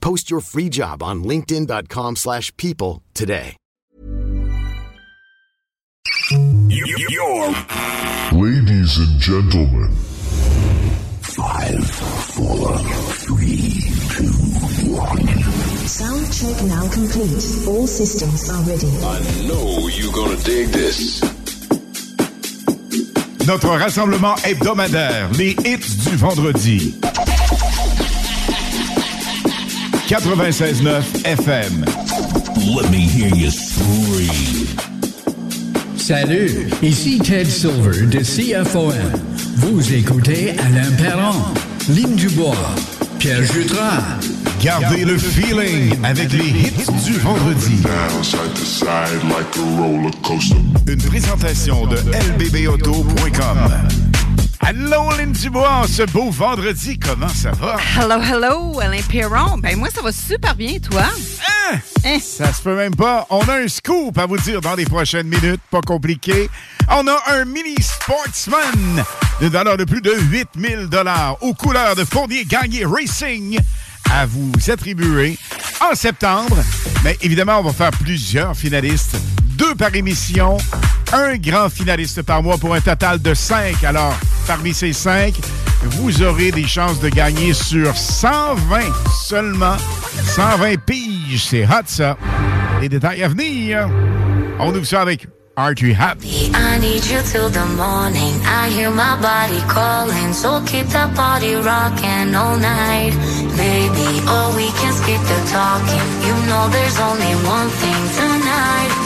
Post your free job on linkedin.com/people slash people today. You're Ladies and gentlemen, five, four, three, two, one. Sound check now complete. All systems are ready. I know you're gonna dig this. Notre rassemblement hebdomadaire, les hits du vendredi. 96.9 FM. Let me hear you scream. Salut, ici Ted Silver de CFOM. Vous écoutez Alain Perron, Lynn Dubois, Pierre Jutras. Gardez le feeling avec les hits du vendredi. Down side to side like a roller coaster. Une présentation de lbbauto.com. Allô, Lynn Dubois, ce beau vendredi, comment ça va? Hello, hello, Alain Perron. Ben moi, ça va super bien, toi? Hein? Hein? Ça se peut même pas. On a un scoop à vous dire dans les prochaines minutes, pas compliqué. On a un mini sportsman de valeur de plus de 8000 dollars aux couleurs de Fournier Gagné Racing à vous attribuer en septembre. Mais évidemment, on va faire plusieurs finalistes, deux par émission, un grand finaliste par mois pour un total de cinq. Alors, parmi ces cinq, vous aurez des chances de gagner sur 120 seulement. 120 piges, c'est hot ça. Les détails à venir. On ouvre ça avec Archie Happy. I need you till the morning. I hear my body calling, so keep that body rocking all night, baby. Or we can skip the talking. You know there's only one thing tonight.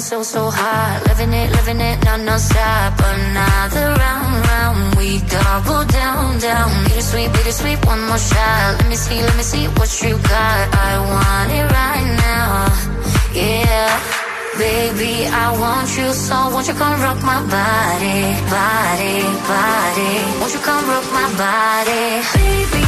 So, so hot. Living it, living it, not no stop. Another round, round. We double down, down. Bittersweet, bittersweet, one more shot. Let me see, let me see what you got. I want it right now. Yeah. Baby, I want you so won't you come rock my body, body, body. Won't you come rock my body? Baby,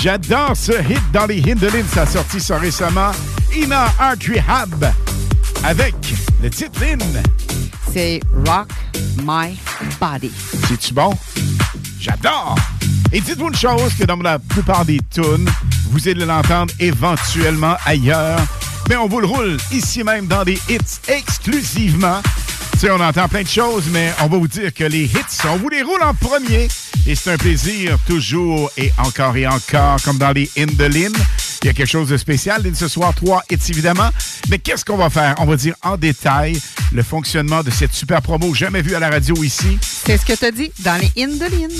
J'adore ce hit dans les Hindolins. Ça a sorti ça récemment. Ina Art Rehab avec le titre Lynn. C'est Rock My Body. C'est-tu bon? J'adore! Et dites-vous une chose, que dans la plupart des tunes, vous allez l'entendre éventuellement ailleurs, mais on vous le roule ici même dans des hits exclusivement. Tu sais, on entend plein de choses, mais on va vous dire que les hits, on vous les roule en premier. Et c'est un plaisir toujours et encore et encore, comme dans les Indolines. Il y a quelque chose de spécial. Lynn, ce soir, trois hits évidemment. Mais qu'est-ce qu'on va faire? On va dire en détail le fonctionnement de cette super promo jamais vue à la radio ici. C'est ce que tu as dit dans les Indolines.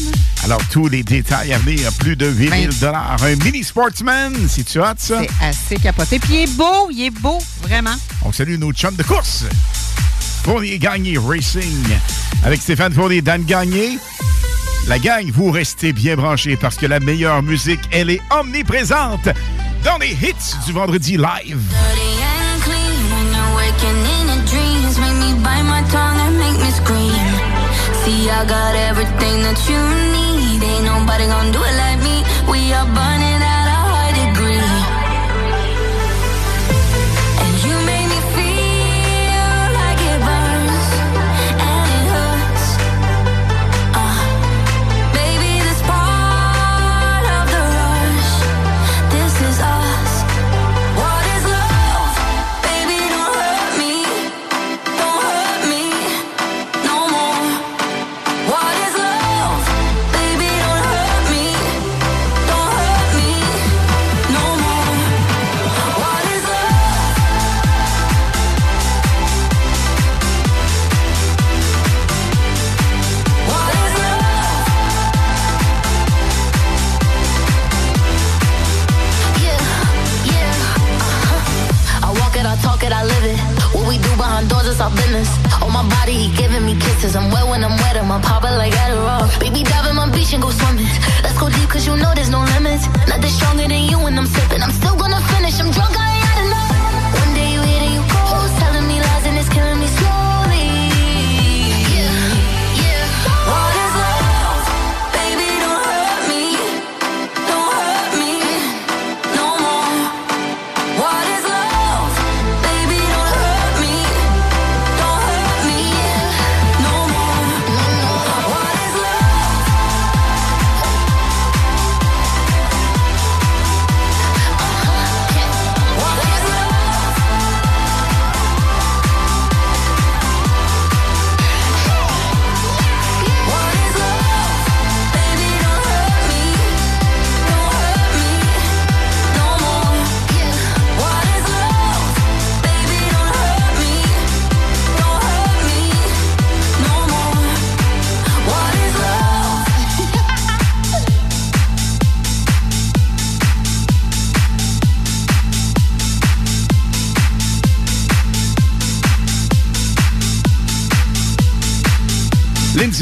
Alors, tous les détails à venir, plus de 8000 dollars. Un mini sportsman, si tu as ça? C'est assez capoté. Puis il est beau, il est beau, vraiment. On salue nos chums de course. Fournier Gagné Racing. Avec Stéphane Fournier, Dan Gagné. La gang, vous restez bien branchés parce que la meilleure musique, elle est omniprésente dans les hits du vendredi live. Our business. On my body, he giving me kisses. I'm wet when I'm wet, I'm popping like Adderall. Baby, dive in my beach and go swimming. Let's go deep, cause you know there's no limits. Nothing stronger than you when I'm sipping. I'm still gonna finish, I'm drunk, I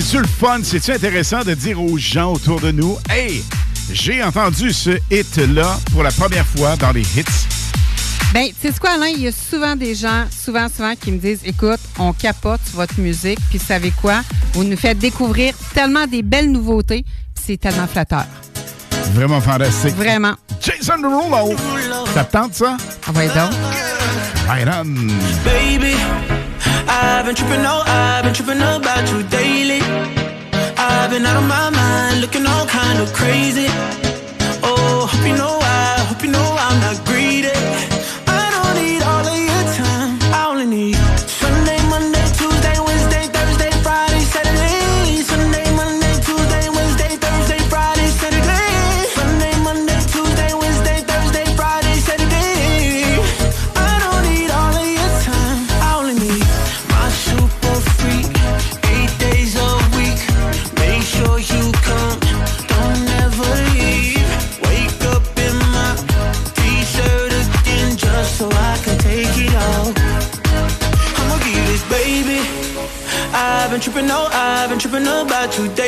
c'est-tu le fun? C'est-tu intéressant de dire aux gens autour de nous, hey, J'ai entendu ce hit-là pour la première fois dans les hits? Ben, tu sais quoi, Alain? Il y a souvent des gens, souvent, souvent, qui me disent Écoute, on capote votre musique, puis savez quoi? Vous nous faites découvrir tellement des belles nouveautés, puis c'est tellement flatteur. Vraiment fantastique. Vraiment. Jason Derulo. Ça te tente, ça? Ah, ouais, donc. Right on. Baby, I've been tripping, oh, I've been tripping about you daily. I've been out of my mind, looking all kind of crazy. Oh, hope you know I, hope you know I'm not greedy.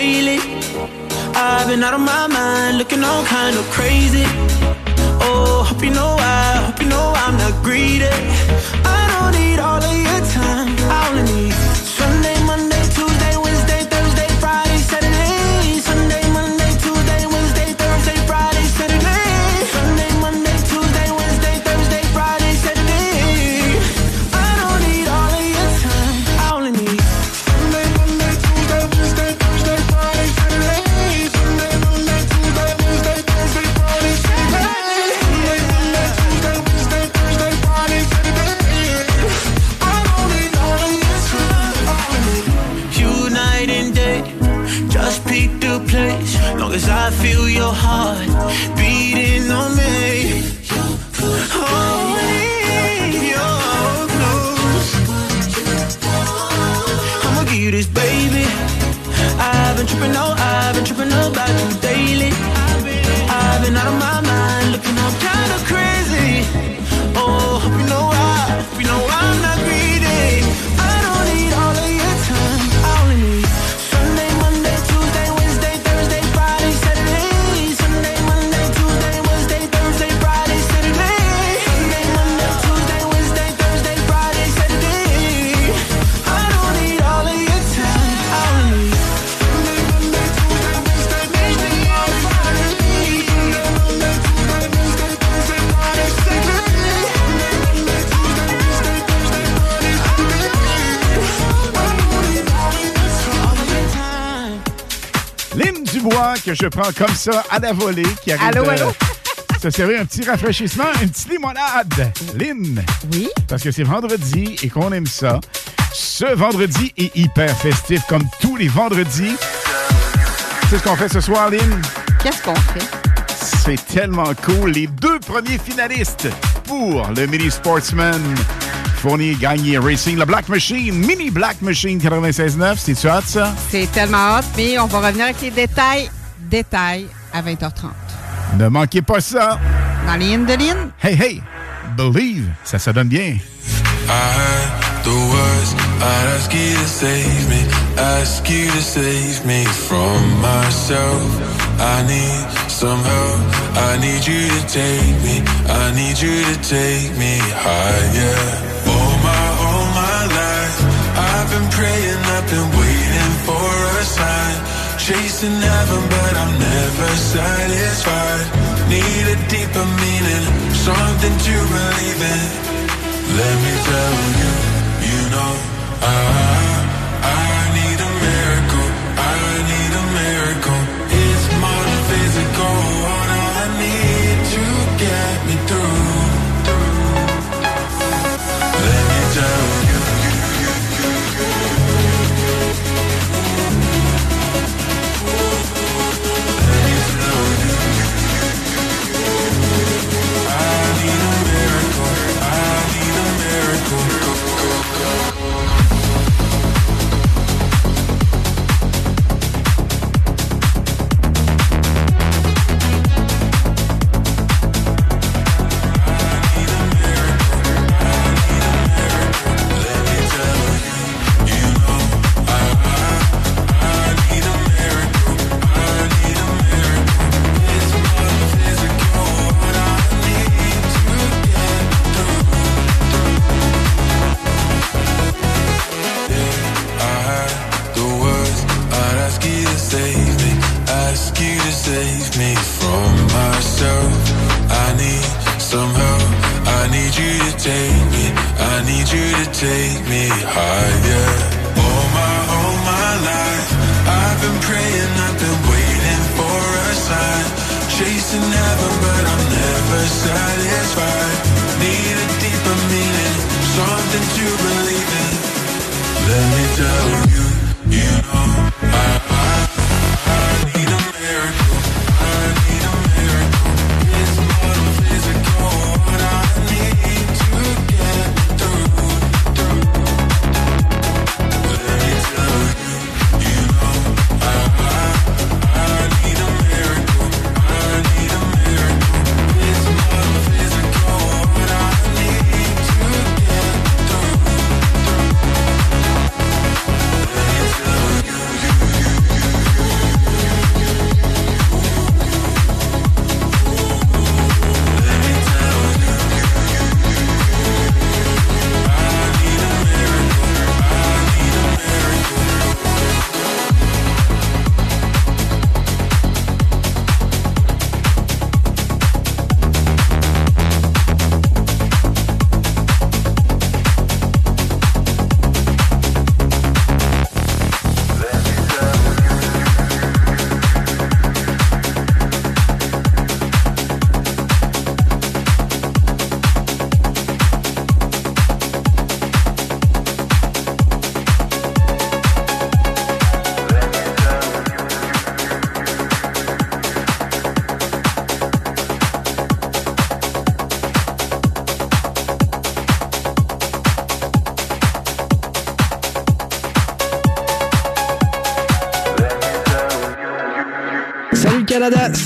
Daily. I've been out of my mind, looking all kind of crazy. Oh, hope you know I, hope you know I'm not greedy. Heart beating on me. I'ma give you this, baby. I've been tripping, oh, que je prends comme ça à la volée, qui arrive Allô, de allô? se servir un petit rafraîchissement, une petite limonade. Lynn? Oui. Parce que c'est vendredi et qu'on aime ça. Ce vendredi est hyper festif, comme tous les vendredis. C'est ce qu'on fait ce soir, Lynn? Qu'est-ce qu'on fait? C'est tellement cool. Les deux premiers finalistes pour le Mini Sportsman Fournier Gagné Racing, la Black Machine, Mini Black Machine 96.9. C'est-tu hot, ça? C'est tellement hot, mais on va revenir avec les détails, détails à 20h30. Ne manquez pas ça. Dans les de Hey, hey, believe, ça se donne bien. I heard the words, I'd ask you to save me, ask you to save me from myself. I need some help, I need you to take me, I need you to take me higher. All my, all my life, I've been praying, I've been waiting for a sign. Chasing heaven, but I'm never satisfied. Need a deeper meaning, something to believe in. Let me tell you, you know, I,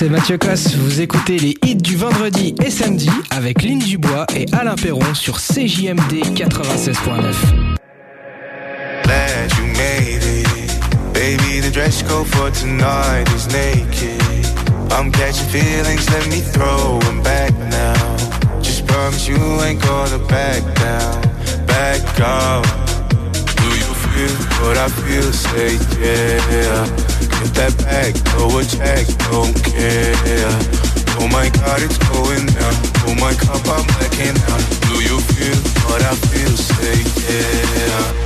c'est Mathieu Cosse. Vous écoutez les hits du vendredi et samedi avec Lynn Dubois et Alain Perron sur CJMD 96.9. Baby, the dress code for tonight is naked. I'm catching feelings, let me throw them back now. Just promise you ain't gonna back down, back out. Do you feel what I feel? Say yeah. Get that bag, throw a check, don't care. Oh my God, it's going down. Oh my cup, I'm blacking out. Do you feel what I feel? Say yeah.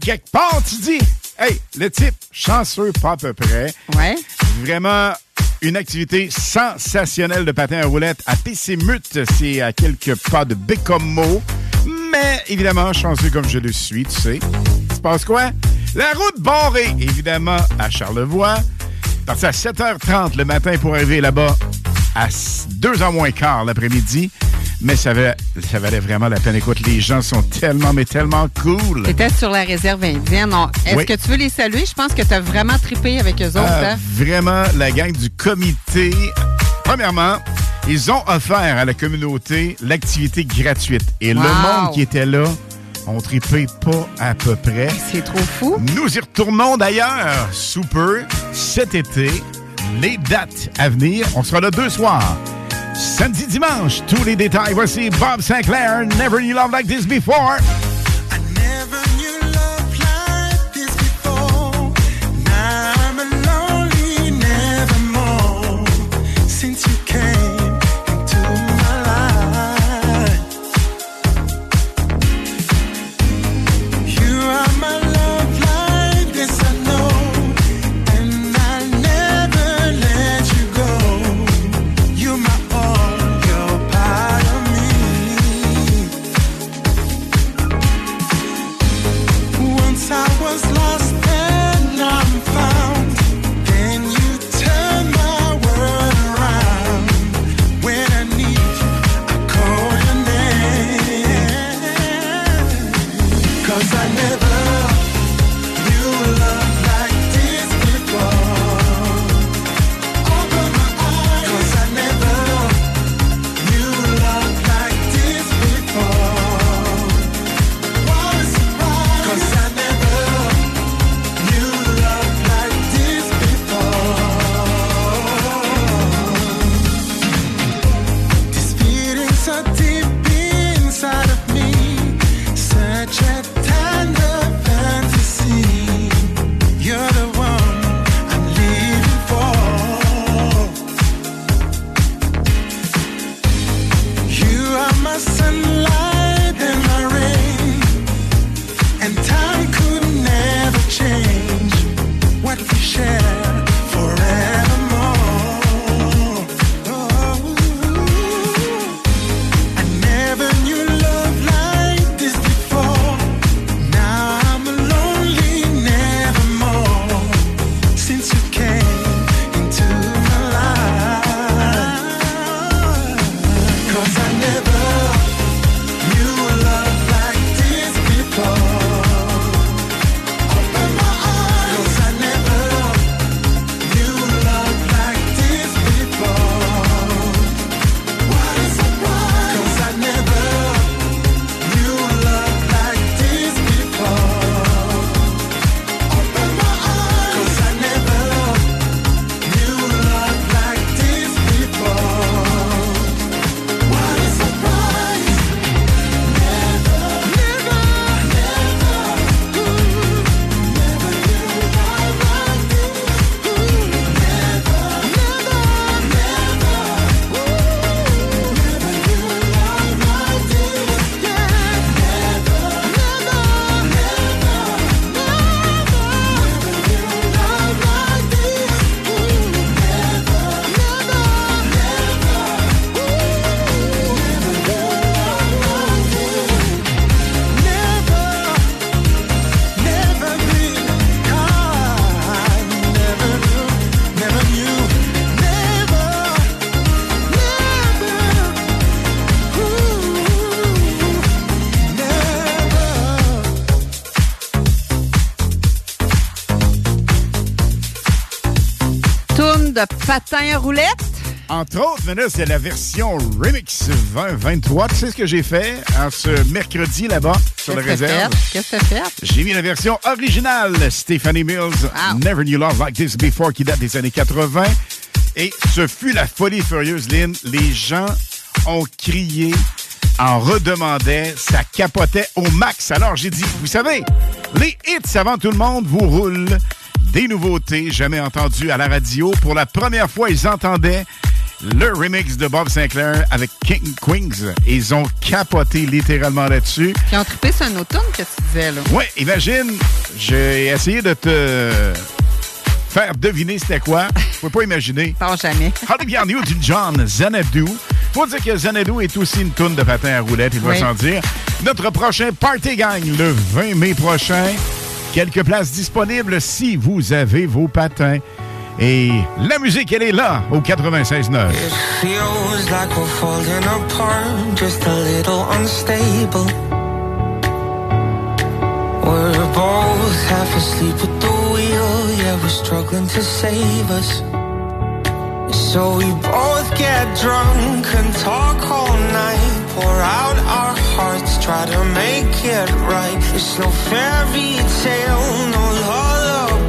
Quelque part, tu dis, hey, le type chanceux, pas à peu près. Ouais. Vraiment une activité sensationnelle de patin à roulettes à Pessimut. C'est à quelques pas de Bécomo. Mais évidemment, chanceux comme je le suis, tu sais. Tu passes quoi? La route barrée, évidemment, à Charlevoix. Parti à 7h30 le matin pour arriver là-bas à 2h moins quart l'après-midi. Mais ça va ça valait vraiment la peine. Écoute, les gens sont tellement, mais tellement cool. C'était sur la réserve indienne. On- Est-ce Oui. que tu veux les saluer? Je pense que tu as vraiment trippé avec eux autres. Ah, hein? Vraiment, la gang du comité. Premièrement, ils ont offert à la communauté l'activité gratuite. Et le monde qui était là ont trippé pas à peu près. C'est trop fou. Nous y retournons d'ailleurs sous peu cet été. Les dates à venir, on sera là deux soirs. Samedi, dimanche, tous les détails. Voici Bob Sinclair, Never You Love Like This Before. C'est la version Remix 2023. Tu sais ce que j'ai fait en ce mercredi là-bas sur la réserve? Qu'est-ce que t'as fait? J'ai mis la version originale Stephanie Mills, Never Knew Love Like This Before, qui date des années 80. Et ce fut la folie furieuse, Lynn. Les gens ont crié, en redemandaient, ça capotait au max. Alors j'ai dit, vous savez, les hits avant tout le monde vous roulent. Des nouveautés jamais entendues à la radio. Pour la première fois, ils entendaient le remix de Bob Sinclair avec King Queens. Ils ont capoté littéralement là-dessus. Ils ont trippé sur un automne que tu disais, là? Ouais, imagine, j'ai essayé de te faire deviner c'était quoi. Je peux pas imaginer. Non, jamais. Olivia Newton-John, Xanadu. Faut dire que Xanadu est aussi une toune de patin à roulettes, il va Oui. s'en dire. Notre prochain Party Gang, le 20 mai prochain. Quelques places disponibles si vous avez vos patins. Et la musique, elle est là, au 96.9. Feels like we're falling apart, just a little unstable. We're both half asleep at the wheel, yeah, we're struggling to save us. So we both get drunk and talk all night, pour out our hearts, try to make it right. It's no fairy tale, no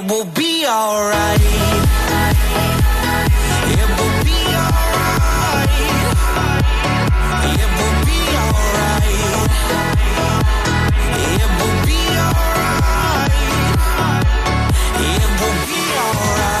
it will be alright. It will be alright. It will be alright. It will be alright. It will be alright.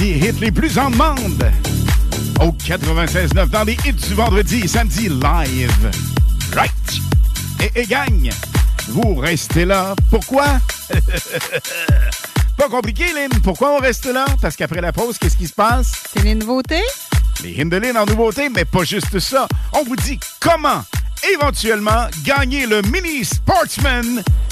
des hits les plus en demande au 96.9 dans les hits du vendredi et samedi live. Right! Et, et gagne! Vous restez là. Pourquoi? Pas compliqué, Lynn. Pourquoi on reste là? Parce qu'après la pause, qu'est-ce qui se passe? C'est les nouveautés? Les Lynn en nouveauté, mais pas juste ça. On vous dit comment éventuellement gagner le Mini Sportsman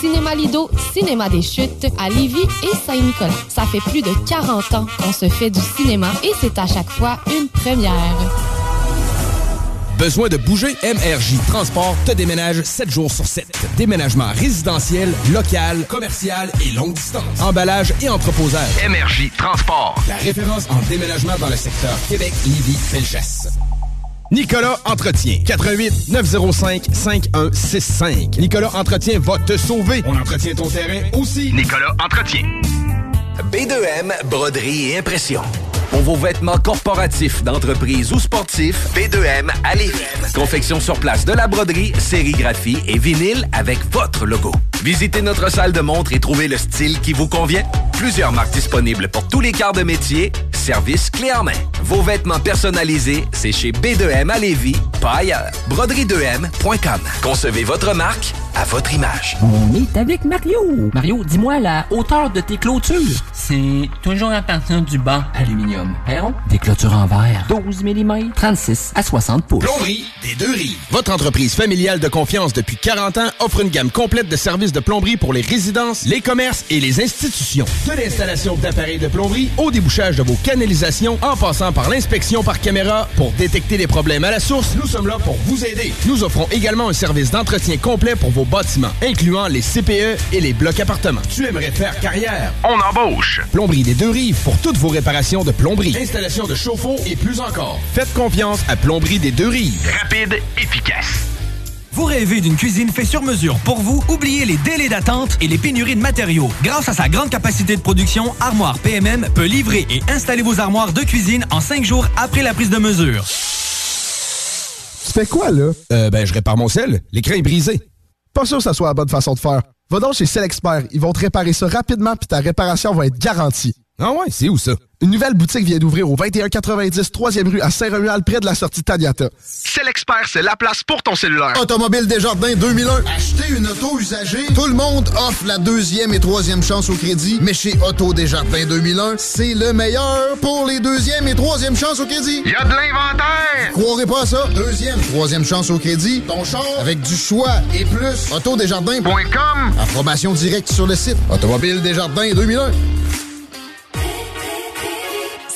Cinéma Lido, cinéma des chutes à Lévis et Saint-Nicolas. Ça fait plus de 40 ans qu'on se fait du cinéma et c'est à chaque fois une première. Besoin de bouger? MRJ Transport te déménage 7 jours sur 7. Déménagement résidentiel, local, commercial et longue distance. Emballage et entreposage. MRJ Transport. La référence en déménagement dans le secteur Québec, Lévis, Felchasse. Nicolas Entretien. 88 905 5165. Nicolas Entretien va te sauver. On entretient ton terrain aussi. Nicolas Entretien. B2M, broderie et impression. Pour vos vêtements corporatifs, d'entreprise ou sportifs, B2M à Lévis. Confection sur place de la broderie, sérigraphie et vinyle avec votre logo. Visitez notre salle de montre et trouvez le style qui vous convient. Plusieurs marques disponibles pour tous les quarts de métier. Service clé en main. Vos vêtements personnalisés, c'est chez B2M à Lévis, pas ailleurs. Broderie2M.com. Concevez votre marque à votre image. On est avec Mario. Mario, dis-moi la hauteur de tes clôtures. C'est toujours à partir du bas. Aluminium. Perron. Des clôtures en verre. 12 mm. 36 à 60 pouces. Plomberie des deux rives. Votre entreprise familiale de confiance depuis 40 ans offre une gamme complète de services de plomberie pour les résidences, les commerces et les institutions. De l'installation d'appareils de plomberie au débouchage de vos canalisations en passant par l'inspection par caméra pour détecter les problèmes à la source, nous sommes là pour vous aider. Nous offrons également un service d'entretien complet pour vos bâtiments, incluant les CPE et les blocs appartements. Tu aimerais faire carrière? On embauche. Plomberie des deux rives pour toutes vos réparations de plomberie, installation de chauffe-eau et plus encore. Faites confiance à Plomberie des deux rives. Rapide, efficace. Vous rêvez d'une cuisine faite sur mesure pour vous? Oubliez les délais d'attente et les pénuries de matériaux. Grâce à sa grande capacité de production, Armoire PMM peut livrer et installer vos armoires de cuisine en cinq jours après la prise de mesure. Tu fais quoi, là? Euh, ben, je répare mon sel. L'écran est brisé. Pas sûr que ça soit la bonne façon de faire. Va donc chez Selexpert. Ils vont te réparer ça rapidement puis ta réparation va être garantie. Ah ouais, c'est où ça? Une nouvelle boutique vient d'ouvrir au 2190 3e rue à Saint-Romuald, près de la sortie Taniata. C'est l'expert, c'est la place pour ton cellulaire. Automobile Desjardins 2001. Acheter une auto usagée. Tout le monde offre la deuxième et troisième chance au crédit. Mais chez Auto Desjardins 2001, c'est le meilleur pour les deuxième et troisième chances au crédit. Il y a de l'inventaire! Croirez pas à ça? Deuxième, troisième chance au crédit. Ton char avec du choix et plus. Autodesjardins.com. Information directe sur le site. Automobile Desjardins 2001.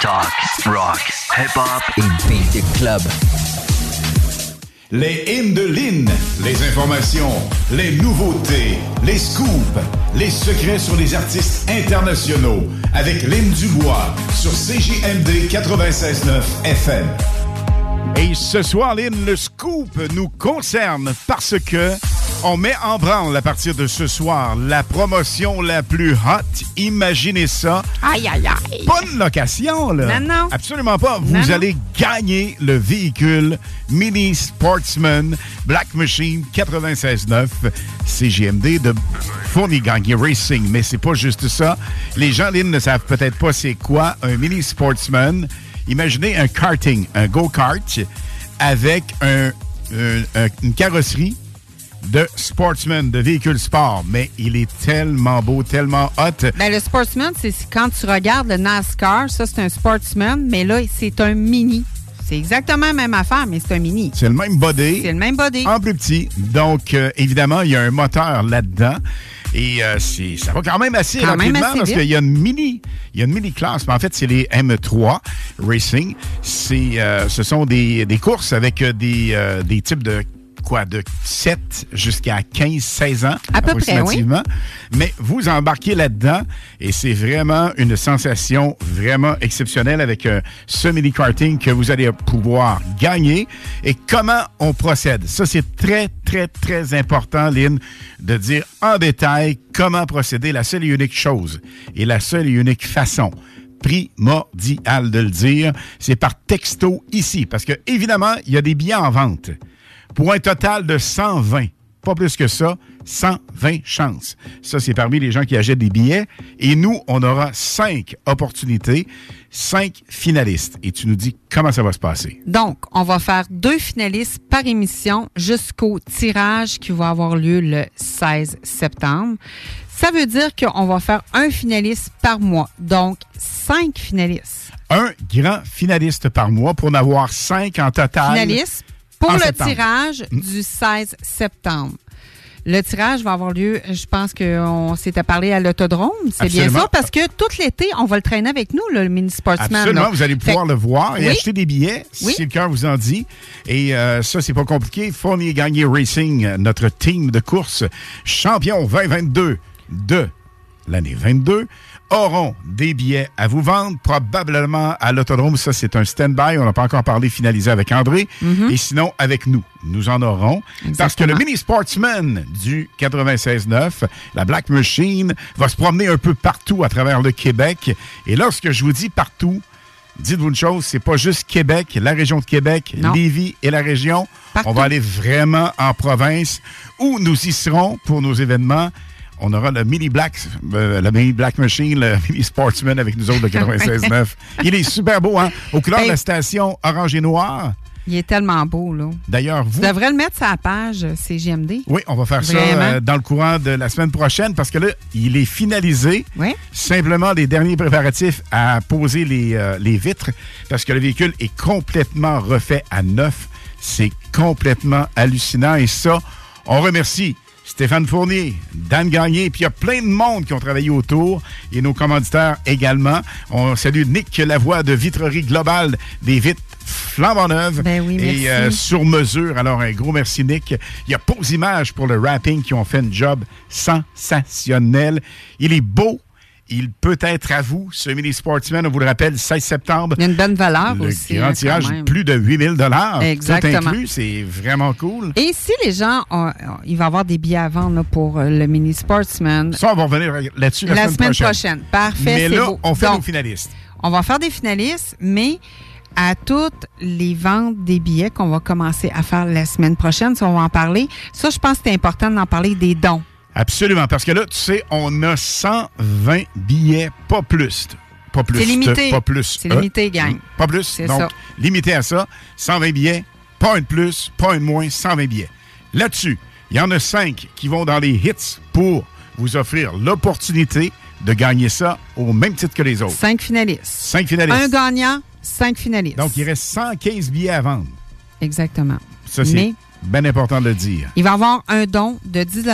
Talk, rock, hip-hop et beat club. Les hymnes de Lynn, les informations, les nouveautés, les scoops, les secrets sur les artistes internationaux avec Lynn Dubois sur CJMD 96.9 FM. Et ce soir, Lynn, le scoop nous concerne parce que on met en branle à partir de ce soir la promotion la plus hot. Imaginez ça. Aïe, aïe, aïe. Pas location, là. Non, non. Absolument pas. Vous Non, non. allez gagner le véhicule Mini Sportsman Black Machine 96.9 CGMD de Fournier Gagné Racing. Mais c'est pas juste ça. Les gens, Lynn, ne savent peut-être pas c'est quoi un Mini Sportsman. Imaginez un karting, un go-kart avec un- un- un- une carrosserie de sportsman, de véhicule sport. Mais il est tellement beau, tellement hot. Ben, le sportsman, c'est quand tu regardes le NASCAR, ça c'est un sportsman, mais là, c'est un mini. C'est exactement la même affaire, mais c'est un mini. C'est le même body. C'est le même body. En plus petit. Donc, euh, évidemment, il y a un moteur là-dedans. Et euh, ça va quand même assez Quand même rapidement assez parce qu'il y a une mini, il y a une mini classe. Mais en fait, c'est les M3 Racing. C'est, euh, ce sont des, des courses avec des, des types de quoi, de 7 jusqu'à 15, 16 ans. À peu près, approximativement. Mais vous embarquez là-dedans et c'est vraiment une sensation vraiment exceptionnelle avec euh, ce mini-karting que vous allez pouvoir gagner. Et comment on procède? Ça, c'est très, très, très important, Lynn, de dire en détail comment procéder. La seule et unique chose et la seule et unique façon primordial de le dire, c'est par texto ici. Parce que, évidemment, il y a des billets en vente pour un total de 120. pas plus que ça, 120 chances. Ça, c'est parmi les gens qui achètent des billets. Et nous, on aura cinq opportunités, cinq finalistes. Et tu nous dis comment ça va se passer. Donc, on va faire deux finalistes par émission jusqu'au tirage qui va avoir lieu le 16 septembre. Ça veut dire qu'on va faire un finaliste par mois. Donc, cinq finalistes. Un grand finaliste par mois pour en avoir cinq en total. Pour en le septembre. tirage du 16 septembre. Le tirage va avoir lieu, je pense qu'on s'était parlé à l'autodrome, c'est bien ça, parce que tout l'été, on va le traîner avec nous, le mini sportsman. Absolument, là. vous allez pouvoir Fait- le voir et Oui. acheter des billets Oui. si le cœur vous en dit. Et euh, ça, c'est pas compliqué. Fournier Gagné Racing, notre team de course champion 2022 de l'année 22, auront des billets à vous vendre, probablement à l'autodrome. Ça, c'est un stand-by. On n'a pas encore parlé finalisé avec André. Et sinon, avec nous, nous en aurons. Parce que le mini sportsman du 96.9, la Black Machine, va se promener un peu partout à travers le Québec. Et lorsque je vous dis partout, Dites-vous une chose, c'est pas juste Québec, la région de Québec, Non. Lévis et la région. Partout. On va aller vraiment en province où nous y serons pour nos événements. On aura le mini Black, euh, le mini Black Machine, le mini Sportsman avec nous autres de 96.9. Il est super beau, hein? Aux couleurs de la station orange et noir. Il est tellement beau, là. D'ailleurs, vous. Tu devrais le mettre sur la page euh, CGMD. Oui, on va faire ça euh, dans le courant de la semaine prochaine parce que là, il est finalisé. Oui. Simplement les derniers préparatifs à poser les, euh, les vitres parce que le véhicule est complètement refait à neuf. C'est complètement hallucinant et ça, on remercie Stéphane Fournier, Dan Gagné, puis il y a plein de monde qui ont travaillé autour et nos commanditaires également. On salue Nick Lavoie de Vitrerie Globale des vitres flambant neuves Ben oui, et euh, sur mesure. Alors, un gros merci, Nick. Il y a Pose Images pour le rapping qui ont fait un job sensationnel. Il est beau. Il peut être à vous, ce mini sportsman. On vous le rappelle, 16 septembre. Il y a une bonne valeur Le aussi. grand hein, tirage, plus de 8000 dollars. Exactement. Tout inclus, c'est vraiment cool. Et si les gens, ont- il va y avoir des billets à vendre là, pour euh, le mini sportsman. Ça, on va revenir là-dessus la, La semaine, prochaine. prochaine. Parfait, Mais là, beau. on fait Donc, nos finalistes. On va faire des finalistes, mais à toutes les ventes des billets qu'on va commencer à faire la semaine prochaine, ça, on va en parler. Ça, je pense que c'est important d'en parler des dons. Absolument, parce que là, tu sais, on a 120 billets, pas plus. Pas plus. C'est limité. Pas plus. C'est limité, gang. Pas plus. Donc, ça. limité à ça. 120 billets, pas un de plus, pas un de moins, 120 billets. Là-dessus, il y en a 5 qui vont dans les hits pour vous offrir l'opportunité de gagner ça au même titre que les autres. Cinq finalistes. 5 finalistes. Un gagnant, cinq finalistes. Donc, il reste 115 billets à vendre. Exactement. Ça, c'est Mais bien important de le dire. il va y avoir un don de 10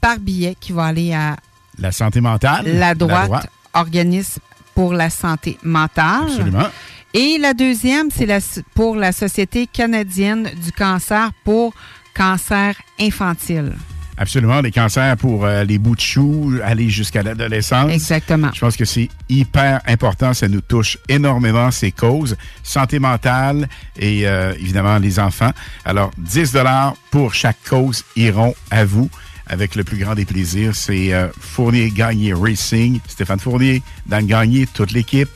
par billet qui va aller à La santé mentale. la droite, organisme pour la santé mentale. Absolument. Et la deuxième, c'est la- pour la Société canadienne du cancer pour cancer infantile. Absolument, les cancers pour euh, les bouts de choux, aller jusqu'à l'adolescence. Exactement. Je pense que c'est hyper important. Ça nous touche énormément, ces causes. Santé mentale et euh, évidemment les enfants. Alors, 10 pour chaque cause iront à vous avec le plus grand des plaisirs. C'est euh, Fournier Gagné Racing, Stéphane Fournier, Dan Gagné, toute l'équipe.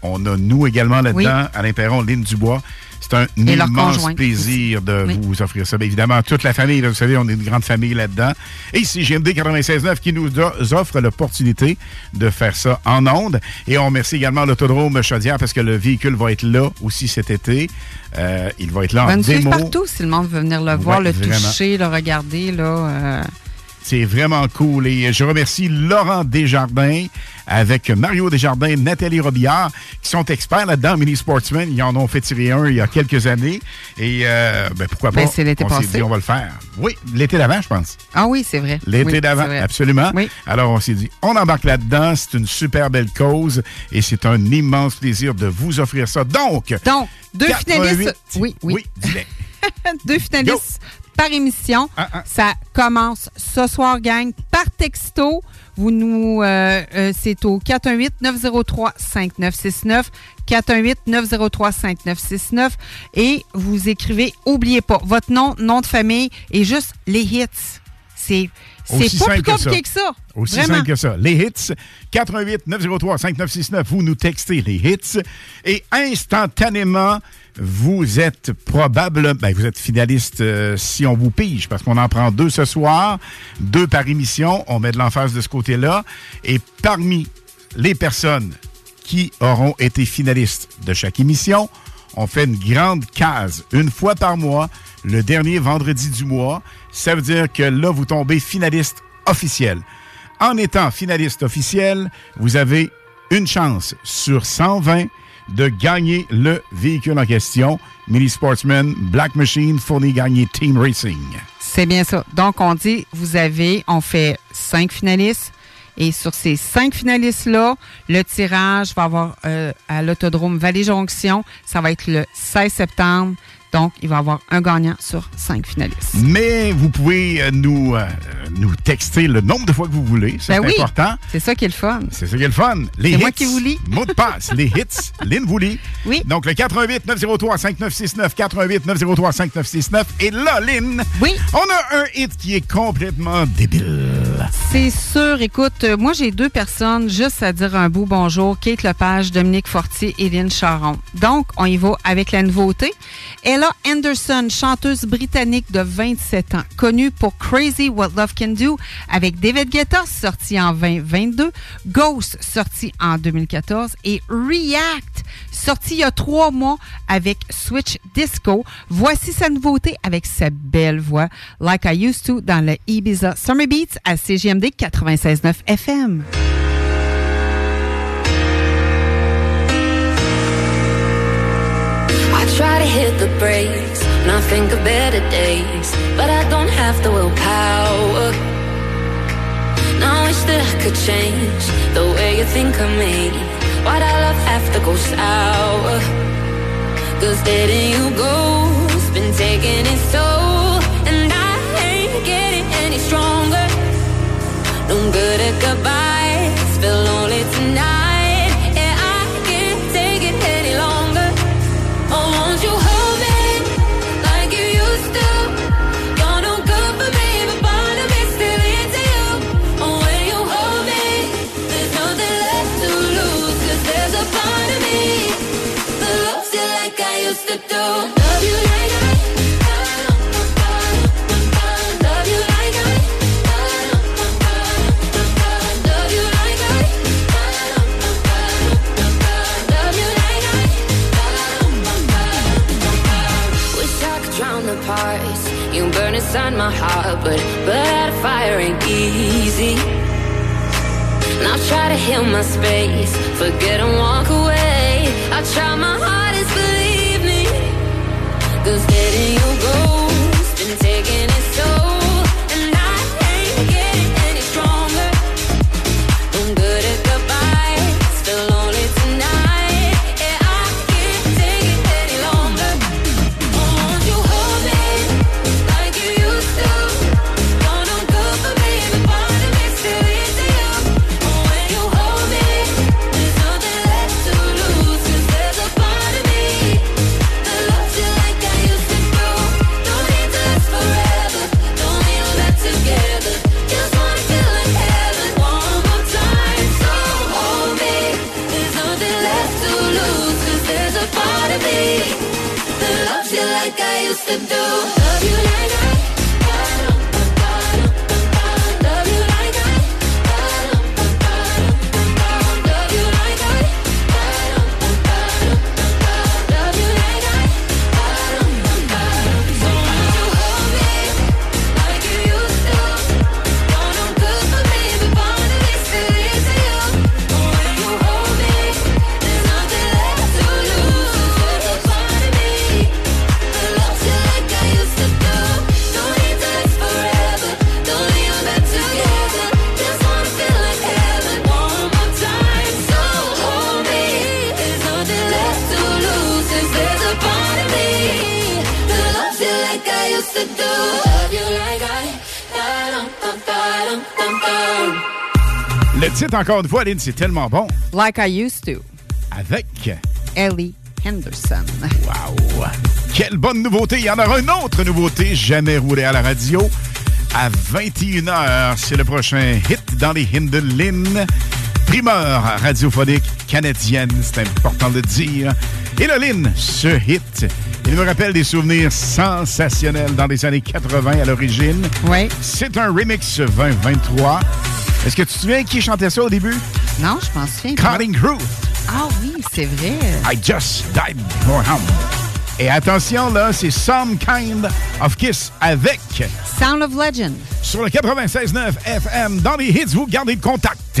On a nous également là-dedans, Oui. Alain Perron, Lynn Dubois. C'est un Et immense plaisir de Oui. vous offrir ça. Bien évidemment, toute la famille, là, vous savez, on est une grande famille là-dedans. Et c'est GMD 96.9 qui nous offre l'opportunité de faire ça en ondes. Et on remercie également l'Autodrome Chaudière parce que le véhicule va être là aussi cet été. Euh, il va être là On va en nous suivre démo. partout si le monde veut venir le voir, Ouais, le vraiment. toucher, le regarder. Là, euh, C'est vraiment cool. Et je remercie Laurent Desjardins avec Mario Desjardins, Nathalie Robillard, qui sont experts là-dedans, Mini Sportsman. Ils en ont fait tirer un il y a quelques années. Et euh, ben, pourquoi pas? Ben, c'est l'été on s'est dit, on va le faire. Oui, l'été d'avant, je pense. Ah oui, c'est vrai. L'été Oui, d'avant, absolument. Oui. Alors, on s'est dit, on embarque là-dedans. C'est une super belle cause et c'est un immense plaisir de vous offrir ça. Donc, Donc, deux 88. finalistes. Oui, oui. Oui, deux finalistes par émission. Ah, Ça commence ce soir, gang, par texto. Vous nous, euh, euh, c'est au 418-903-5969. 418-903-5969. Et vous écrivez, oubliez pas, votre nom, nom de famille et juste les hits. C'est pas plus simple que ça. compliqué que ça. Aussi Vraiment. simple que ça. Les hits, 88 903 5969, vous nous textez les hits et instantanément, vous êtes probable, ben, vous êtes finaliste euh, si on vous pige, parce qu'on en prend deux ce soir, deux par émission, on met de l'emphase de ce côté-là, et parmi les personnes qui auront été finalistes de chaque émission, on fait une grande case une fois par mois, le dernier vendredi du mois. Ça veut dire que là, vous tombez finaliste officiel. En étant finaliste officiel, vous avez une chance sur 120 de gagner le véhicule en question. Mini Sportsman Black Machine fournit gagner Team Racing. C'est bien ça. Donc, on dit, vous avez, on fait cinq finalistes. Et sur ces cinq finalistes-là, le tirage va avoir euh, à l'autodrome Vallée-Jonction. Ça va être le 16 septembre. Donc, il va y avoir un gagnant sur cinq finalistes. Mais vous pouvez euh, nous, euh, nous texter le nombre de fois que vous voulez. C'est Ben oui, important. C'est ça qui est le fun. C'est ça qui est le fun. Les C'est hits, moi qui vous lis. Mot de passe, les hits, Lynn vous lit. Oui. Donc le 88 903 5969, 88 903 5969. Et là, Lynn, oui. on a un hit qui est complètement débile. C'est sûr. Écoute, euh, moi, j'ai deux personnes juste à dire un beau bonjour. Kate Lepage, Dominique Fortier et Lynn Charon. Donc, on y va avec la nouveauté. Ella Anderson, chanteuse britannique de 27 ans, connue pour Crazy What Love Can Do avec David Guetta, sorti en 2022, Ghost, sorti en 2014 et React, sorti il y a trois mois avec Switch Disco. Voici sa nouveauté avec sa belle voix, Like I Used To, dans le Ibiza Summer Beats à CGMD 96.9 FM. I hit the brakes and I think of better days, but I don't have the willpower. Now I wish that I could change the way you think of me. Why'd our love have to go sour? Cause letting you go's been taking its toll, and I ain't getting any stronger. No good at goodbyes, inside my heart, but but fire ain't easy. Now try to heal my space, forget and walk away. I try used to do. Le titre, encore une fois, Lynn, c'est tellement bon. Like I used to. Avec. Ellie Henderson. Wow! Quelle bonne nouveauté! Il y en aura une autre nouveauté, jamais roulée à la radio. à 21h. C'est le prochain hit dans les Hindelin. Primeur radiophonique canadienne, c'est important de dire. Et le Lynn, ce hit, il me rappelle des souvenirs sensationnels dans les années 80 à l'origine. Oui. C'est un remix 2023. Est-ce que tu te souviens qui chantait ça au début? Non, je m'en souviens. Cutting Crew. Ah oui, c'est vrai. I just died for him. Et attention, là, c'est Some Kind of Kiss avec Sound of Legend. sur le 96.9 FM. Dans les hits, vous gardez le contact.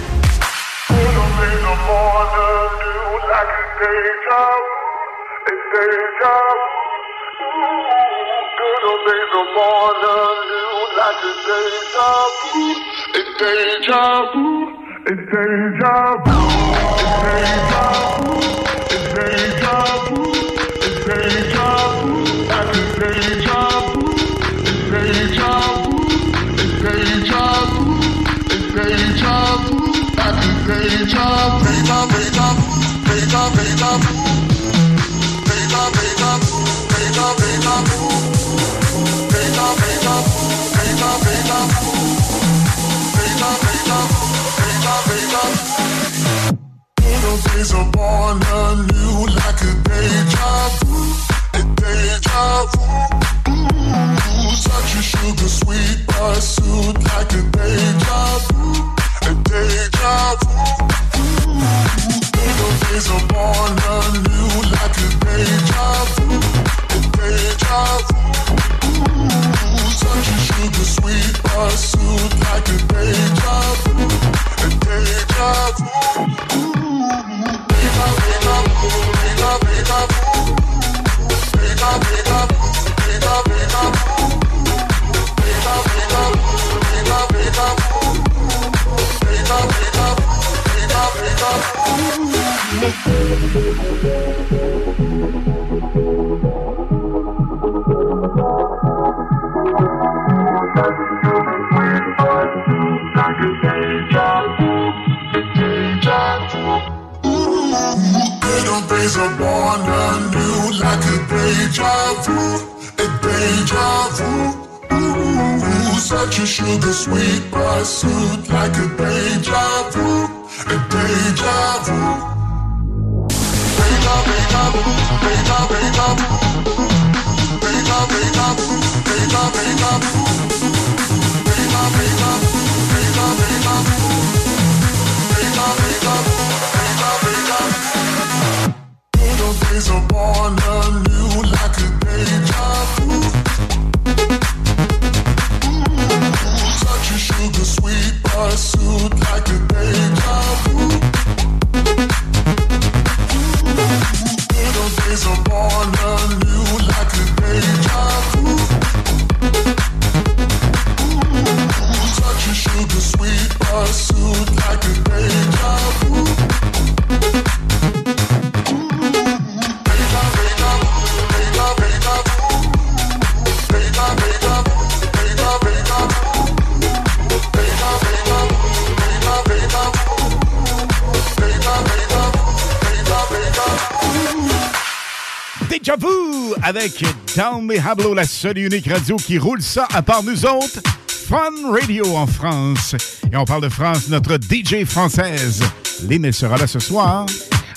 Hablo, la seule et unique radio qui roule ça à part nous autres. Fun Radio en France. Et on parle de France, notre DJ française. Lynn, elle sera là ce soir.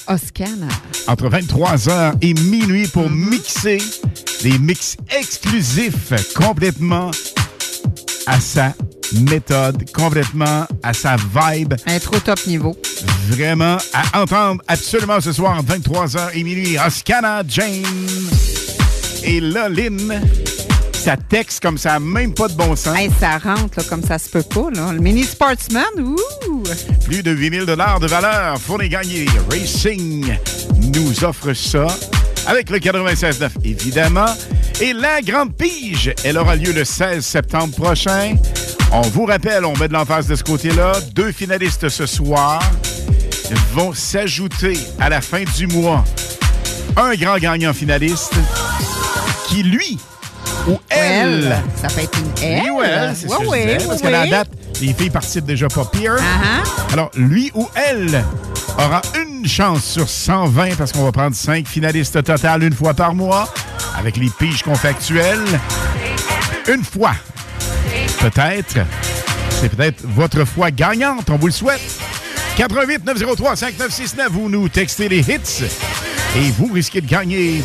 Oscana. entre 23h et minuit pour mixer des mix exclusifs complètement à sa méthode, complètement à sa vibe. Un trop top niveau. Vraiment à entendre absolument ce soir entre 23h et minuit. Oscana Jane. Et là, Lynn, ça texte comme ça, même pas de bon sens. Hey, ça rentre là, comme ça se peut pas. Là. Le mini sportsman, ouh! Plus de 8000 dollars de valeur pour les gagner. Racing nous offre ça avec le 96.9, évidemment. Et la grande pige, elle aura lieu le 16 septembre prochain. On vous rappelle, on met de l'emphase de ce côté-là. Deux finalistes ce soir vont s'ajouter à la fin du mois un grand gagnant finaliste qui, lui, ou elle, Elle. Ça peut être une elle. lui ou elle, c'est Ouais, ce que je ouais, disais, parce ouais, qu'à la ouais. date, les filles participent déjà pas pire. Uh-huh. Alors, lui ou elle aura une chance sur 120 parce qu'on va prendre cinq finalistes total une fois par mois avec les piges qu'on fait actuelles. Une fois. Peut-être. C'est peut-être votre fois gagnante. On vous le souhaite. 88 903 5969. Vous nous textez les hits et vous risquez de gagner.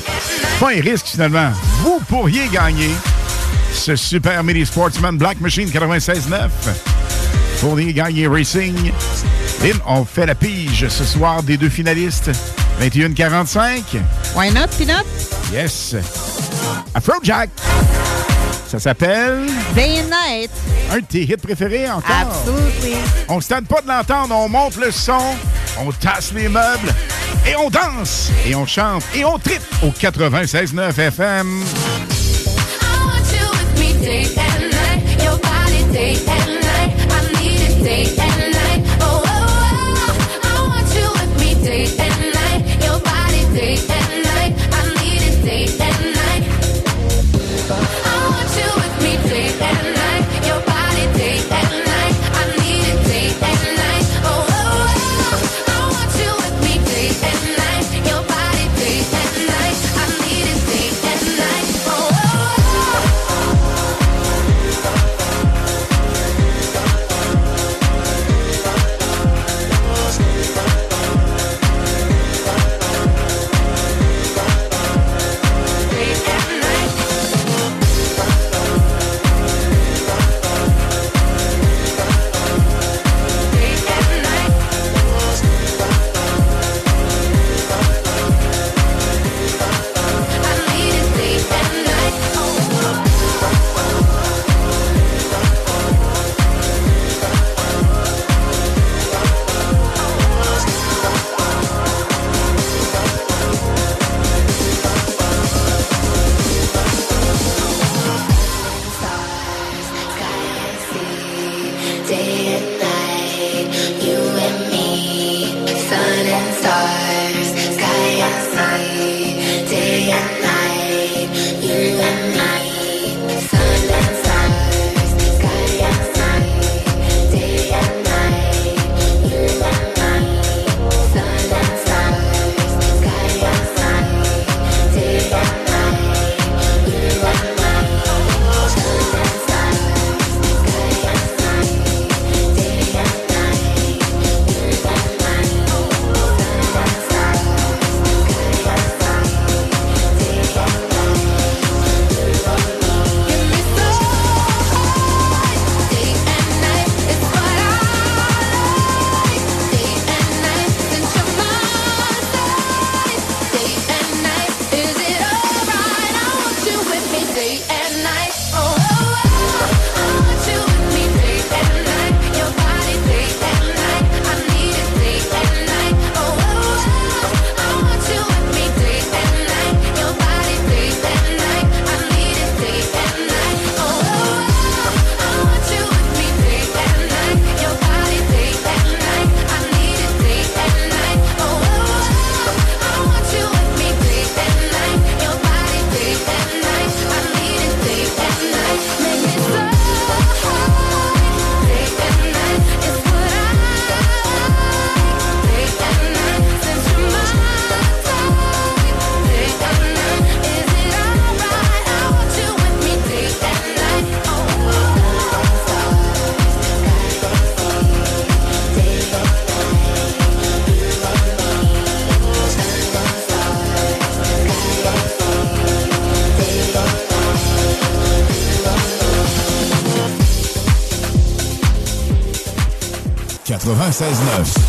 Pas un risque finalement. Vous pourriez gagner ce super mini Sportsman Black Machine 96.9 pour les gagner Racing. Lynn, on fait la pige ce soir des deux finalistes. 21-45. Why not, Peanut? Yes. Afrojack. Ça s'appelle... Day and Night. Un de tes hits préférés encore. Absolutely. On ne se tente pas de l'entendre, on monte le son, on tasse les meubles, et on danse, et on chante, et on tripe au 96.9 FM. 96.9.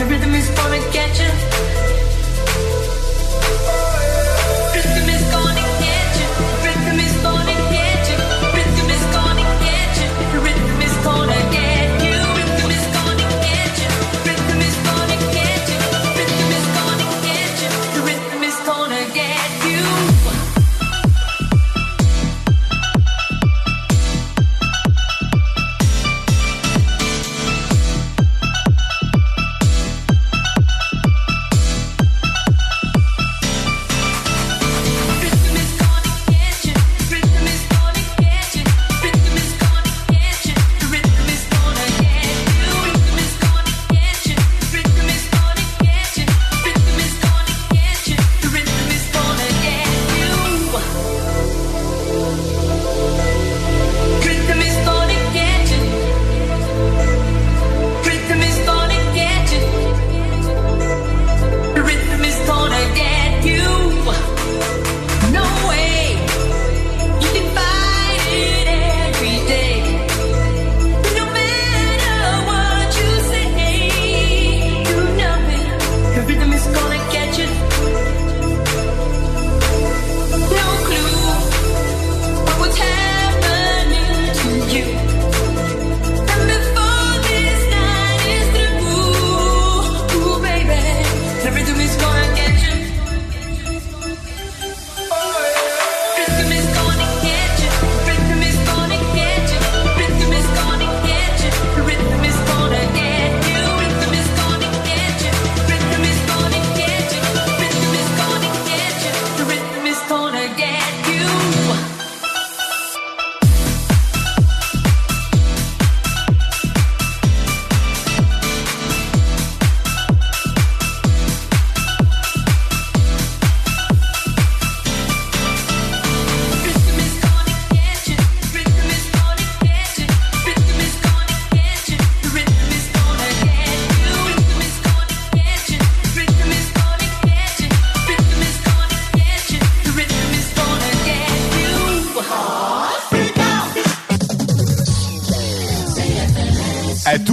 The rhythm is gonna get you.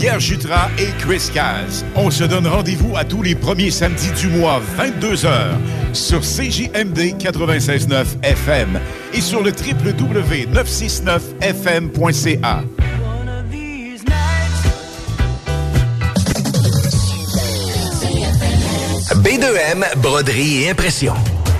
Pierre Jutras et Chris Caz. On se donne rendez-vous à tous les premiers samedis du mois, 22h, sur CJMD 96.9 FM et sur le www.969fm.ca. B2M, broderie et impression.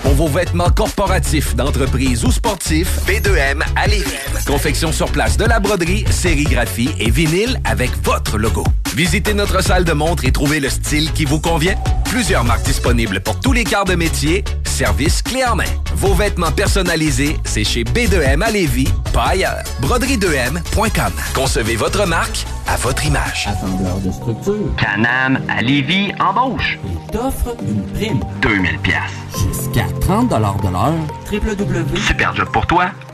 Pour vos vêtements corporatifs, d'entreprise ou sportifs, B2M à Lévis. Confection sur place de la broderie, sérigraphie et vinyle avec votre logo. Visitez notre salle de montre et trouvez le style qui vous convient. Plusieurs marques disponibles pour tous les quarts de métier. Service clé en main. Vos vêtements personnalisés, c'est chez B2M à Lévis, pas ailleurs. Broderie2M.com. Concevez votre marque à votre image. Assembleur de structure. Canam à Lévis embauche. Et t'offre une prime. 2000 pièces. Jusqu'à 30 de l'heure.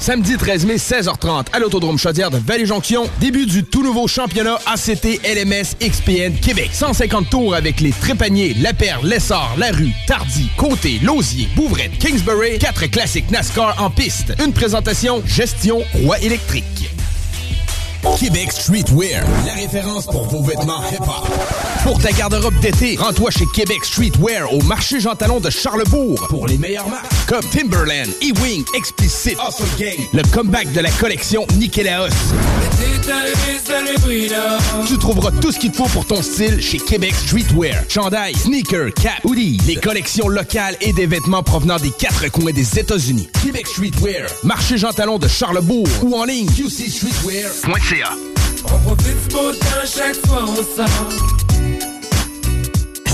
Samedi 13 mai, 16h30, à l'Autodrome Chaudière de Vallée-Jonction, début du tout nouveau championnat ACT LMS XPN Québec. 150 tours avec les Trépaniers, La Perle, Lessard, La Rue, Tardy, Côté, Lausier, Bouvrette, Kingsbury, quatre classiques NASCAR en piste. Une présentation Gestion Roi électrique. Québec Streetwear, la référence pour vos vêtements hip-hop. Pour ta garde-robe d'été, rends-toi chez Québec Streetwear au marché Jean Talon de Charlebourg pour les meilleures marques comme Timberland, E-Wing, Explicit, Awesome Gang, le comeback de la collection Nikélaos. Tu trouveras tout ce qu'il te faut pour ton style chez Québec Streetwear. Chandail, sneakers, cap, hoodies, les collections locales et des vêtements provenant des quatre coins des États-Unis. Québec Streetwear, marché Jean Talon de Charlebourg ou en ligne qcstreetwear.ca. On profite chaque fois.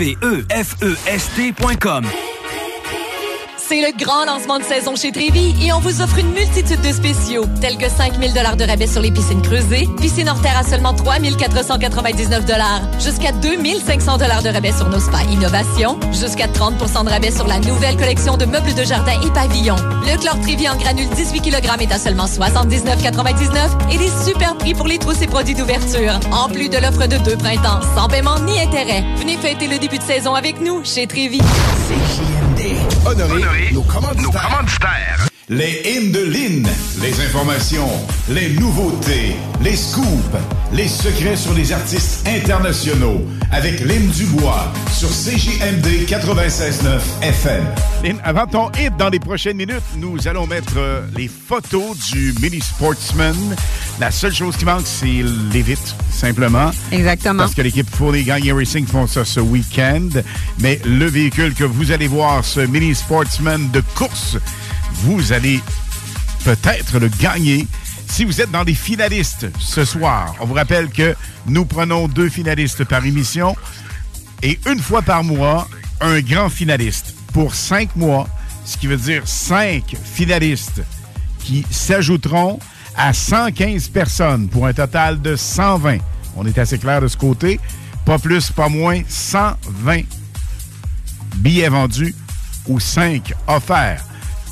K-W-E-F-E-S-T.com. C'est le grand lancement de saison chez Trévi et on vous offre une multitude de spéciaux, tels que 5000 de rabais sur les piscines creusées, piscine hors terre à seulement 3499 jusqu'à 2500 de rabais sur nos spas innovation, jusqu'à 30% de rabais sur la nouvelle collection de meubles de jardin et pavillons. Le chlore Trévi en granule 18 kg est à seulement 79,99 et des super prix pour les trousses et produits d'ouverture. En plus de l'offre de deux printemps, sans paiement ni intérêt. Venez fêter le début de saison avec nous chez Trévi. Honorer, nos, commanditaires. Les hymnes de Lynn, les informations, les nouveautés, les scoops, les secrets sur les artistes internationaux avec Lynn Dubois sur CJMD 96.9 FM. Lynn, avant ton hit dans les prochaines minutes, nous allons mettre euh, les photos du Mini Sportsman. La seule chose qui manque, c'est les vitres, simplement. Exactement. Parce que l'équipe Fournier Gagné Racing font ça ce week-end. Mais le véhicule que vous allez voir, ce Mini Sportsman de course, vous allez peut-être le gagner si vous êtes dans les finalistes ce soir. On vous rappelle que nous prenons deux finalistes par émission et une fois par mois, un grand finaliste pour cinq mois, ce qui veut dire cinq finalistes qui s'ajouteront à 115 personnes pour un total de 120. On est assez clair de ce côté. Pas plus, pas moins, 120 billets vendus ou 5 offerts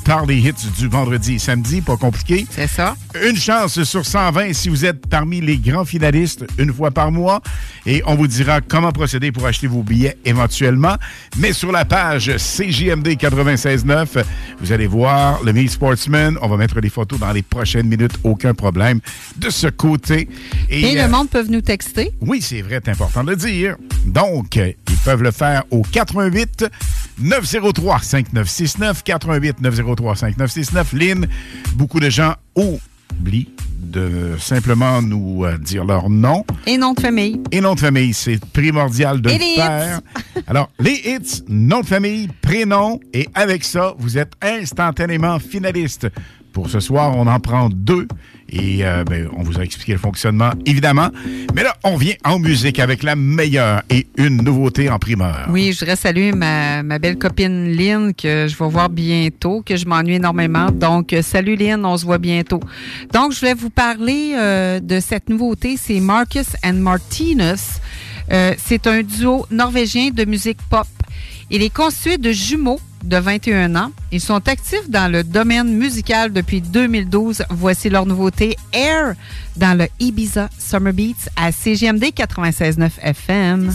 par les hits du vendredi et samedi. Pas compliqué. C'est ça. Une chance sur 120 si vous êtes parmi les grands finalistes une fois par mois. Et on vous dira comment procéder pour acheter vos billets éventuellement. Mais sur la page CJMD 96.9, vous allez voir le Meet Sportsman. On va mettre les photos dans les prochaines minutes. Aucun problème de ce côté. Et, euh, le monde peut nous texter. oui, c'est vrai, c'est important de le dire. Donc, euh, ils peuvent le faire au 88 903 5969 88 903 5969. Lynn, beaucoup de gens oublient de simplement nous euh, dire leur nom. Et nom de famille. Et nom de famille, c'est primordial de Et le les faire. Alors, les hits, nom de famille, prénom, et avec ça, vous êtes instantanément finaliste. Pour ce soir, on en prend deux. Et euh, ben, on vous a expliqué le fonctionnement, évidemment. Mais là, on vient en musique avec la meilleure et une nouveauté en primeur. Oui, je voudrais saluer ma, belle copine Lynn que je vais voir bientôt, que je m'ennuie énormément. Donc, euh, salut Lynn, on se voit bientôt. Donc, je voulais vous parler euh, de cette nouveauté. C'est Marcus and Martinus. C'est un duo norvégien de musique pop. Il est constitué de jumeaux de 21 ans. Ils sont actifs dans le domaine musical depuis 2012. Voici leur nouveauté Air dans le Ibiza Summer Beats à CGMD 96.9 FM.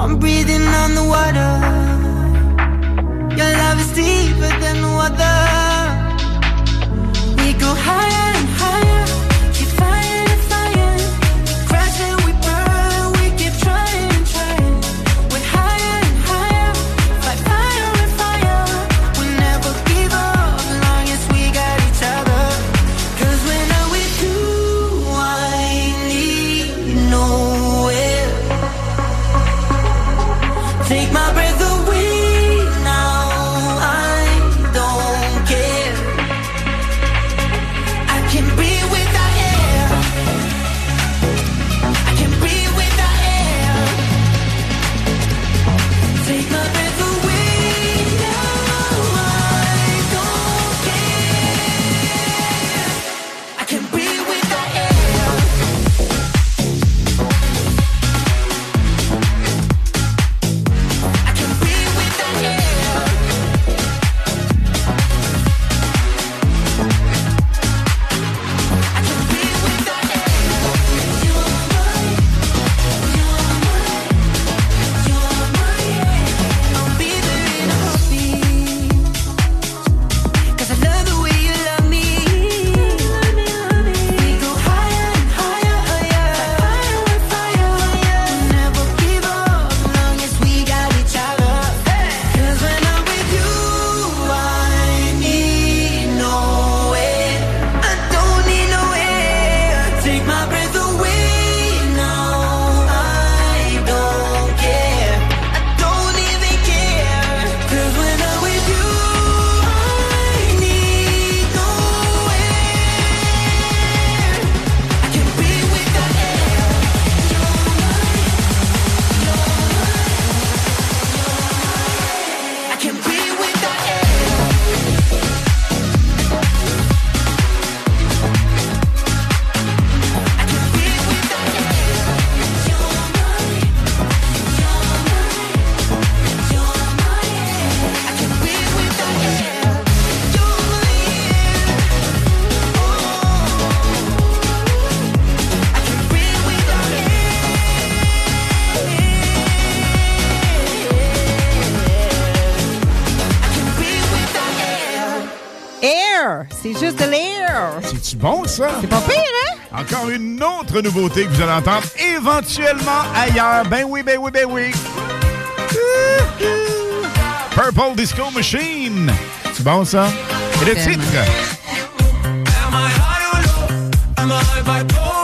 I'm breathing on the water. Your love is deeper than the water. We go higher. C'est-tu bon, ça? C'est pas pire, hein? Encore une autre nouveauté que vous allez entendre éventuellement ailleurs. Ben oui, ben oui, ben oui. Purple Disco Machine. C'est bon, ça? Et le Tellement. titre? Am I high or low? Am I bipolar? Need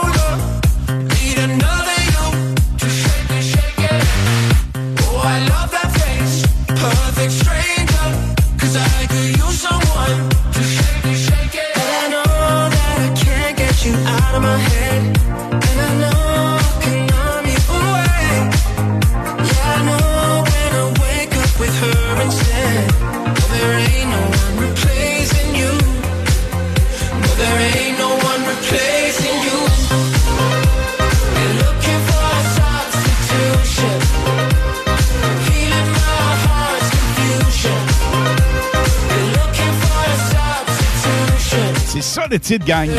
le titre, gang.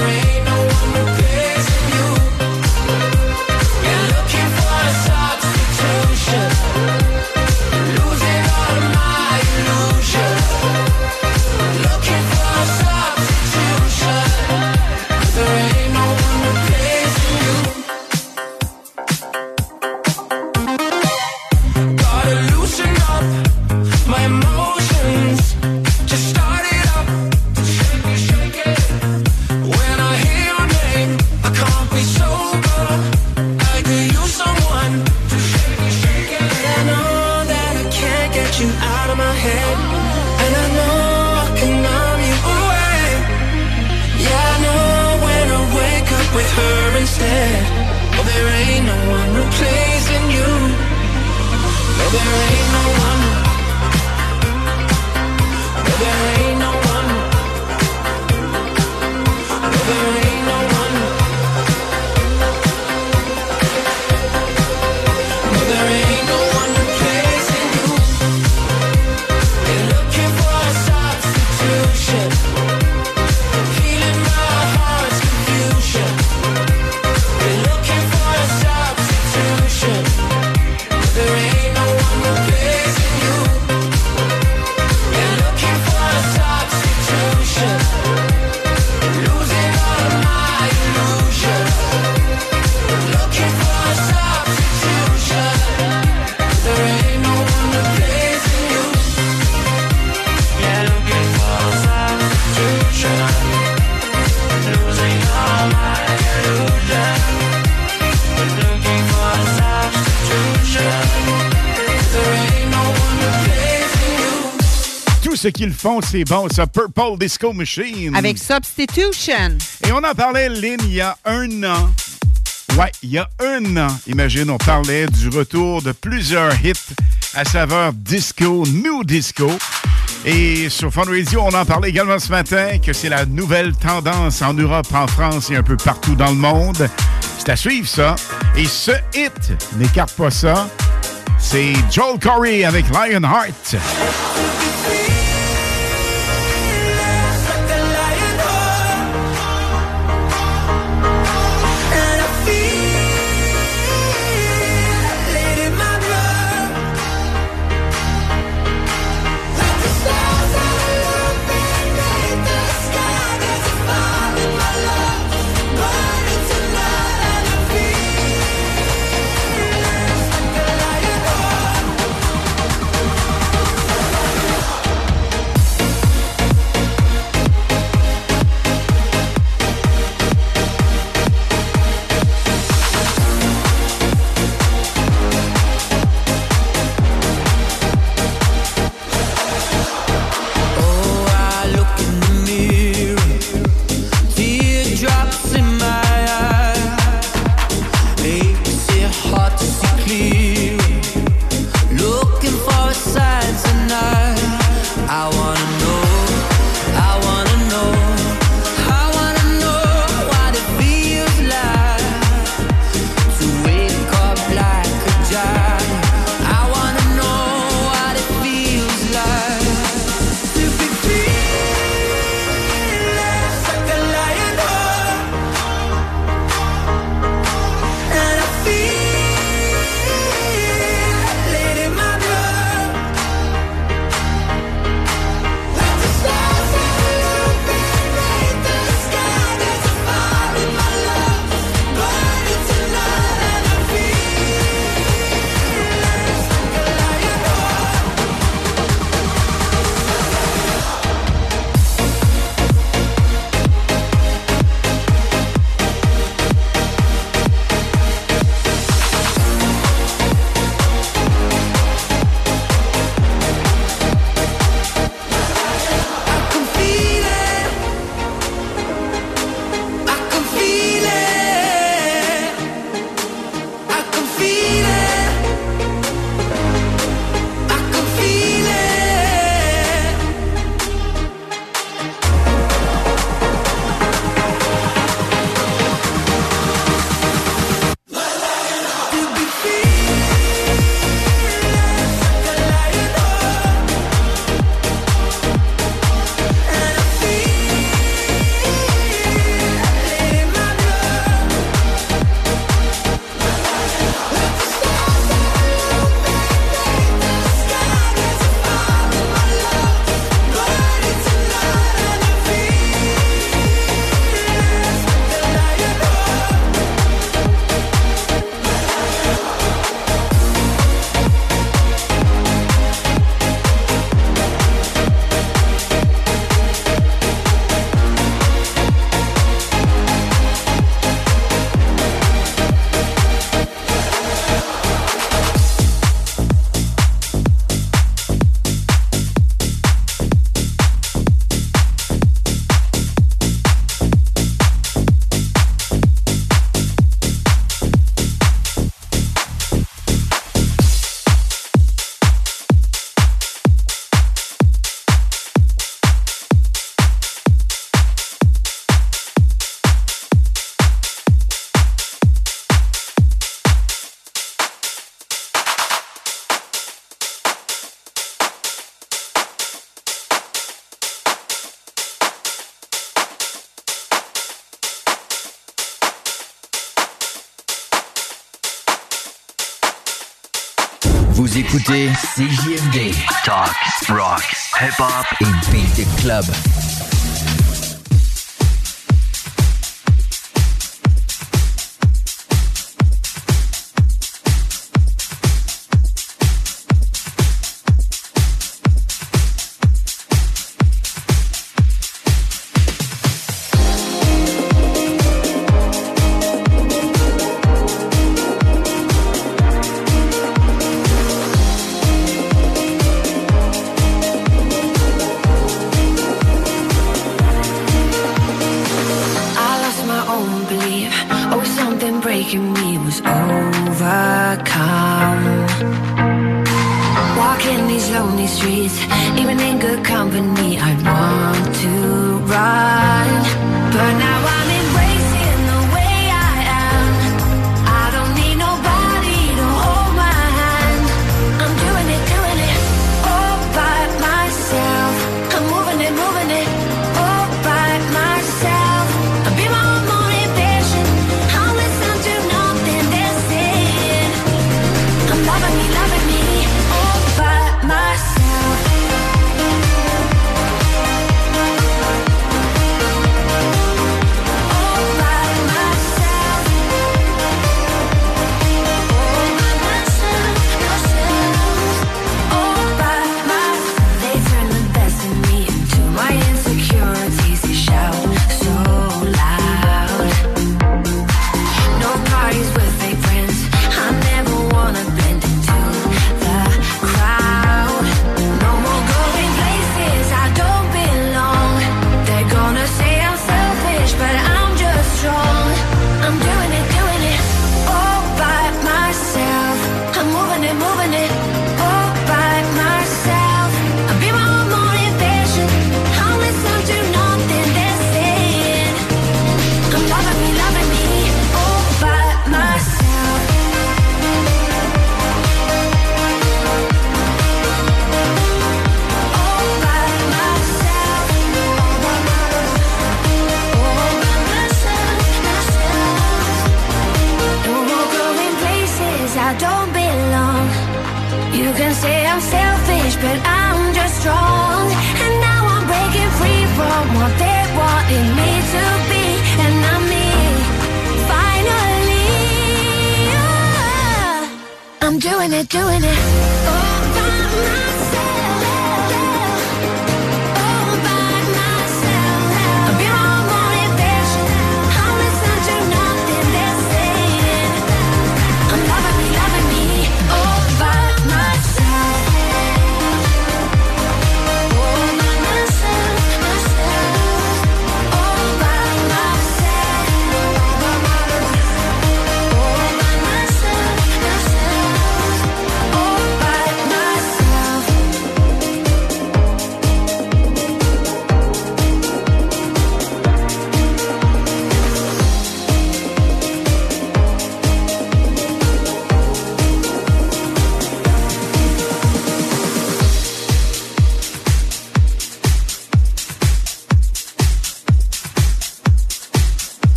Ce qu'ils font, c'est bon, ça. Purple Disco Machine. Avec Substitution. Et on en parlait, Lynn, il y a un an. Ouais, il y a un an, imagine, on parlait du retour de plusieurs hits à saveur disco, new disco. Et sur Fun Radio, on en parlait également ce matin que c'est la nouvelle tendance en Europe, en France et un peu partout dans le monde. C'est à suivre ça. Et ce hit n'écarte pas ça. C'est Joel Corey avec Lionheart. écoutez CJMD. Talk, rock, hip-hop et beat the club.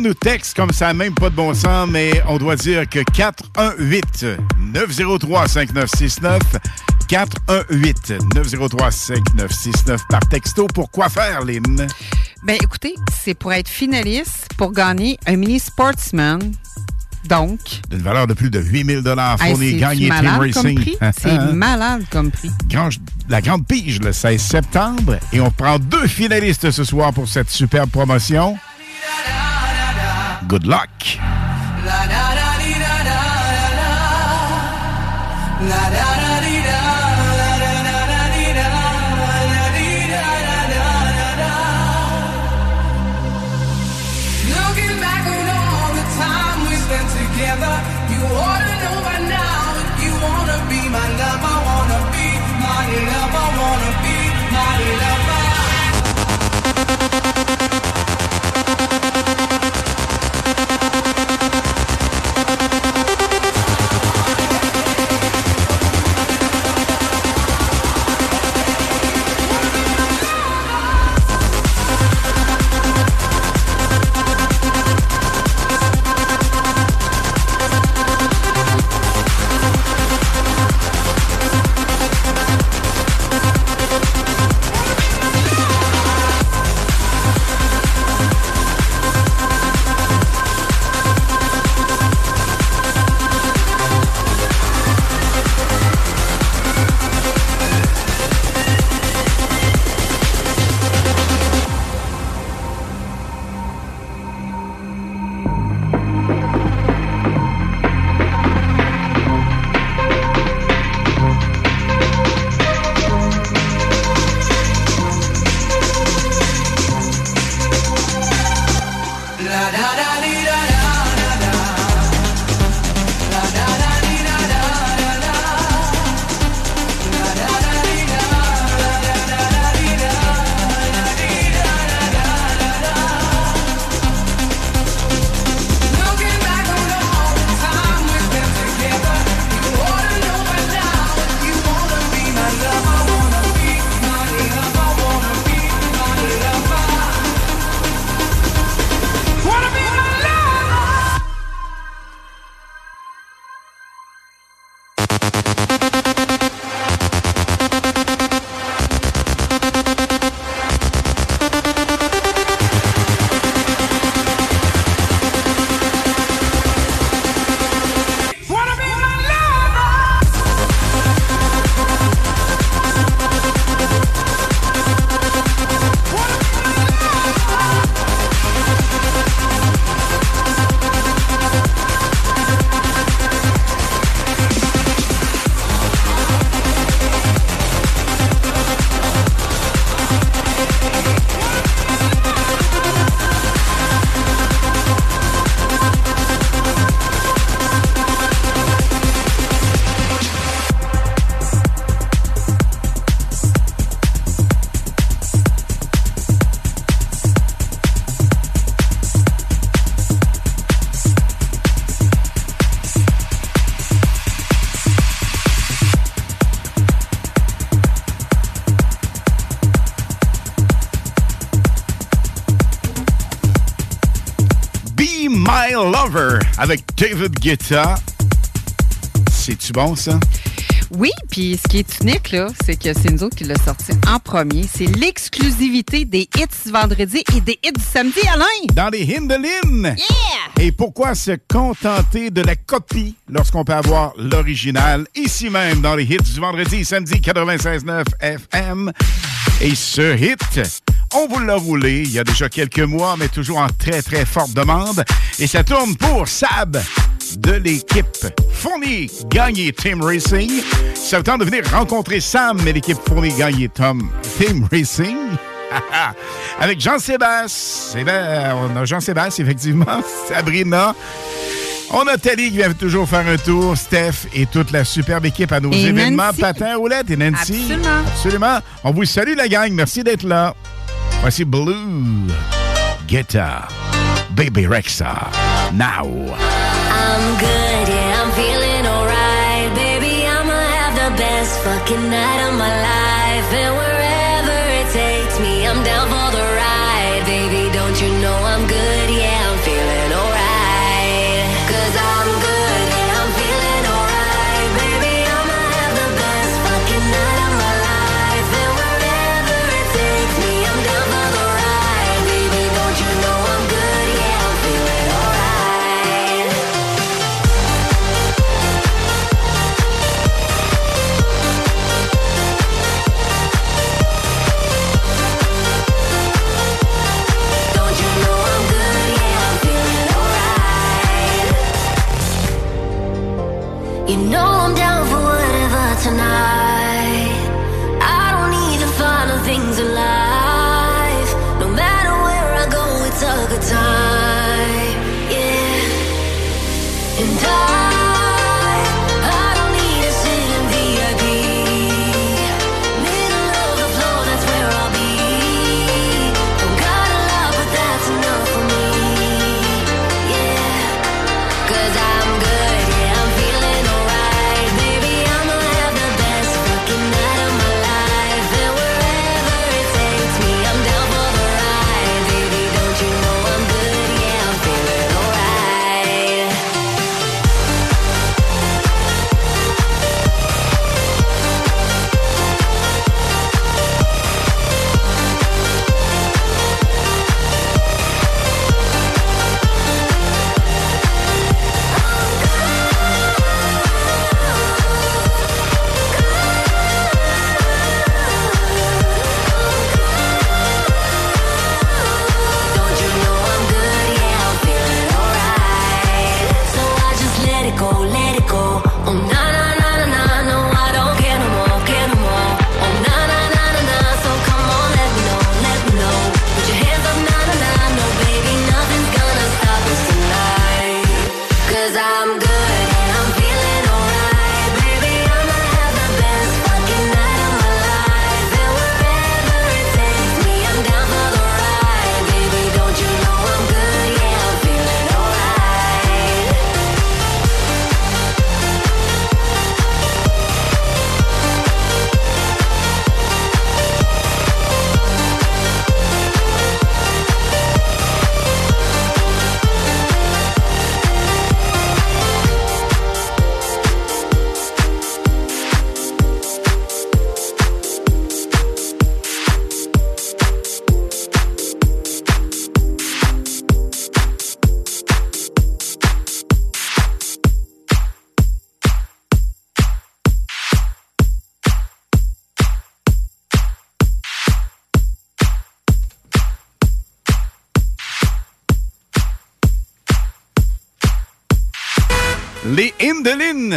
nous textent comme ça, même pas de bon sens, mais on doit dire que 418-903-5969, 418-903-5969 par texto. Pourquoi faire, Lynn? Ben écoutez, c'est pour être finaliste pour gagner un mini sportsman. Donc. D'une valeur de plus de 8000 dollars fournie gagné Team C'est malade comme prix. La grande pige le 16 septembre et on prend deux finalistes ce soir pour cette superbe promotion. Good luck. La, da, da, dee, da, David Guetta. C'est-tu bon, ça? Oui, puis ce qui est unique, là, c'est que c'est nous autres qui l'a sorti en premier. C'est l'exclusivité des hits vendredi et des hits du samedi, Alain! Dans les Hindelin! Yeah! Et pourquoi se contenter de la copie lorsqu'on peut avoir l'original ici même dans les hits du vendredi, samedi 96.9 FM? Et ce hit, on vous l'a roulé il y a déjà quelques mois, mais toujours en très très forte demande. Et ça tourne pour Sab de l'équipe Fournier Gagné Team Racing. Ça vous tente de venir rencontrer Sam et l'équipe Fournier Gagné Tom Team Racing. Avec Jean-Sébastien. Ben, on a Jean-Sébastien, effectivement. Sabrina. On a Tali qui vient toujours faire un tour. Steph et toute la superbe équipe à nos Et événements Nancy. patins roulettes. Et Nancy. Absolument. Absolument. On vous salue, la gang. Merci d'être là. Voici Blue Guetta. Baby Rexa. Now. I'm good, yeah, I'm feeling alright. Baby, I'ma have the best fucking night of my life.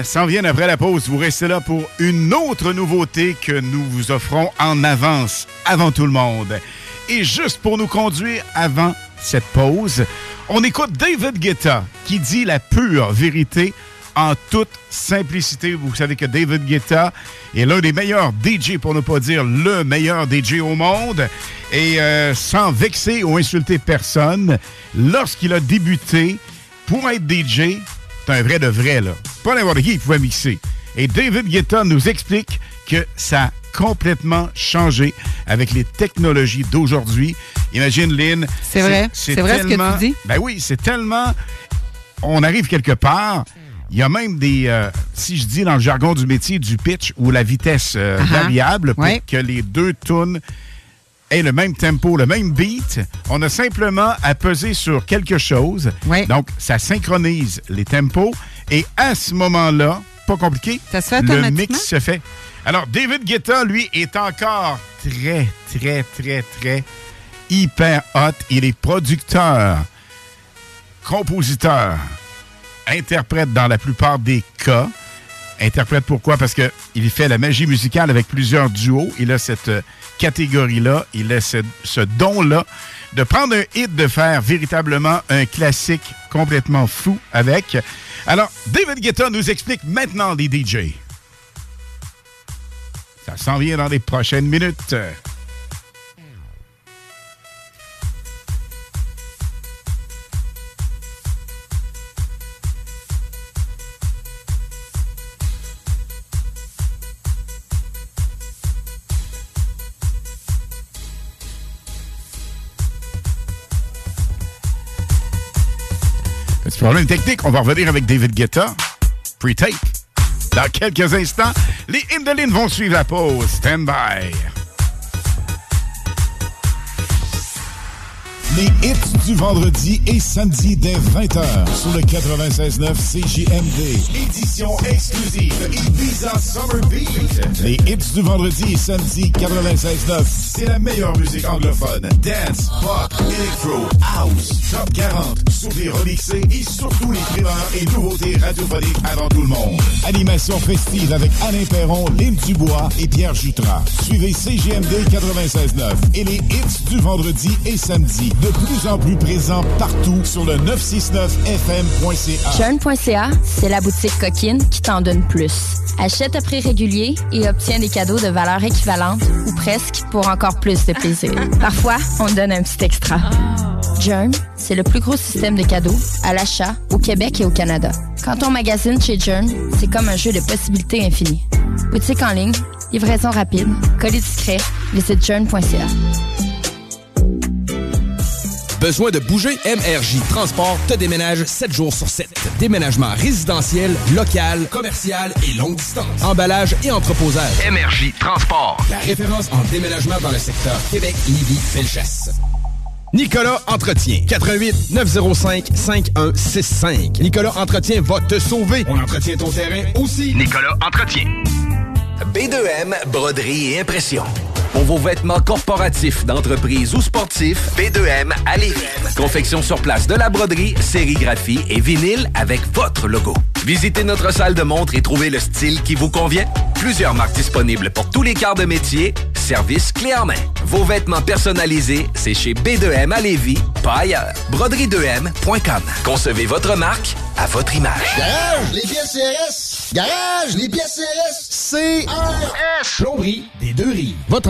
S'en viennent après la pause. Vous restez là pour une autre nouveauté que nous vous offrons en avance, avant tout le monde. Et juste pour nous conduire avant cette pause, on écoute David Guetta qui dit la pure vérité en toute simplicité. Vous savez que David Guetta est l'un des meilleurs DJ, pour ne pas dire le meilleur DJ au monde. Et euh, sans vexer ou insulter personne, lorsqu'il a débuté, pour être DJ, c'est un vrai de vrai, là. Pas n'importe qui pouvait mixer. Et David Guetta nous explique que ça a complètement changé avec les technologies d'aujourd'hui. Imagine, Lynn. C'est vrai. C'est vrai ce que tu dis? Ben oui, c'est tellement on arrive quelque part, il y a même des, euh, si je dis dans le jargon du métier, du pitch ou la vitesse euh, Ah ah. variable pour Ouais. que les deux tunes aient le même tempo, le même beat. On a simplement à peser sur quelque chose. Donc, ça synchronise les tempos. Et à ce moment-là, pas compliqué, Ça se fait le mix se fait. Alors, David Guetta, lui, est encore très, très, très, très hyper hot. Il est producteur, compositeur, interprète dans la plupart des cas. Interprète pourquoi? Parce qu'il fait la magie musicale avec plusieurs duos. Il a cette euh, catégorie-là, il a ce, don-là de prendre un hit, de faire véritablement un classique complètement fou avec. Alors, David Guetta nous explique maintenant les DJ. Ça s'en vient dans les prochaines minutes. Problème technique, on va revenir avec David Guetta. Pre-tape. Dans quelques instants, les Indolines vont suivre la pause. Stand by. Les hits du vendredi et samedi dès 20h sur le 96.9 CJMD. Édition exclusive Ibiza Summer Beat. Les hits du vendredi et samedi 96.9, c'est la meilleure musique anglophone. Dance, pop, electro, house, top 40, sur des remixés et surtout les primeurs et nouveautés radiophoniques avant tout le monde. Animation festive avec Alain Perron, Lynn Dubois et Pierre Jutras. Suivez CGMD 96.9 et les hits du vendredi et samedi de plus en plus présents partout sur le 969fm.ca. Jeune.ca, c'est la boutique coquine qui t'en donne plus. Achète à prix régulier et obtiens des cadeaux de valeur équivalente ou presque pour encore plus de plaisir. Parfois, on te donne un petit extra. Jern, c'est le plus gros système de cadeaux à l'achat au Québec et au Canada. Quand on magasine chez Jern, c'est comme un jeu de possibilités infinies. Boutique en ligne, livraison rapide, colis discret, visite jern.ca. Besoin de bouger? MRJ Transport te déménage 7 jours sur 7. Déménagement résidentiel, local, commercial et longue distance. Emballage et entreposage. MRJ Transport. La référence en déménagement dans le secteur Québec, Lévis, Felchasse. Nicolas Entretien. 88 905 5165. Nicolas Entretien va te sauver. On entretient ton terrain aussi. Nicolas Entretien. B2M, broderie et impression. Pour vos vêtements corporatifs, d'entreprise ou sportifs, B2M à Lévis. Confection sur place de la broderie, sérigraphie et vinyle avec votre logo. Visitez notre salle de montre et trouvez le style qui vous convient. Plusieurs marques disponibles pour tous les quarts de métier. Service clé en main. Vos vêtements personnalisés, c'est chez B2M à Lévis, pas ailleurs. Broderie2M.com. Concevez votre marque à votre image. Garage, les pièces CRS. Garage, les pièces CRS. CRS. Plomberie des deux rives. Votre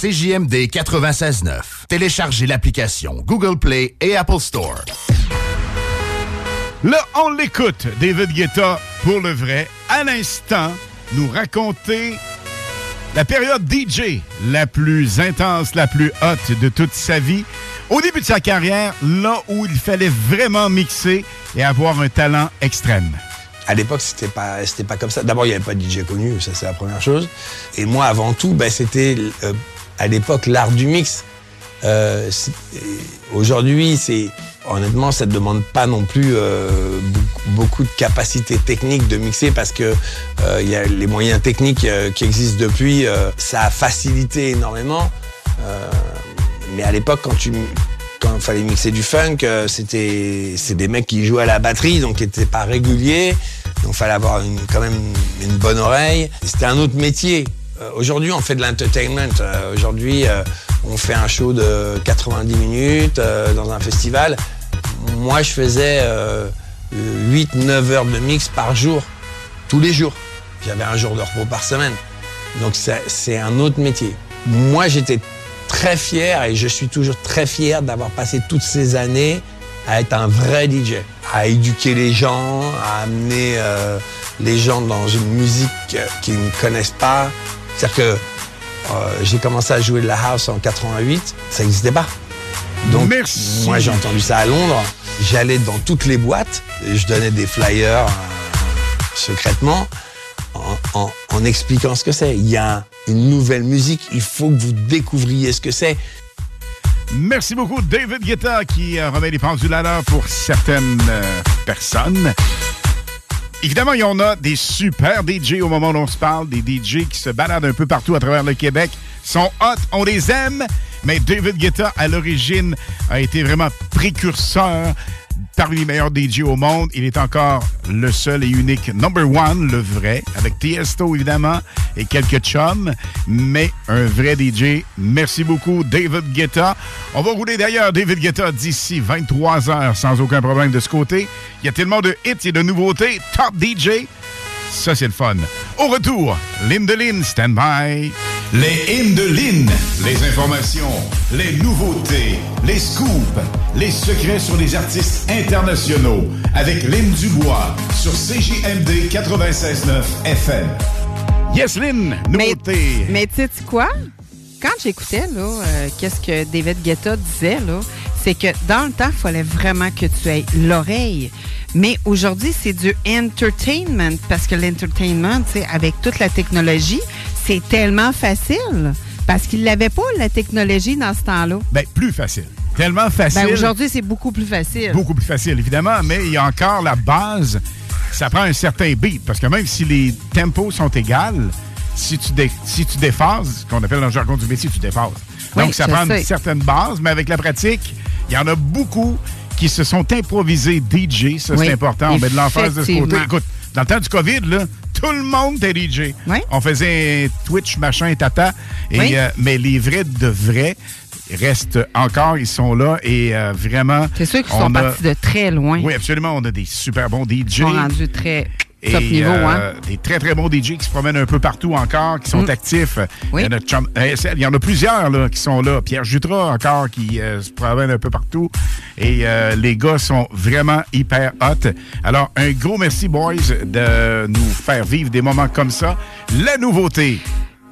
CJMD 96.9. Téléchargez l'application Google Play et Apple Store. Là, on l'écoute, David Guetta, pour le vrai, à l'instant, nous raconter la période DJ la plus intense, la plus haute de toute sa vie. Au début de sa carrière, là où il fallait vraiment mixer et avoir un talent extrême. À l'époque, c'était pas, c'était pas comme ça. D'abord, il n'y avait pas de DJ connu, ça c'est la première chose. Et moi, avant tout, ben, c'était euh, à l'époque l'art du mix. Euh, Aujourd'hui, c'est honnêtement, ça ne demande pas non plus euh, beaucoup, de capacité technique de mixer parce que euh, y a les moyens techniques euh, qui existent depuis. ça a facilité énormément. Mais à l'époque, quand tu quand il fallait mixer du funk, c'était c'est des mecs qui jouaient à la batterie, donc qui n'étaient pas réguliers. Donc fallait avoir quand même une bonne oreille. C'était un autre métier. Euh, Aujourd'hui, on fait de l'entertainment. Euh, Aujourd'hui, euh, on fait un show de 90 minutes dans un festival. moi, je faisais 8-9 heures de mix par jour, tous les jours. J'avais un jour de repos par semaine. Donc, c'est un autre métier. Moi, j'étais très fier et je suis toujours très fier d'avoir passé toutes ces années à être un vrai DJ, à éduquer les gens, à amener les gens dans une musique qu'ils ne connaissent pas. C'est-à-dire que euh, j'ai commencé à jouer de la house en 88, ça n'existait pas. Donc, Merci. moi, j'ai entendu ça à Londres. J'allais dans toutes les boîtes, et je donnais des flyers euh, secrètement en, en- en expliquant ce que c'est. Il y a une nouvelle musique, il faut que vous découvriez ce que c'est. Merci beaucoup, David Guetta, qui remet les pendules à l'heure pour certaines euh, personnes. Évidemment, il y en a des super DJ au moment où on se parle, des DJ qui se baladent un peu partout à travers le Québec, sont hot, on les aime, mais David Guetta, à l'origine, a été vraiment précurseur parmi les meilleurs DJ au monde. Il est encore le seul et unique number one, le vrai, avec Tiesto évidemment et quelques chums, mais un vrai DJ. Merci beaucoup, David Guetta. On va rouler d'ailleurs David Guetta d'ici 23 heures sans aucun problème de ce côté. Il y a tellement de hits et de nouveautés. Top DJ, ça c'est le fun. Au retour, Lynn de Lynn, stand by. Les hymnes de Lynn, les informations, les nouveautés, les scoops, les secrets sur les artistes internationaux avec Lynn Dubois sur CJMD 96.9 FM. Yes, Lynn, nouveauté. Mais tu quoi? Quand j'écoutais, là, euh, qu'est-ce que David Guetta disait, là, c'est que dans le temps, il fallait vraiment que tu aies l'oreille. Mais aujourd'hui, c'est du entertainment parce que l'entertainment, avec toute la technologie, c'est tellement facile. Parce qu'il n'avait pas la technologie dans ce temps-là. Ben, plus facile. Tellement facile. Ben, aujourd'hui, c'est beaucoup plus facile. Beaucoup plus facile, évidemment, mais il y a encore la base. Ça prend un certain beat, parce que même si les tempos sont égales, si tu, dé- si tu déphases, ce qu'on appelle dans le jargon du métier, tu déphases. Oui, Donc, ça prend une certaine base, mais avec la pratique, il y en a beaucoup qui se sont improvisés DJ. Ça, Oui, c'est important. On met de l'emphase de ce côté. Écoute, dans le temps du COVID, là, tout le monde était DJ. On faisait Twitch, machin, tata. Et, Oui. euh, mais les vrais de vrais restent encore, ils sont là. Et euh, vraiment. C'est sûr qu'ils on sont a- partis de très loin. oui, absolument. On a des super bons DJ. Ils sont rendus très Et, top niveau, euh, hein? Des très, très bons DJ qui se promènent un peu partout encore, qui sont Mm. actifs. Oui. Il, y en a chum- euh, il y en a plusieurs là, qui sont là. Pierre Jutras encore qui euh, se promène un peu partout. Et euh, les gars sont vraiment hyper hot. Alors, un gros merci, boys, de nous faire vivre des moments comme ça. La nouveauté.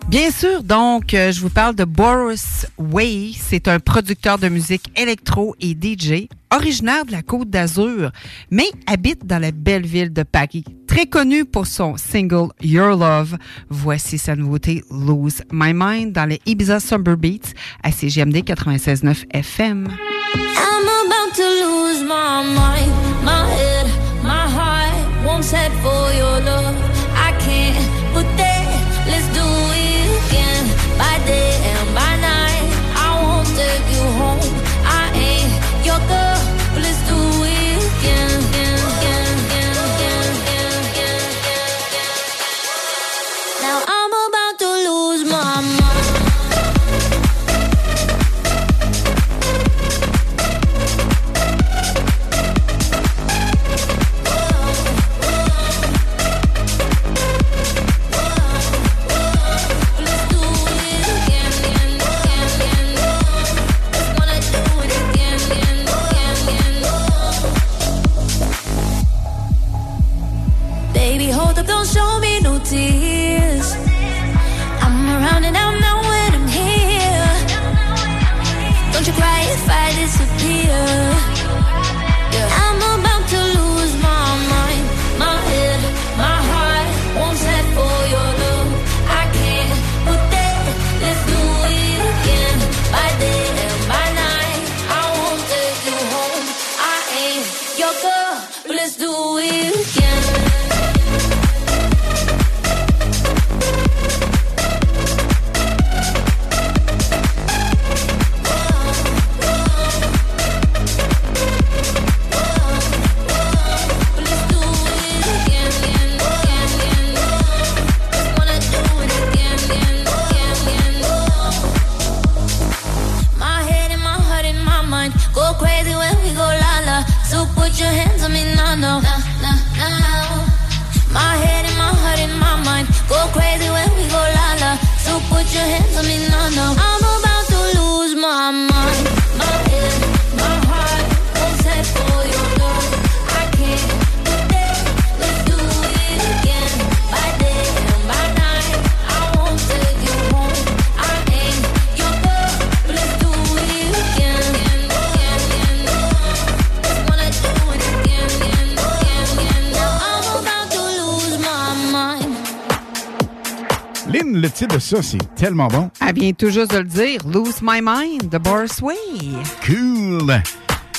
Bien sûr, donc, euh, je vous parle de Boris Way. C'est un producteur de musique électro et DJ, originaire de la Côte d'Azur, mais habite dans la belle ville de Paris. Très connu pour son single Your Love. Voici sa nouveauté Lose My Mind dans les Ibiza Summer Beats à CGMD 96.9 FM. I'm about to lose my mind, no tears. I'm around and I'm not when I'm here. Don't you cry if I disappear. put your hands on me now, no, now, now, now. My head and my heart and my mind go crazy when we go la la. So put your hands on me now, no. I'm about to lose my mind. Le titre de ça, c'est tellement bon. Elle vient tout juste de le dire. Lose My Mind, The Boris Way. Cool.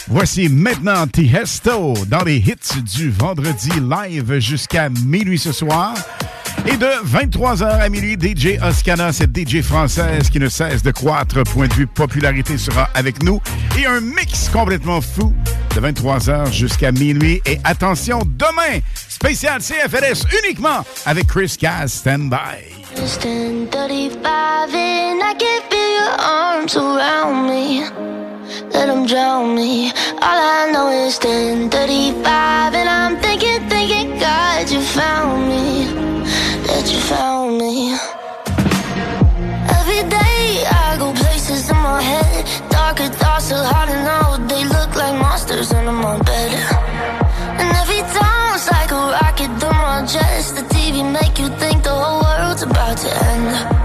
Voici maintenant Tiesto dans les hits du vendredi live jusqu'à minuit ce soir. Et de 23h à minuit, DJ Oscana, cette DJ française qui ne cesse de croître, point de vue popularité, sera avec nous. Et un mix complètement fou de 23h jusqu'à minuit. Et attention, demain, spécial CFRS uniquement avec Chris Cass, Stand By. It's 10.35 and I can feel your arms around me. Let them drown me. All I know is 10.35 and I'm thinking, thinking God, you found me. That you found me. Every day I go places in my head. Darker thoughts are hard to know They look like monsters under my bed. And every time Get them all dressed. just the TV make you think the whole world's about to end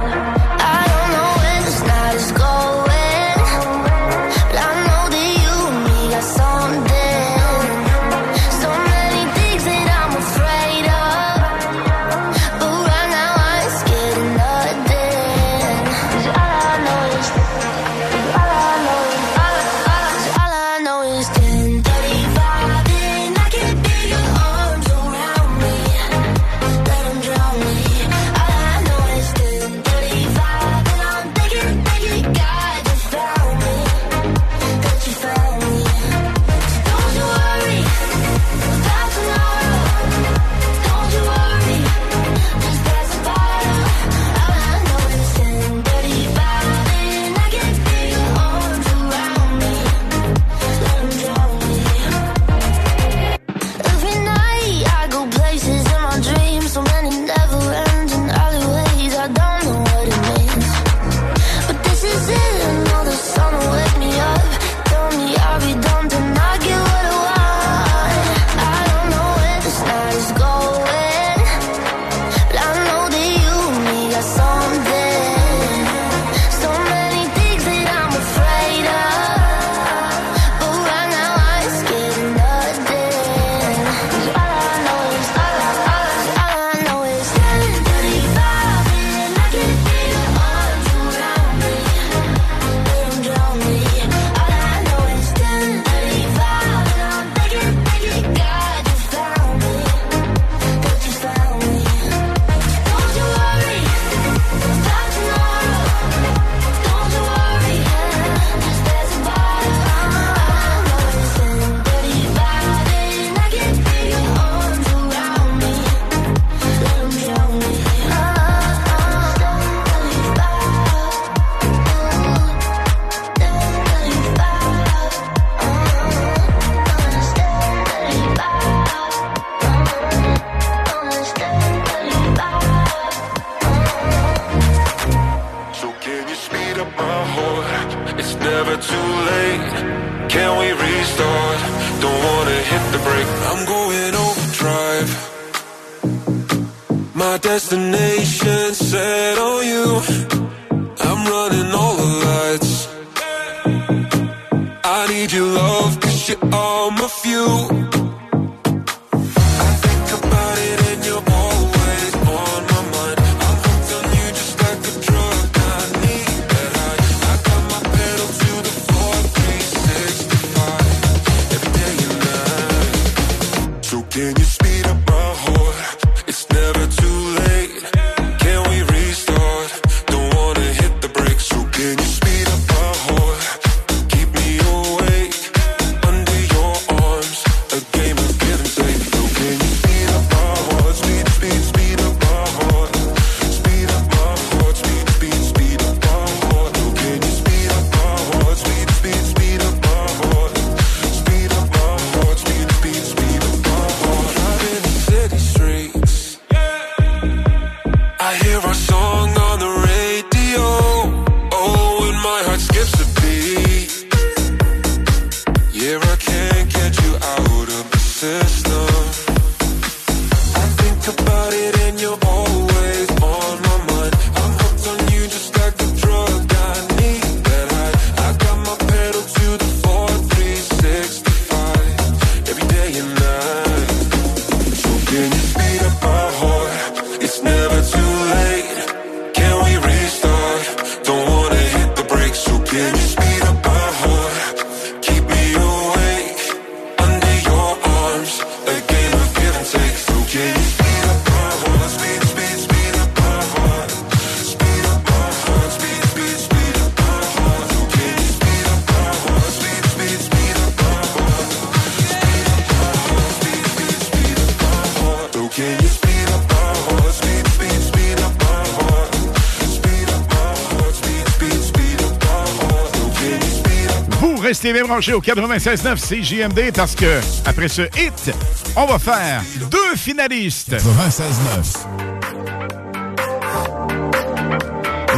Restez bien branchés au 96.9 CJMD parce que, après ce hit, on va faire deux finalistes. 96.9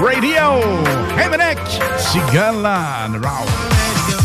Radio, Hemenek, Sigalan Round.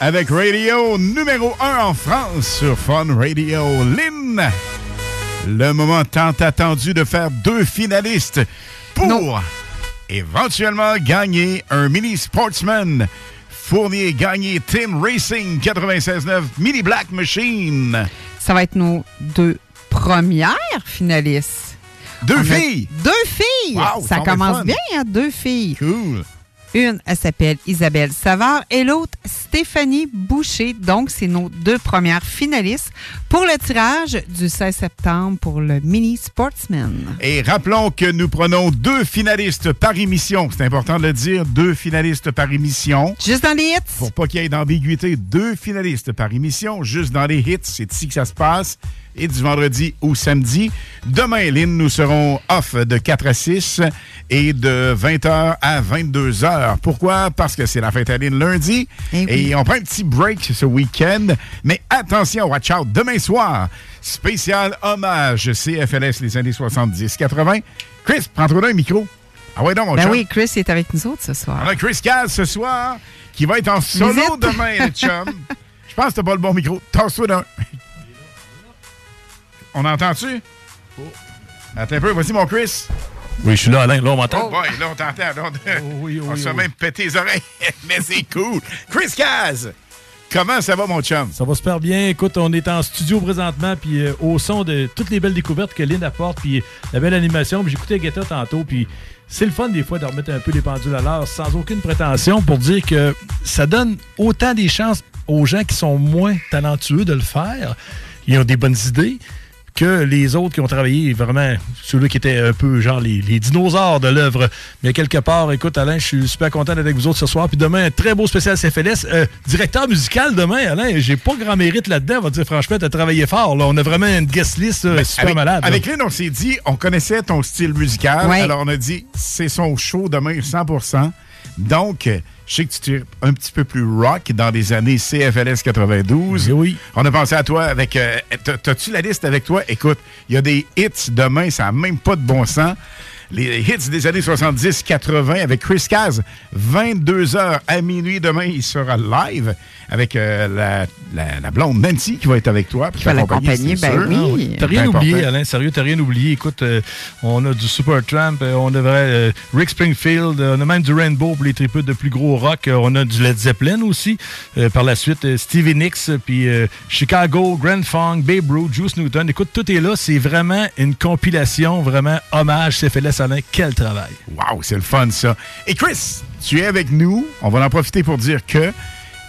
Avec Radio numéro 1 en France sur Fun Radio Lynn. Le moment tant attendu de faire deux finalistes pour éventuellement gagner un mini Sportsman. Fournier gagné Team Racing 96.9 Mini Black Machine. Ça va être nos deux premières finalistes. Deux filles! Deux filles! Ça commence bien, hein? deux filles. Cool. Une, s'appelle Isabelle Savard et l'autre, Stéphanie Boucher. Donc, c'est nos deux premières finalistes pour le tirage du 16 septembre pour le Mini Sportsman. Et rappelons que nous prenons deux finalistes par émission. C'est important de le dire, deux finalistes par émission. Juste dans les hits. Pour pas qu'il y ait d'ambiguïté, deux finalistes par émission, juste dans les hits. C'est ici que ça se passe et du vendredi au samedi. Demain, Lynn, nous serons off de 4 à 6 et de 20h à 22h. Pourquoi? Parce que c'est la fête à Lynn lundi et on prend un petit break ce week-end. Mais attention, watch out, demain soir, spécial hommage CFLS les années 70-80. Chris, prends-toi un micro. Ah ouais, donc, mon Ben chum. oui, Chris est avec nous autres ce soir. On a Chris Caz ce soir qui va être en solo Visite. demain, le chum. Je pense que t'as pas le bon micro. Tasse-toi d'un. On entend-tu? Attends un peu, vas-y, mon Chris. Oui, je suis là, Alain. Là, on m'entend? Oh boy, là, on t'entend. Là, on- on se fait même péter les oreilles. Mais c'est cool. Chris Caz, comment ça va, mon chum? Ça va super bien. Écoute, on est en studio présentement, puis euh, au son de toutes les belles découvertes que Lynn apporte, puis la belle animation. Puis J'écoutais Guetta tantôt, puis c'est le fun des fois de remettre un peu les pendules à l'heure sans aucune prétention pour dire que ça donne autant des chances aux gens qui sont moins talentueux de le faire. Ils ont des bonnes idées que les autres qui ont travaillé vraiment, ceux-là qui étaient un peu genre les, les dinosaures de l'œuvre. Mais quelque part, écoute, Alain, je suis super content d'être avec vous autres ce soir. Puis demain, un très beau spécial CFLS. Euh, directeur musical demain, Alain, j'ai pas grand mérite là-dedans. On va dire franchement, t'as travaillé fort. Là. On a vraiment une guest list euh, super avec, malade. Avec Lynn, on s'est dit, on connaissait ton style musical. Ouais. Alors, on a dit, c'est son show demain 100% Donc, euh, je sais que tu tires un petit peu plus rock dans les années CFLS 92. oui. On a pensé à toi avec. euh, t'as- T'as-tu la liste avec toi? Écoute, il y a des hits demain, ça n'a même pas de bon sens. Les hits des années 70-80 avec Chris Caz. 22h à minuit demain, il sera live avec euh, la, la- la blonde Nancy qui va être avec toi. Qui va l'accompagner, ben oui. T'as rien Important. oublié, Alain. Sérieux, t'as rien oublié. Écoute, euh, on a du Supertramp, euh, on devrait euh, Rick Springfield, euh, on a même du Rainbow pour les tripeux de plus gros rock. Euh, on a du Led Zeppelin aussi. Euh, par la suite, euh, Stevie Nicks, euh, puis euh, Chicago, Grand Funk, Babe Ruth, Juice Newton. Écoute, tout est là. C'est vraiment une compilation, vraiment hommage CFLS Quel travail. Wow, c'est le fun, ça. Et Chris, tu es avec nous. On va en profiter pour dire que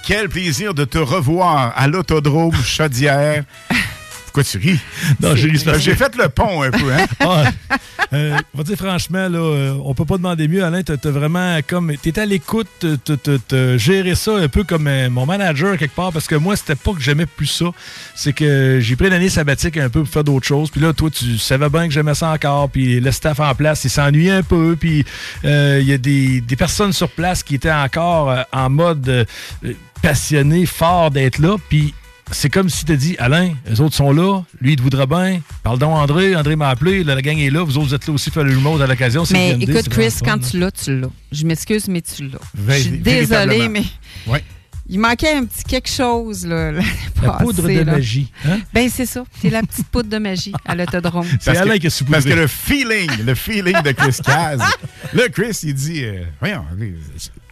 quel plaisir de te revoir à l'autodrome Chaudière. Pourquoi tu ris? Non, j'ai J'ai fait le pont un peu, hein? Ah, euh, on va dire franchement, là, euh, on peut pas demander mieux, Alain. T'as vraiment comme. T'es à l'écoute, t'as- géré ça un peu comme euh, mon manager quelque part, parce que moi, c'était pas que j'aimais plus ça. C'est que j'ai pris une année sabbatique un peu pour faire d'autres choses. Puis là, toi, tu savais bien que j'aimais ça encore. Puis le staff en place, il s'ennuyait un peu. Puis il y a des, des personnes sur place qui étaient encore en mode passionné, fort d'être là. Puis c'est comme si tu dit Alain, les autres sont là, lui il te voudra bien. Parle donc à André, André m'a appelé, la, la gang est là, vous autres vous êtes là aussi, faire le remote à l'occasion. c'est Mais écoute, c'est Chris, quand fun, tu l'as, tu l'as. Je m'excuse, mais tu l'as. Je suis désolée, mais Ouais. il manquait un petit quelque chose. Là, La passée, poudre de là. magie. Hein? Ben, c'est ça. C'est la petite poudre de magie à l'autodrome. Que- Alain qui a saupoudré. Parce que le feeling, le feeling de Chris Caz. là, Chris, il dit euh, Voyons,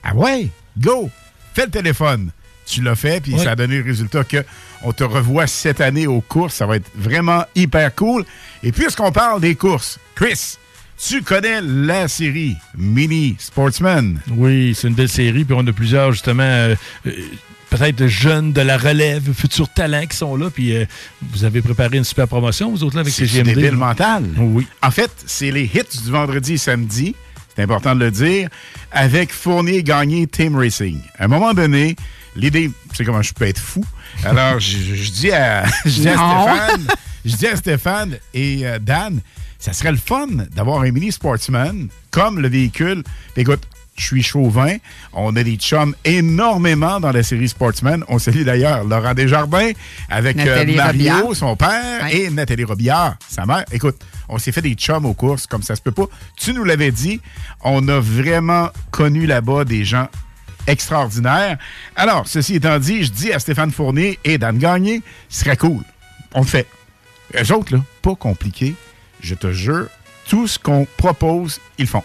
ah ouais, go, fais le téléphone. Tu l'as fait, puis Ouais. ça a donné le résultat que on te revoit cette année aux courses. Ça va être vraiment hyper cool. Et puisqu'on parle des courses, Chris, tu connais la série Mini Sportsman? Oui, c'est une belle série, puis on a plusieurs justement. euh, euh, Peut-être jeunes de la relève, futurs talents qui sont là, puis euh, vous avez préparé une super promotion, vous autres là, avec C'est CGMD. débile mental. Oui. En fait, c'est les hits du vendredi et samedi, c'est important de le dire, avec Fournier gagné Team Racing. À un moment donné, l'idée, c'est comment je peux être fou. Alors, je, dis à, je dis à. Stéphane, je dis à Stéphane et euh, Dan, ça serait le fun d'avoir un mini sportsman comme le véhicule. Écoute, je suis chauvin. On a des chums énormément dans la série Sportsman. On salue d'ailleurs Laurent Desjardins avec euh, Mario, Robillard. son père, Ouais. et Nathalie Robillard, sa mère. Écoute, on s'est fait des chums aux courses comme ça se peut pas. Tu nous l'avais dit, on a vraiment connu là-bas des gens extraordinaires. Alors, ceci étant dit, je dis à Stéphane Fournier et Dan Gagné, ce serait cool. On le fait. Eux autres, là, pas compliqué. Je te jure, tout ce qu'on propose, ils font.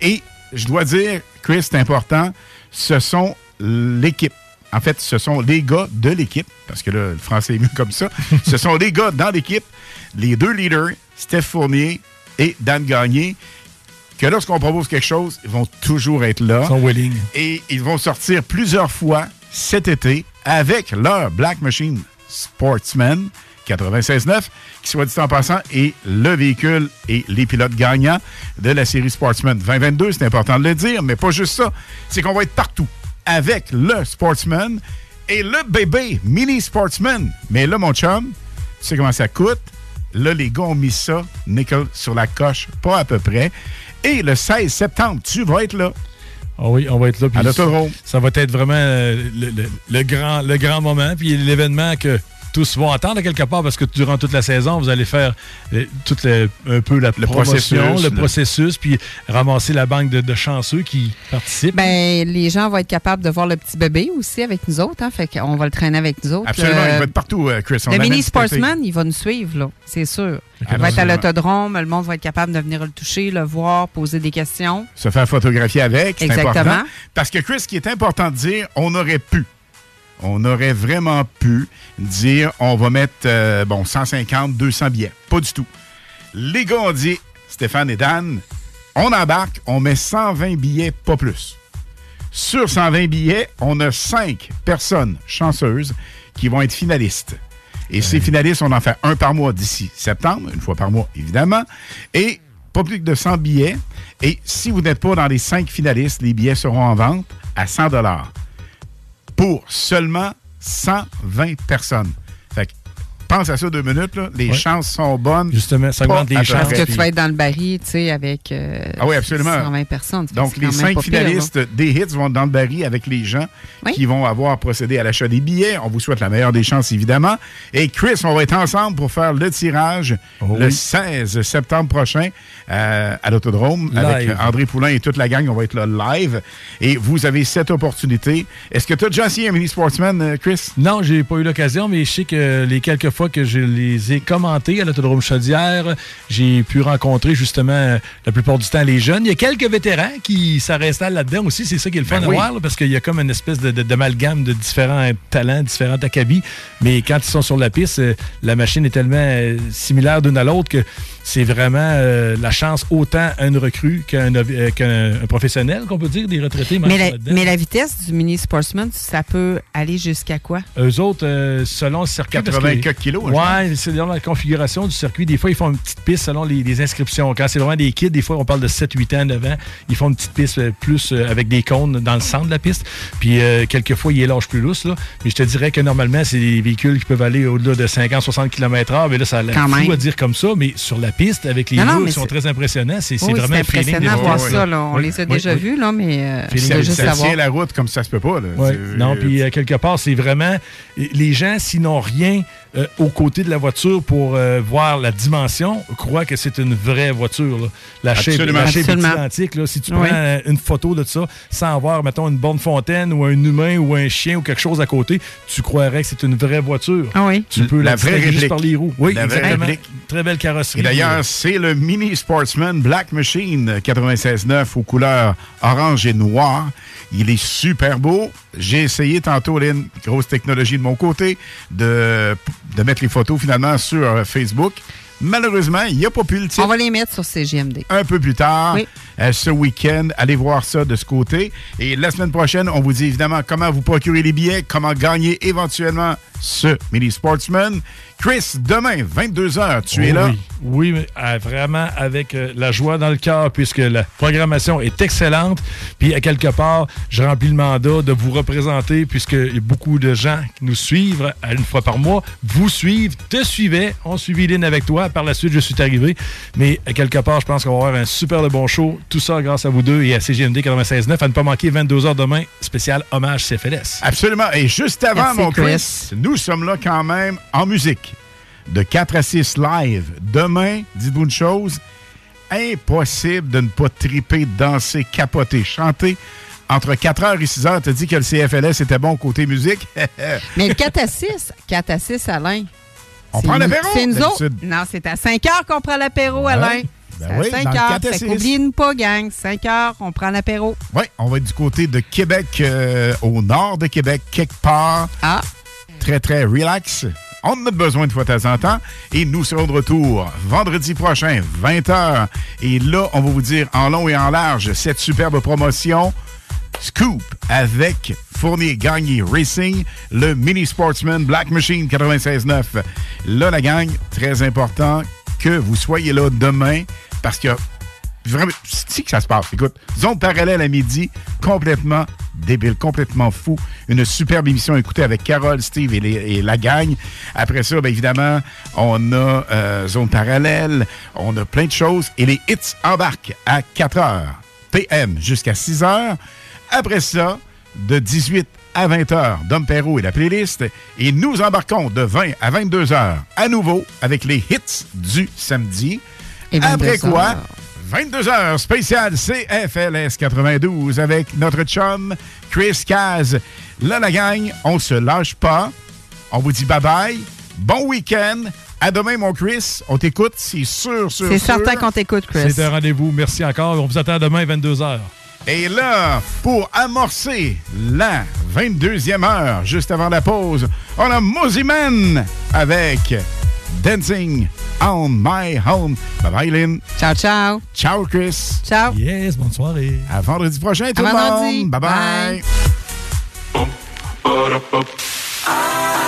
Et je dois dire, Chris, c'est important, ce sont l'équipe. En fait, ce sont les gars de l'équipe, parce que le français est mieux comme ça. ce sont les gars dans l'équipe, les deux leaders, Steph Fournier et Dan Gagné, que lorsqu'on propose quelque chose, ils vont toujours être là. Ils sont willing. Et ils vont sortir plusieurs fois cet été avec leur Black Machine Sportsman 96.9, qui soit dit en passant est le véhicule et les pilotes gagnants de la série Sportsman 2022. C'est important de le dire, mais pas juste ça. C'est qu'on va être partout avec le Sportsman et le bébé Mini Sportsman. Mais là, mon chum, Tu sais comment ça coûte? Là, les gars ont mis ça, nickel, sur la coche, pas à peu près. Et le 16 septembre, tu vas être là. Ah oui, on va être là. À l'autodrome. Ça va être vraiment euh, le, le- le grand, le grand moment. Puis l'événement que tous vont attendre quelque part parce que durant toute la saison, vous allez faire euh, tout le- un peu la promotion, processus, le le- processus, puis ramasser la banque de, de chanceux qui participent. Ben, les gens vont être capables de voir le petit bébé aussi avec nous autres. Hein, fait qu'on va le traîner avec nous autres. Absolument, Euh, il va être partout, euh, Chris. On le mini sportsman, il va nous suivre, là, c'est sûr. Il va être à l'autodrome, le monde va être capable de venir le toucher, le voir, poser des questions. se faire photographier avec. C'est important. Parce que, Chris, ce qui est important de dire, on aurait pu, on aurait vraiment pu dire, on va mettre, euh, bon, 150, 200 billets. Pas du tout. Les gars ont dit, Stéphane et Dan, on embarque, on met 120 billets, pas plus. Sur 120 billets, on a 5 personnes chanceuses qui vont être finalistes. Et ces finalistes, on en fait un par mois d'ici septembre, une fois par mois, évidemment. Et pas plus que de 100 billets. Et si vous n'êtes pas dans les 5 finalistes, les billets seront en vente à 100 pour seulement 120 personnes. Pense à ça deux minutes, là. les Ouais. chances sont bonnes. Justement, ça augmente les chances. Que tu vas être dans le baril, tu sais, avec euh, Ah oui, absolument. 120 personnes. Donc, les cinq pire, finalistes des hits vont dans le baril avec les gens Oui. qui vont avoir procédé à l'achat des billets. On vous souhaite la meilleure des chances, évidemment. Et Chris, on va être ensemble pour faire le tirage Oh le oui. 16 septembre prochain euh, à l'Autodrome avec. André Poulain et toute la gang. On va être là live. Et vous avez cette opportunité. Est-ce que tu as déjà essayé un mini sportsman, euh, Chris? Non, j'ai pas eu l'occasion, mais je sais que les quelques fois que je les ai commentés à l'autodrome Chaudière, j'ai pu rencontrer justement euh, la plupart du temps les jeunes. Il y a quelques vétérans qui s'installent là-dedans aussi. C'est ça qui est le fun Ben à oui. voir, là, parce qu'il y a comme une espèce de- de- d'amalgame de, différents talents, différents acabis. Mais quand ils sont sur la piste, euh, la machine est tellement euh, similaire d'une à l'autre que c'est vraiment euh, la chance autant à une recrue qu'un euh, un professionnel, qu'on peut dire, des retraités. Mais la, là-dedans. mais la vitesse du mini sportsman, ça peut aller jusqu'à quoi? Eux autres, euh, selon le circuit. parce 80 que- quelques kilos, hein, Ouais, c'est selon la configuration du circuit. Des fois, ils font une petite piste selon les, les inscriptions. Quand c'est vraiment des kids, des fois, on parle de 7, 8 ans, 9 ans. Ils font une petite piste plus avec des cônes dans le centre de la piste. Puis, euh, quelquefois, ils lâchent plus lousse. Là. Mais je te dirais que normalement, c'est des véhicules qui peuvent aller au-delà de 50, 60 km/h. Mais là, ça a l'air fou même. à dire comme ça. Mais sur la piste, avec les roues qui sont très impressionnants, c'est c'est Oui, vraiment c'est un feeling impressionnant de voir ça. Là. On Oui, les a oui, déjà oui. vus, là, mais euh, de- juste Ça tient la route comme ça se peut pas. Là. Non, puis euh, quelque part, c'est vraiment les gens, s'ils n'ont rien euh, aux côtés de la voiture pour euh, voir la dimension, croient que c'est une vraie voiture. là. La shape, Absolument. la shape est identique. Là. Si tu prends euh, une photo de ça sans avoir, mettons, une borne fontaine ou un humain ou un chien ou quelque chose à côté, tu croirais que c'est une vraie voiture. Ah oui. Tu peux La la, vraie réplique. par les roues. Oui, La vraie exactement. réplique. Très belle carrosserie. Et d'ailleurs, c'est le Mini Sportsman Black Machine 96.9 aux couleurs orange et noir. Il est super beau. J'ai essayé tantôt, Lynn, grosse technologie de mon côté, de, de mettre les photos finalement sur euh, Facebook. Malheureusement, il n'y a pas pu le titre. On va les mettre sur CGMD. un peu plus tard, Oui. Euh, ce week-end. Allez voir ça de ce côté. Et la semaine prochaine, on vous dit évidemment comment vous procurer les billets, comment gagner éventuellement ce Mini Sportsman. Chris, demain, 22h, tu es là. Oui, euh, vraiment avec euh, la joie dans le cœur, puisque la programmation est excellente. Puis, à quelque part, je remplis le mandat de vous représenter, puisque beaucoup de gens qui nous suivent à une fois par mois, vous suivent, te suivaient, ont suivi Lynn avec toi. Par la suite, je suis arrivé. Mais à quelque part, je pense qu'on va avoir un super de bon show. Tout ça grâce à vous deux et à CGMD 96.9. À ne pas manquer 22h demain, spécial hommage CFLS. Absolument. Et juste avant, Merci, mon Chris, Chris. nous sommes là quand même en musique. De 4 à 6 live. Demain, dites-vous une chose, impossible de ne pas triper, danser, capoter, chanter. Entre 4h et 6h, tu as dit que le CFLS était bon côté musique. Mais le 4 à 6, 4 à 6, Alain. On prend l'apéro, C'est nous autres. Non, c'est à 5 heures qu'on prend l'apéro, Alain. Ben c'est oui, à 5 dans le heures. 4 à Fait 6. qu'oubliez-nous pas, gang. 5 heures, on prend l'apéro. Oui, on va être du côté de Québec, euh, au nord de Québec, quelque part. Ah. Très, très relax. On en a besoin de fois de temps en temps. Et nous serons de retour vendredi prochain, 20h. Et là, on va vous dire en long et en large cette superbe promotion. Scoop avec Fournier Gagné Racing, le Mini Sportsman Black Machine 96.9. Là, la gang, très important que vous soyez là demain parce que Vraiment, c'est que ça se passe. Écoute, zone parallèle à midi, complètement débile, complètement fou. Une superbe émission à écouter avec Carole, Steve et, la gang. Après ça, bien évidemment, on a euh, zone parallèle, on a plein de choses. Et les hits embarquent à 4 heures PM jusqu'à 6 heures. Après ça, de 18 à 20 heures, Dom Perrault et la playlist. Et nous embarquons de 20 à 22 heures à nouveau avec les hits du samedi. Et 22 Après quoi, heures. 22 heures spécial CFLS 92 avec notre chum Chris Caz. Là, la gang, on se lâche pas. On vous dit bye-bye. Bon week-end. À demain, mon Chris. On t'écoute, c'est sûr, sûr, C'est sûr. certain qu'on t'écoute, Chris. C'est un rendez-vous. Merci encore. On vous attend demain à 22h. Et là, pour amorcer la 22e heure, juste avant la pause, on a Moziman avec Dancing on My Home. Bye bye, Lynn. Ciao, ciao. Ciao, Chris. Ciao. Yes, bonne soirée. À vendredi prochain, tout À le vendredi. monde. Bye bye. I'll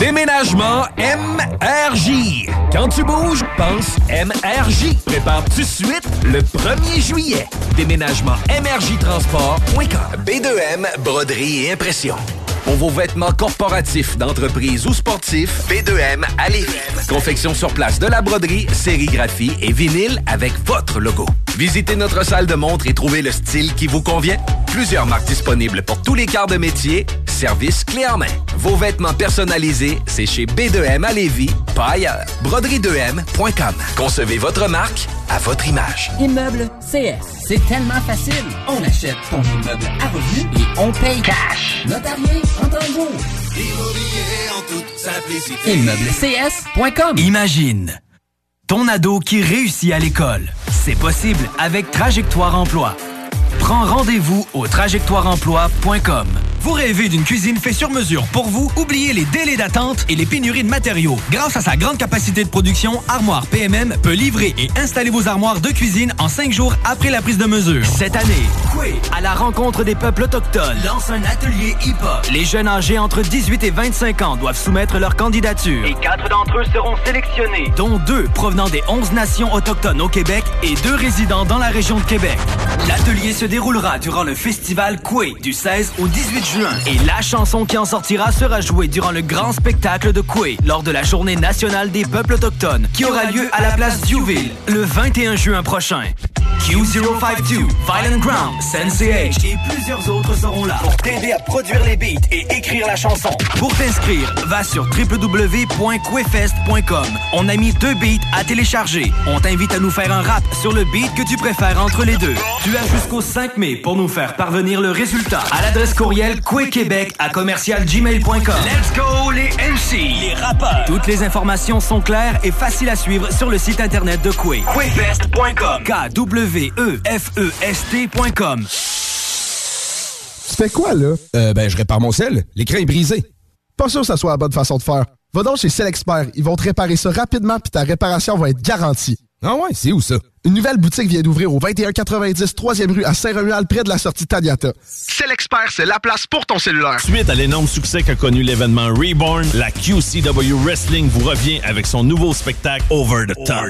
Déménagement MRJ. Quand tu bouges, pense MRJ. Prépare tout de suite le 1er juillet. Déménagement MRJTransport.com. B2M, broderie et impression. Pour vos vêtements corporatifs, d'entreprise ou sportifs, B2M à. Confection sur place de la broderie, sérigraphie et vinyle avec votre logo. Visitez notre salle de montre et trouvez le style qui vous convient. Plusieurs marques disponibles pour tous les quarts de métier. Service clé en main. Vos vêtements personnalisés, c'est chez B2M à Lévis, pas ailleurs. Broderie2M.com. Concevez votre marque à votre image. Immeuble CS. C'est tellement facile. On achète ton immeuble à revenu et on paye cash. Notarié en 30 jours. Immobilier en toute simplicité. ImmeublesCS.com. Imagine ton ado qui réussit à l'école. C'est possible avec Trajectoire Emploi. Prends rendez-vous au trajectoireemploi.com. Vous rêvez d'une cuisine faite sur mesure pour vous? Oubliez les délais d'attente et les pénuries de matériaux. Grâce à sa grande capacité de production, Armoire PMM peut livrer et installer vos armoires de cuisine en cinq jours après la prise de mesure. Cette année, Coué, à la rencontre des peuples autochtones, lance un atelier hip-hop. Les jeunes âgés entre 18 et 25 ans doivent soumettre leur candidature. Et quatre d'entre eux seront sélectionnés, dont deux provenant des 11 nations autochtones au Québec et deux résidents dans la région de Québec. L'atelier se déroulera durant le festival Coué du 16 au 18 juin. Et la chanson qui en sortira sera jouée durant le grand spectacle de Coué lors de la Journée nationale des peuples autochtones qui aura lieu à la place Diouville le 21 juin prochain. Q052, Violent Ground, Sensei H et plusieurs autres seront là pour t'aider à produire les beats et écrire la chanson. Pour t'inscrire, va sur www.quefest.com. On a mis deux beats à télécharger. On t'invite à nous faire un rap sur le beat que tu préfères entre les deux. Tu as jusqu'au 5 mai pour nous faire parvenir le résultat à l'adresse courriel quequebec à commercialgmail.com. Let's go les MC, les rappeurs. Toutes les informations sont claires et faciles à suivre sur le site internet de Quay. Quefest.com. K-W-E-F-E-S-T.com. Tu fais quoi, là? Euh, ben, je répare mon sel. L'écran est brisé. Pas sûr que ça soit la bonne façon de faire. Va donc chez Selexpert. Ils vont te réparer ça rapidement puis ta réparation va être garantie. Ah ouais, c'est où ça? Une nouvelle boutique vient d'ouvrir au 2190 3e rue à Saint-Romuald, près de la sortie Taniata. C'est l'expert, c'est la place pour ton cellulaire. Suite à l'énorme succès qu'a connu l'événement Reborn, la QCW Wrestling vous revient avec son nouveau spectacle Over the Top.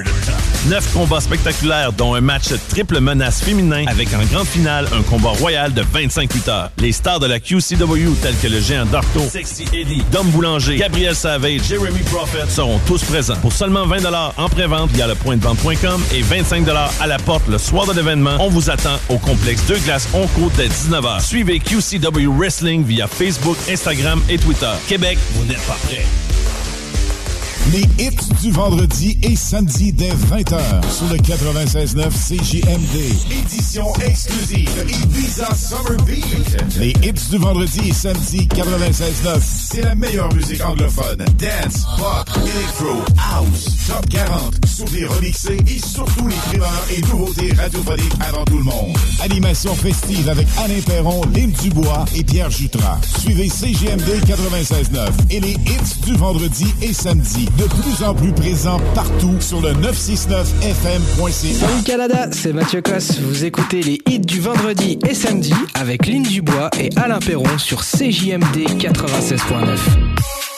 Neuf combats spectaculaires, dont un match triple menace féminin avec en grande finale un combat royal de 25 lutteurs. Les stars de la QCW tels que le géant Darto, Sexy Eddie, Dom Boulanger, Gabriel Savage, Jeremy Prophet seront tous présents. Pour seulement 20 en pré-vente via le point de vente.com et 25 à la porte le soir de l'événement. On vous attend au complexe Deux Glaces Onco dès 19h. Suivez QCW Wrestling via Facebook, Instagram et Twitter. Québec, vous n'êtes pas prêts. Les hits du vendredi et samedi dès 20h sur le 96.9 CJMD. Édition exclusive Ibiza Summer Beat. Les hits du vendredi et samedi 96.9. C'est la meilleure musique anglophone. Dance, pop, electro, house, top 40, souvenirs remixés et surtout les primeurs et nouveautés radiophoniques avant tout le monde. Animation festive avec Alain Perron, Lynn Dubois et Pierre Jutras. Suivez CJMD 96.9 et les hits du vendredi et samedi de plus en plus présents partout sur le 969fm.ca. Salut Canada, c'est Mathieu Cosse. Vous écoutez les hits du vendredi et samedi avec Lynn Dubois et Alain Perron sur CJMD 96.9.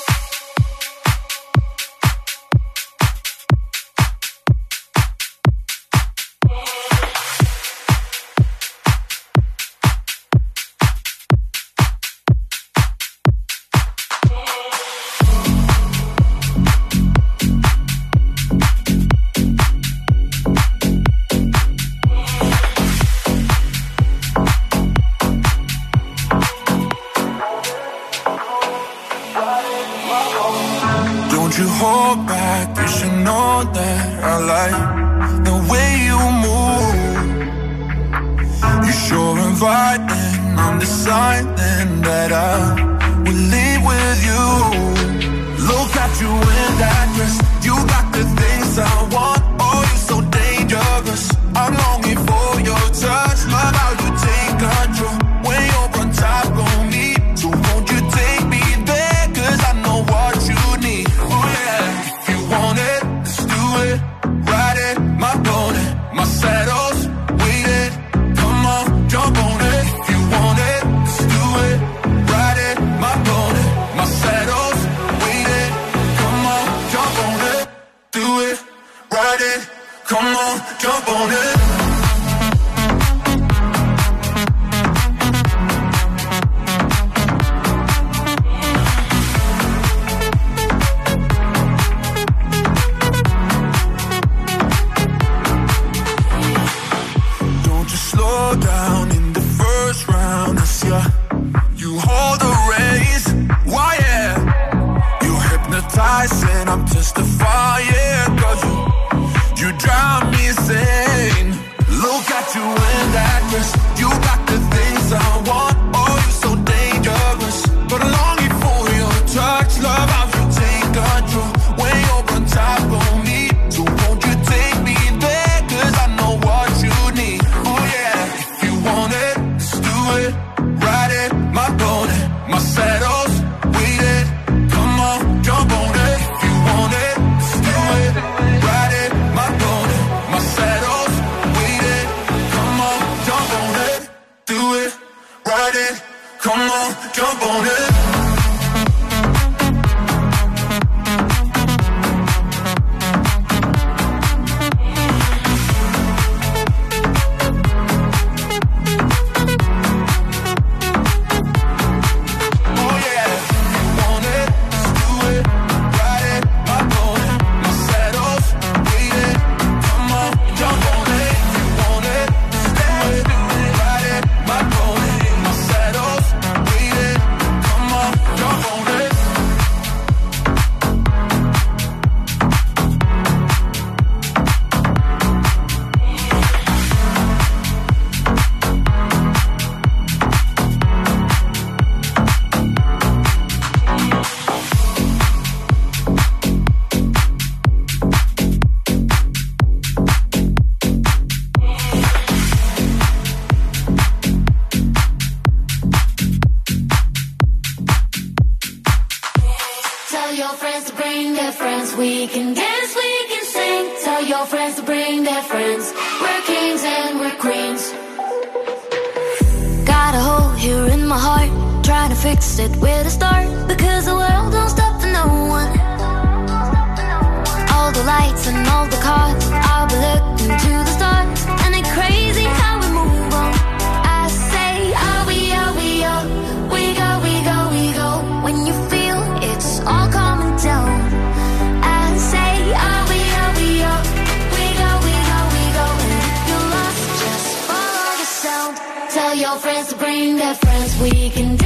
bring their friends, we can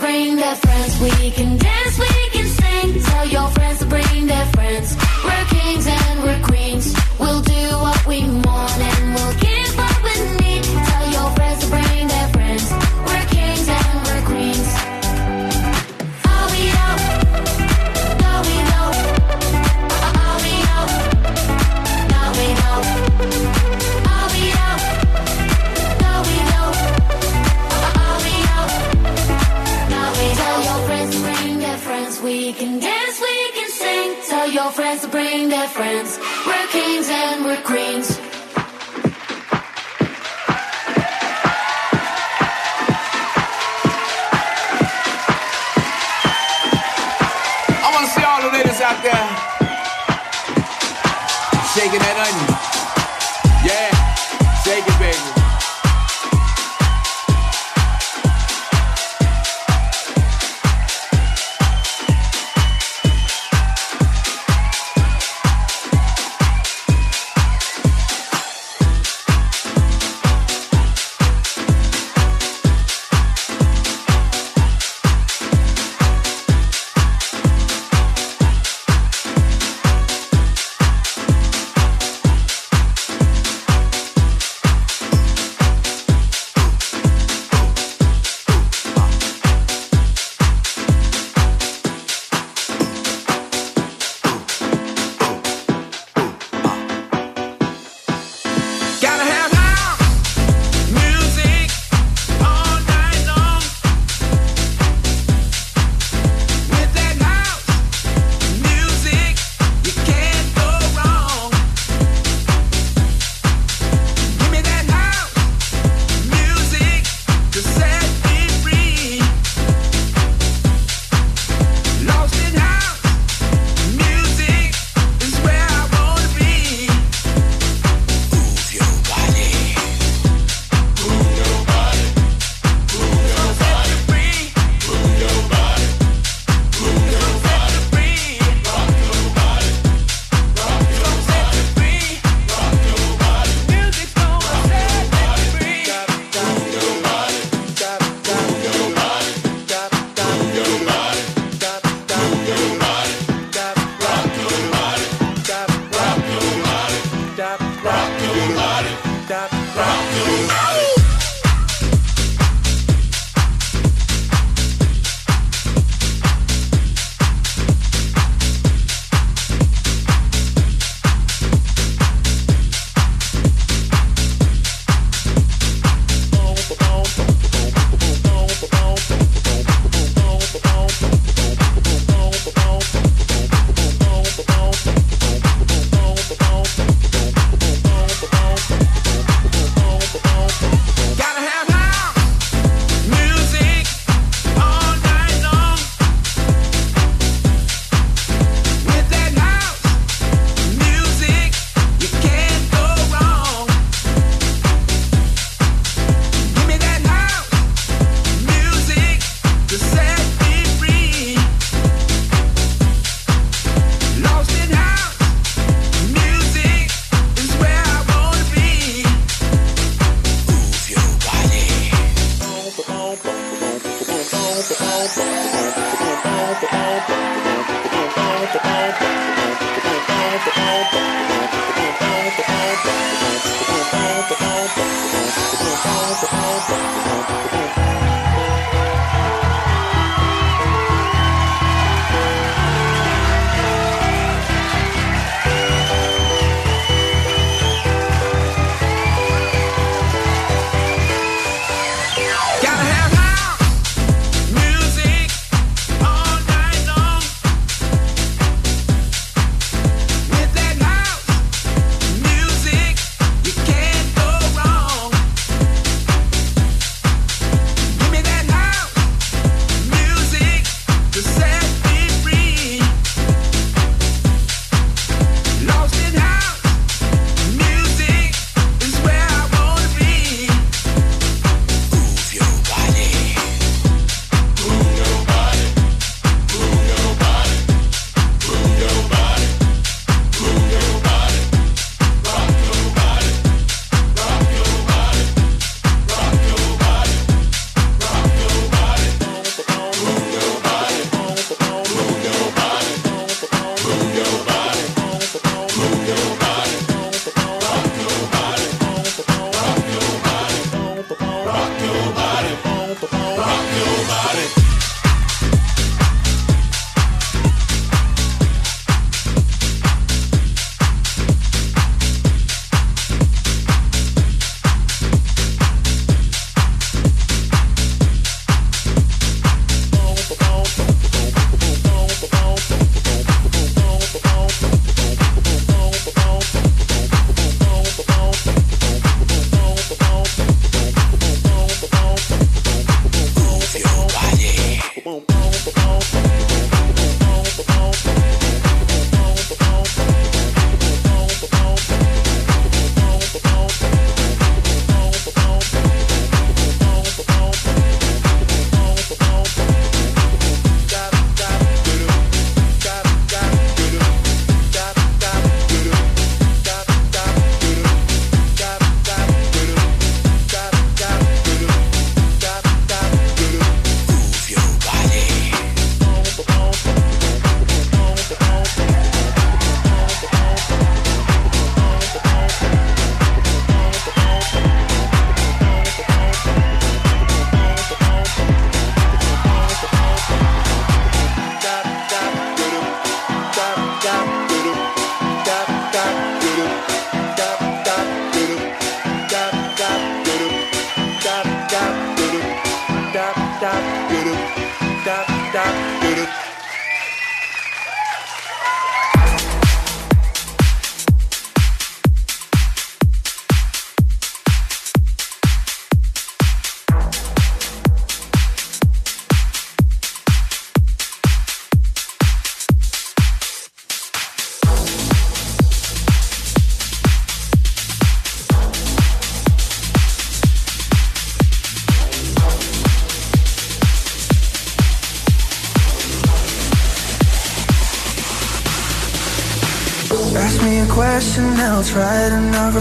bring their friends. We can dance, we can sing. Tell your friends. and we're queens. I want to see all the ladies out there shaking that onion.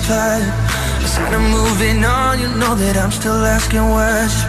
tight. Instead of moving on, you know that I'm still asking why.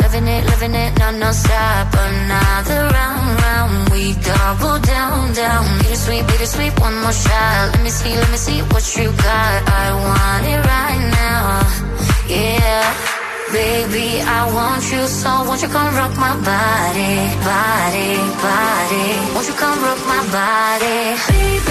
Living it, living it, non, non, stop. Another round, round. We double down, down. Bittersweet, bittersweet, one more shot. Let me see, let me see what you got. I want it right now. Yeah. Baby, I want you so won't you come rock my body, body, body. Won't you come rock my body? Baby,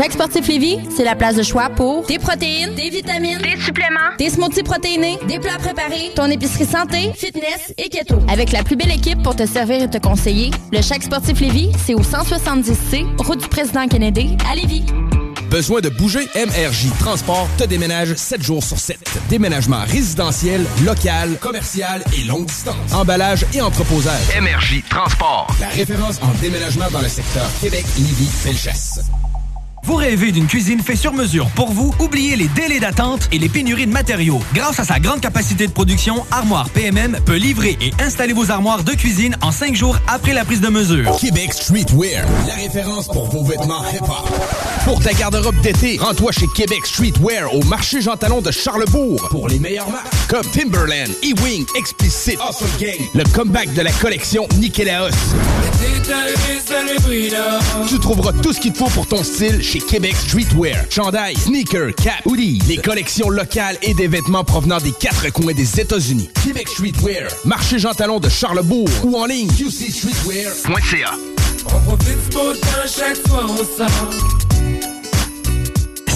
Le Chèque Sportif Lévis, c'est la place de choix pour des protéines, des vitamines, des suppléments, des smoothies protéinés, des plats préparés, ton épicerie santé, fitness et keto. Avec la plus belle équipe pour te servir et te conseiller, le Chèque Sportif Lévis, c'est au 170C, route du président Kennedy, à Lévis. Besoin de bouger? MRJ Transport te déménage 7 jours sur 7. Déménagement résidentiel, local, commercial et longue distance. Emballage et entreposage. MRJ Transport. La référence en déménagement dans le secteur Québec, Lévis, Felchasse. Vous rêvez d'une cuisine faite sur mesure pour vous? Oubliez les délais d'attente et les pénuries de matériaux. Grâce à sa grande capacité de production, Armoire PMM peut livrer et installer vos armoires de cuisine en cinq jours après la prise de mesure. Québec Streetwear, la référence pour vos vêtements hip-hop. Pour ta garde-robe d'été, rends-toi chez Québec Streetwear au marché Jean Talon de Charlebourg pour les meilleures marques comme Timberland, E-Wing, Explicit, Awesome Gang, le comeback de la collection Nikélaos. Tu trouveras tout ce qu'il te faut pour ton style chez Québec Streetwear. Chandail, sneakers, cap, hoodies, les collections locales et des vêtements provenant des quatre coins des États-Unis. Québec Streetwear, marché Jean Talon de Charlebourg ou en ligne qcstreetwear.ca. On.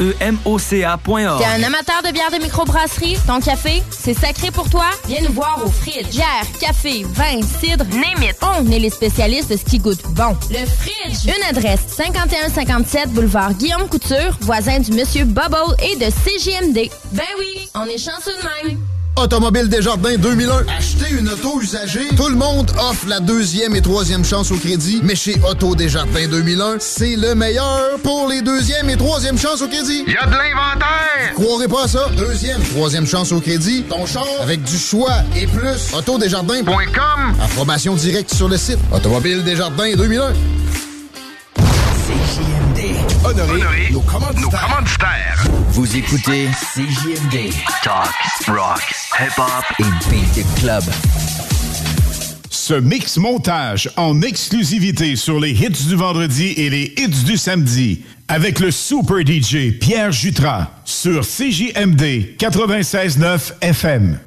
semoca.org. T'es un amateur de bière de microbrasserie? Ton café, c'est sacré pour toi? Viens nous voir au Fridge. Bière, café, vin, cidre, name it. On est les spécialistes de ce qui goûte bon. Le Fridge. Une adresse, 5157 boulevard Guillaume Couture, voisin du Monsieur Bubble et de CJMD. Ben oui, on est chanceux de même. Automobile Desjardins 2001. Acheter une auto usagée. Tout le monde offre la deuxième et troisième chance au crédit. Mais chez Auto Desjardins 2001, c'est le meilleur pour les deuxième et troisième chances au crédit. Y a de l'inventaire! Croirez pas à ça? Deuxième, troisième chance au crédit. Ton char avec du choix et plus. Autodesjardins.com. Information directe sur le site. Automobile Desjardins 2001. CJMD. Honoré, nos commanditaires. Vous écoutez CJMD. Talk, rock, hip-hop et beat the club. Ce mix montage en exclusivité sur les hits du vendredi et les hits du samedi avec le super DJ Pierre Jutras sur CJMD 96.9 FM.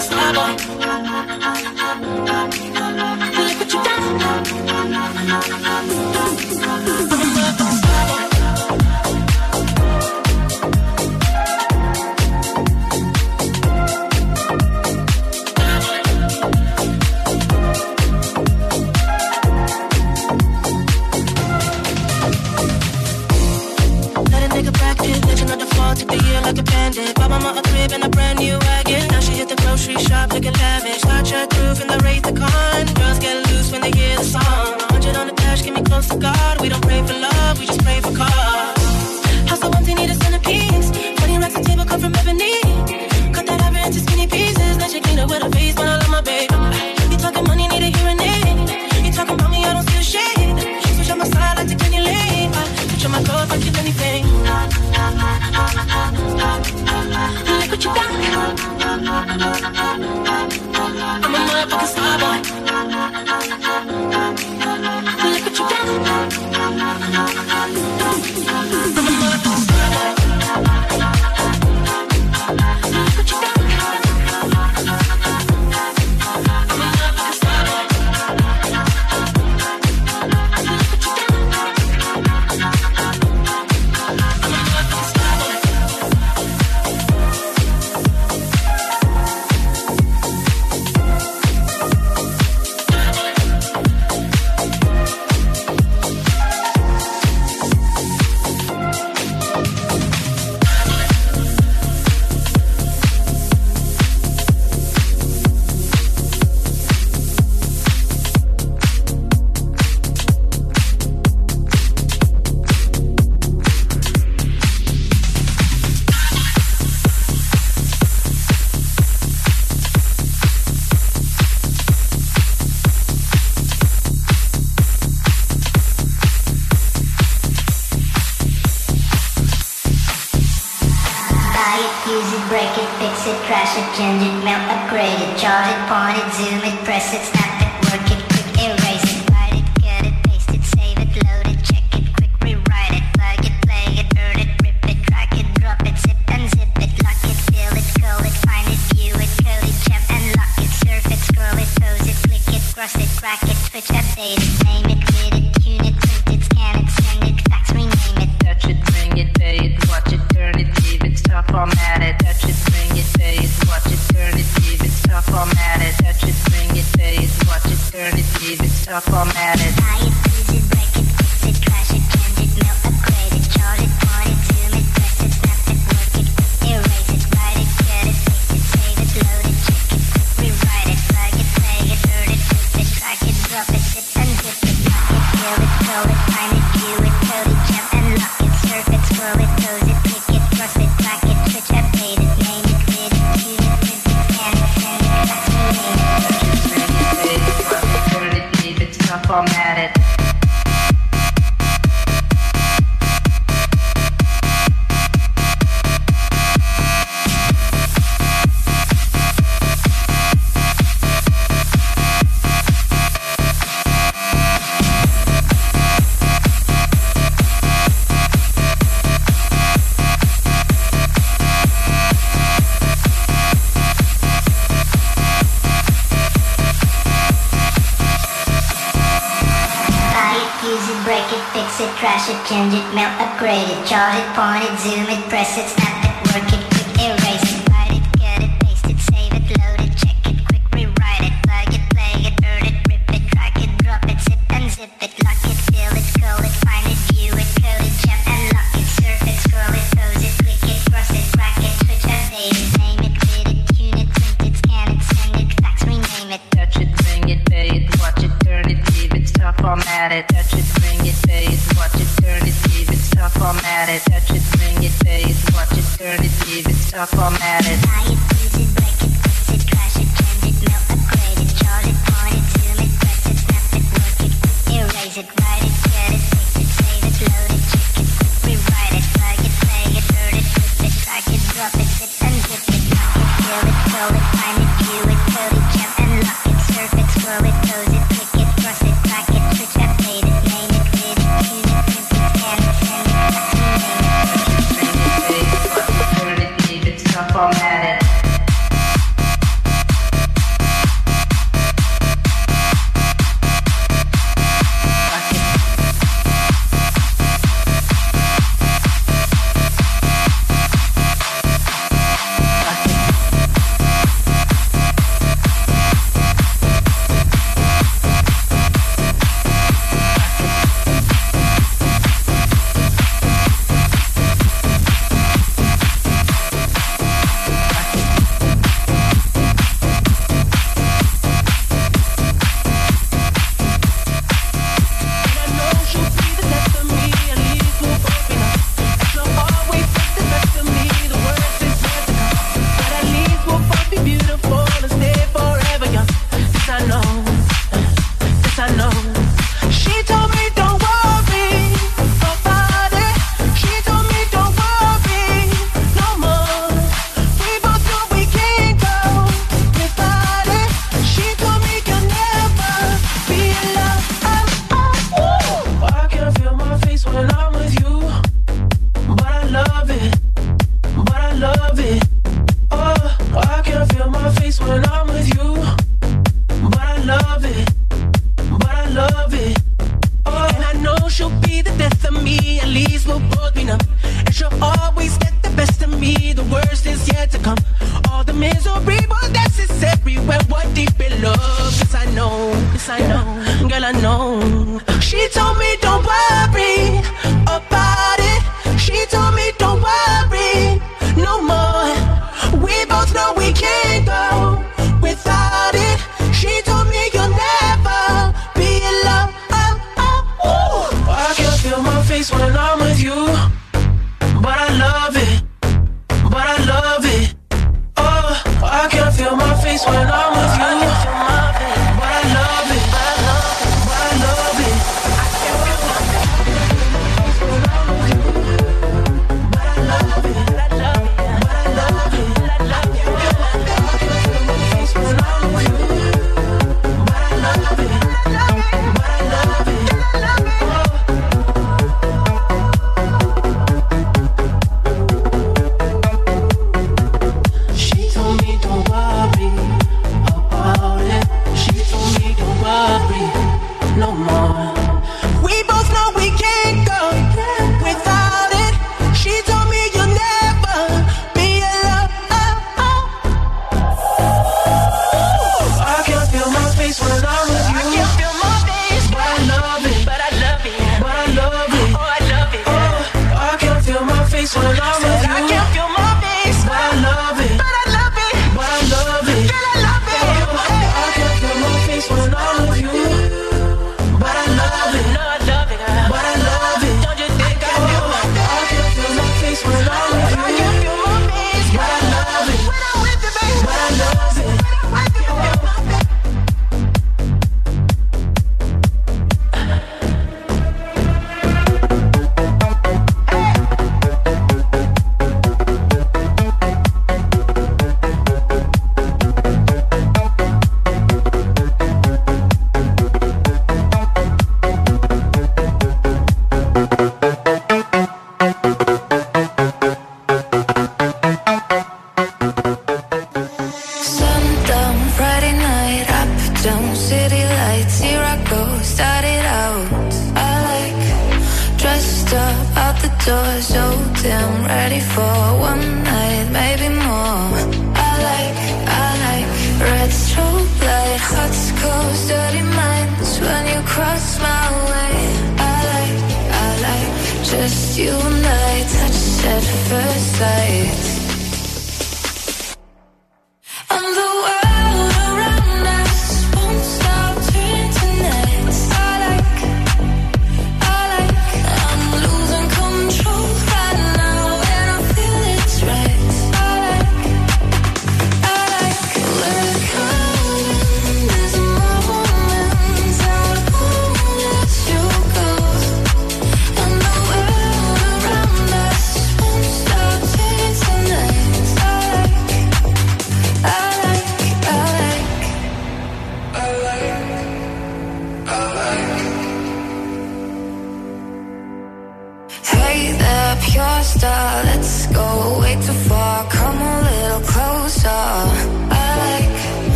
Star boy.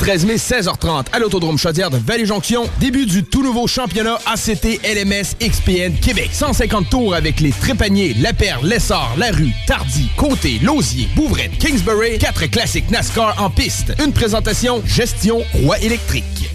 13 mai, 16h30, à l'Autodrome Chaudière de Vallée-Jonction, début du tout nouveau championnat ACT LMS XPN Québec. 150 tours avec les Trépaniers, La Perle, Lessard, La Rue, Tardy, Côté, Lausier, Bouvrette, Kingsbury, quatre classiques NASCAR en piste. Une présentation Gestion Roi électrique.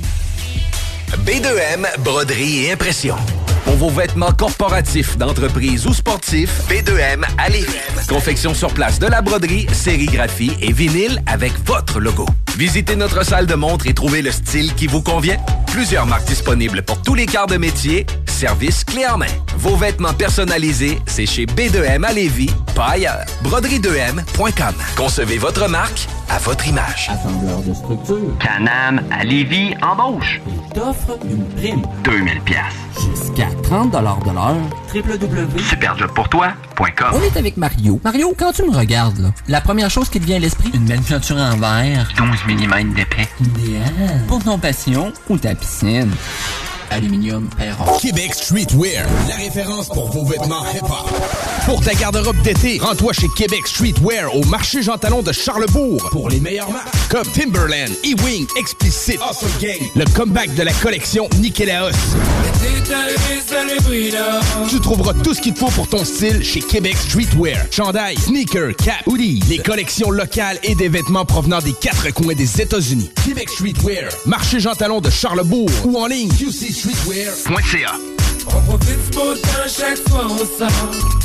B2M, broderie et impression. Pour vos vêtements corporatifs, d'entreprise ou sportifs, B2M à Lévis. Confection sur place de la broderie, sérigraphie et vinyle avec votre logo. Visitez notre salle de montre et trouvez le style qui vous convient. Plusieurs marques disponibles pour tous les quarts de métier. Service clé en main. Vos vêtements personnalisés, c'est chez B2M à Lévis, pas ailleurs. Broderie2M.com. Concevez votre marque à votre image. Assembleur de structure. Canam à Lévis embauche. Il t'offre une prime. 2000 pièces. Jusqu'à 30 de l'heure. www.superjobpourtoi.com On est avec Mario. Mario, quand tu me regardes, là, la première chose qui te vient à l'esprit, une belle clôture en verre. 12 mm d'épais. Idéal. Pour ton passion ou ta piscine. Aluminium Perron. Québec Streetwear, la référence pour vos vêtements hip-hop. Pour ta garde-robe d'été, rends-toi chez Québec Streetwear au marché Jean Talon de Charlebourg pour les meilleures marques comme Timberland, E-Wing, Explicit, Awesome Gang, le comeback de la collection Nikélaos. Tu trouveras tout ce qu'il te faut pour ton style chez Québec Streetwear. Chandail, sneakers, cap, hoodie, les collections locales et des vêtements provenant des quatre coins des États-Unis. Québec Streetwear, marché Jean Talon de Charlebourg ou en ligne qcstreetwear.ca. On profite du beau temps chaque fois on sort.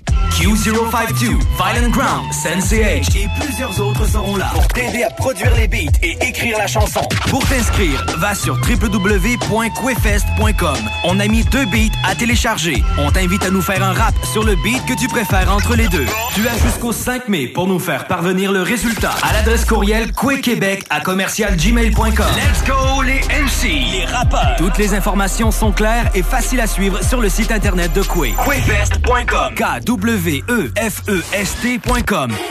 Q052, Violent Ground, Sensei H et plusieurs autres seront là pour t'aider à produire les beats et écrire la chanson. Pour t'inscrire, va sur www.quefest.com. On a mis deux beats à télécharger. On t'invite à nous faire un rap sur le beat que tu préfères entre les deux. Tu as jusqu'au 5 mai pour nous faire parvenir le résultat à l'adresse courriel quequebec à commercialgmail.com. Let's go les MC, les rappeurs. Toutes les informations sont claires et faciles à suivre sur le site internet de Quay. Quefest.com. K W E F E S T.com.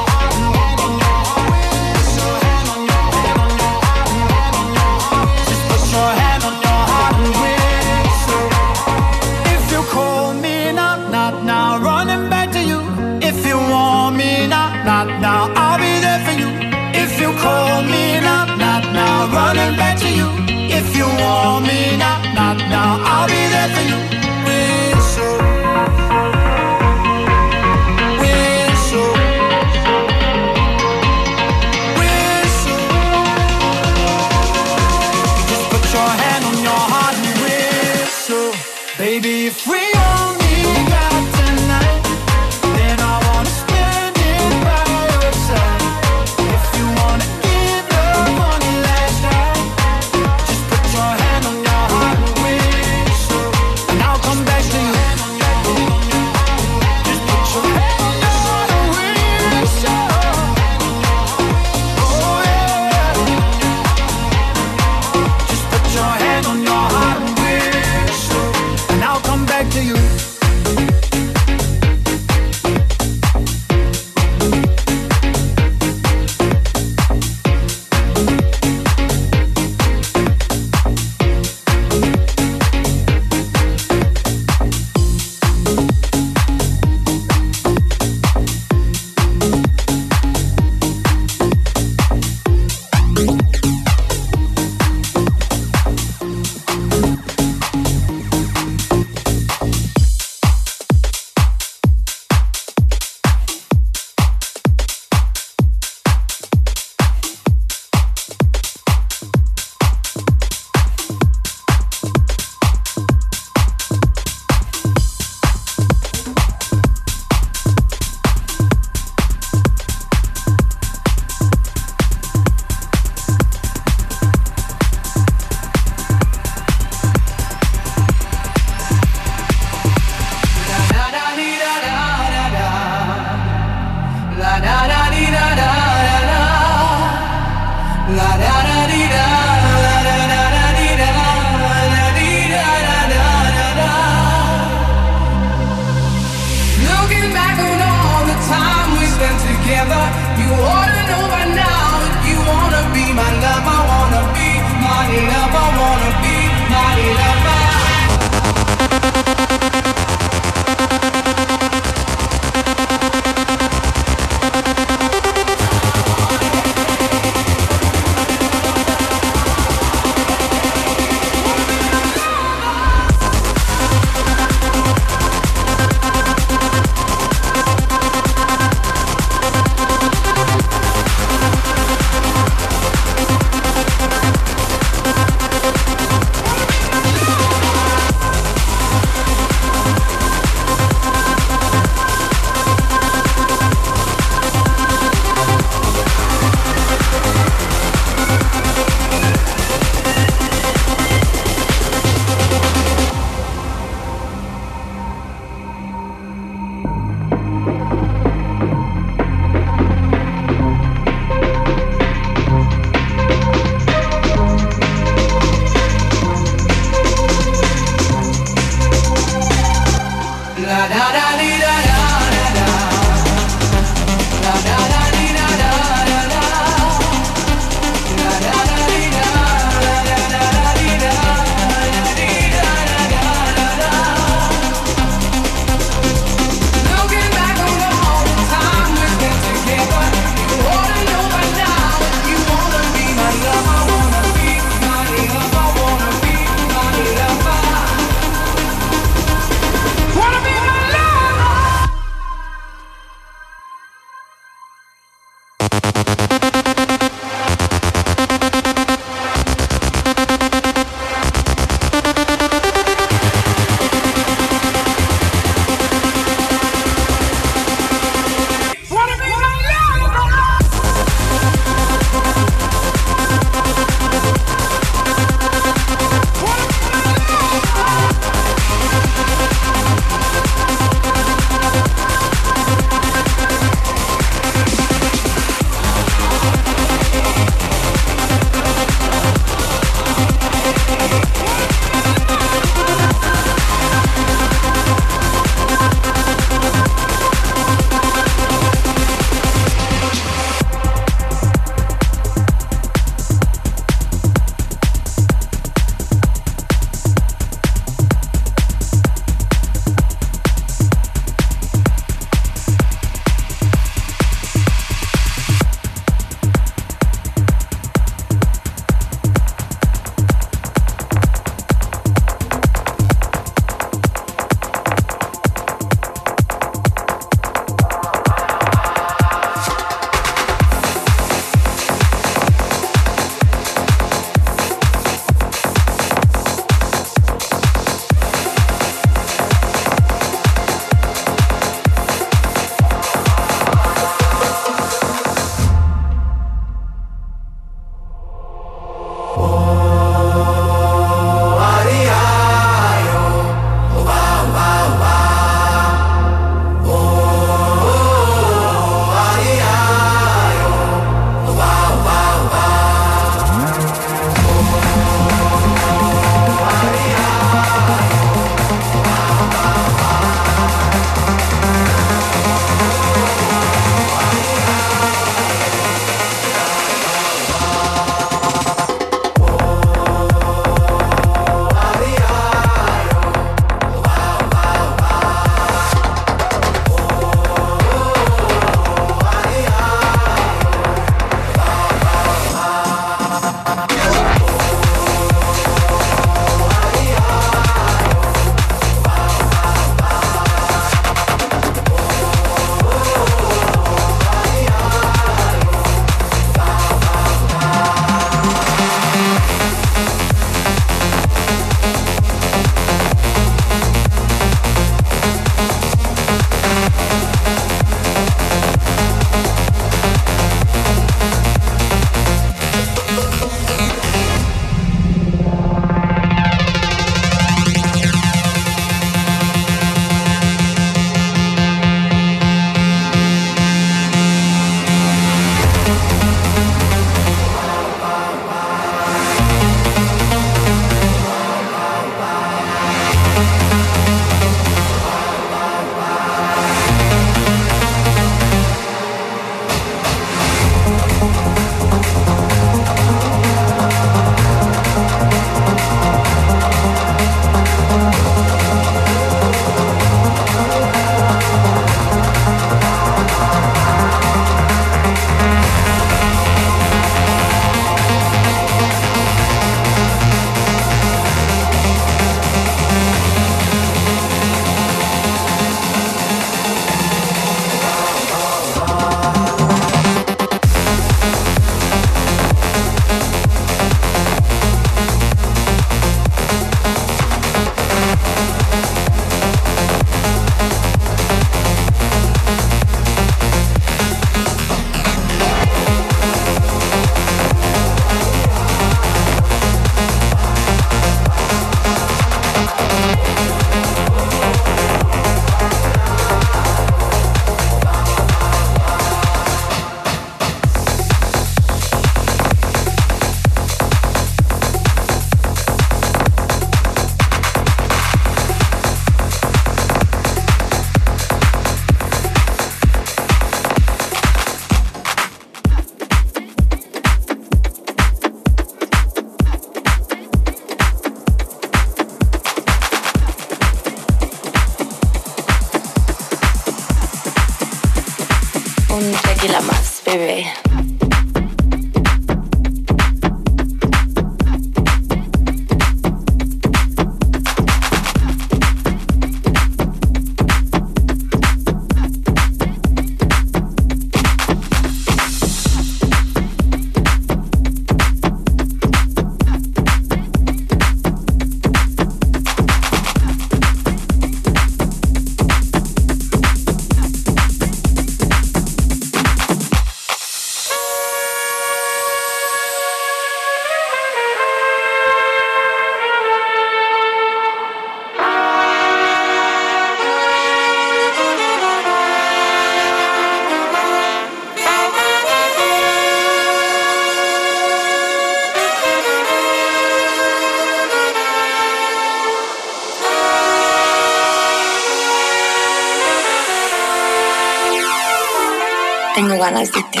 ganas de ti.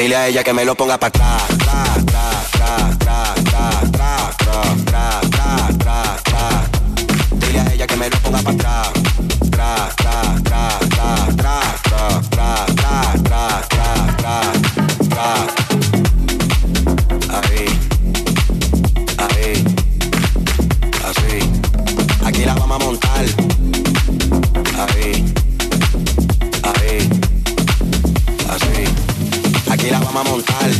Dile a ella que me lo ponga para atrás. Dile a ella que me lo ponga para atrás. a montar.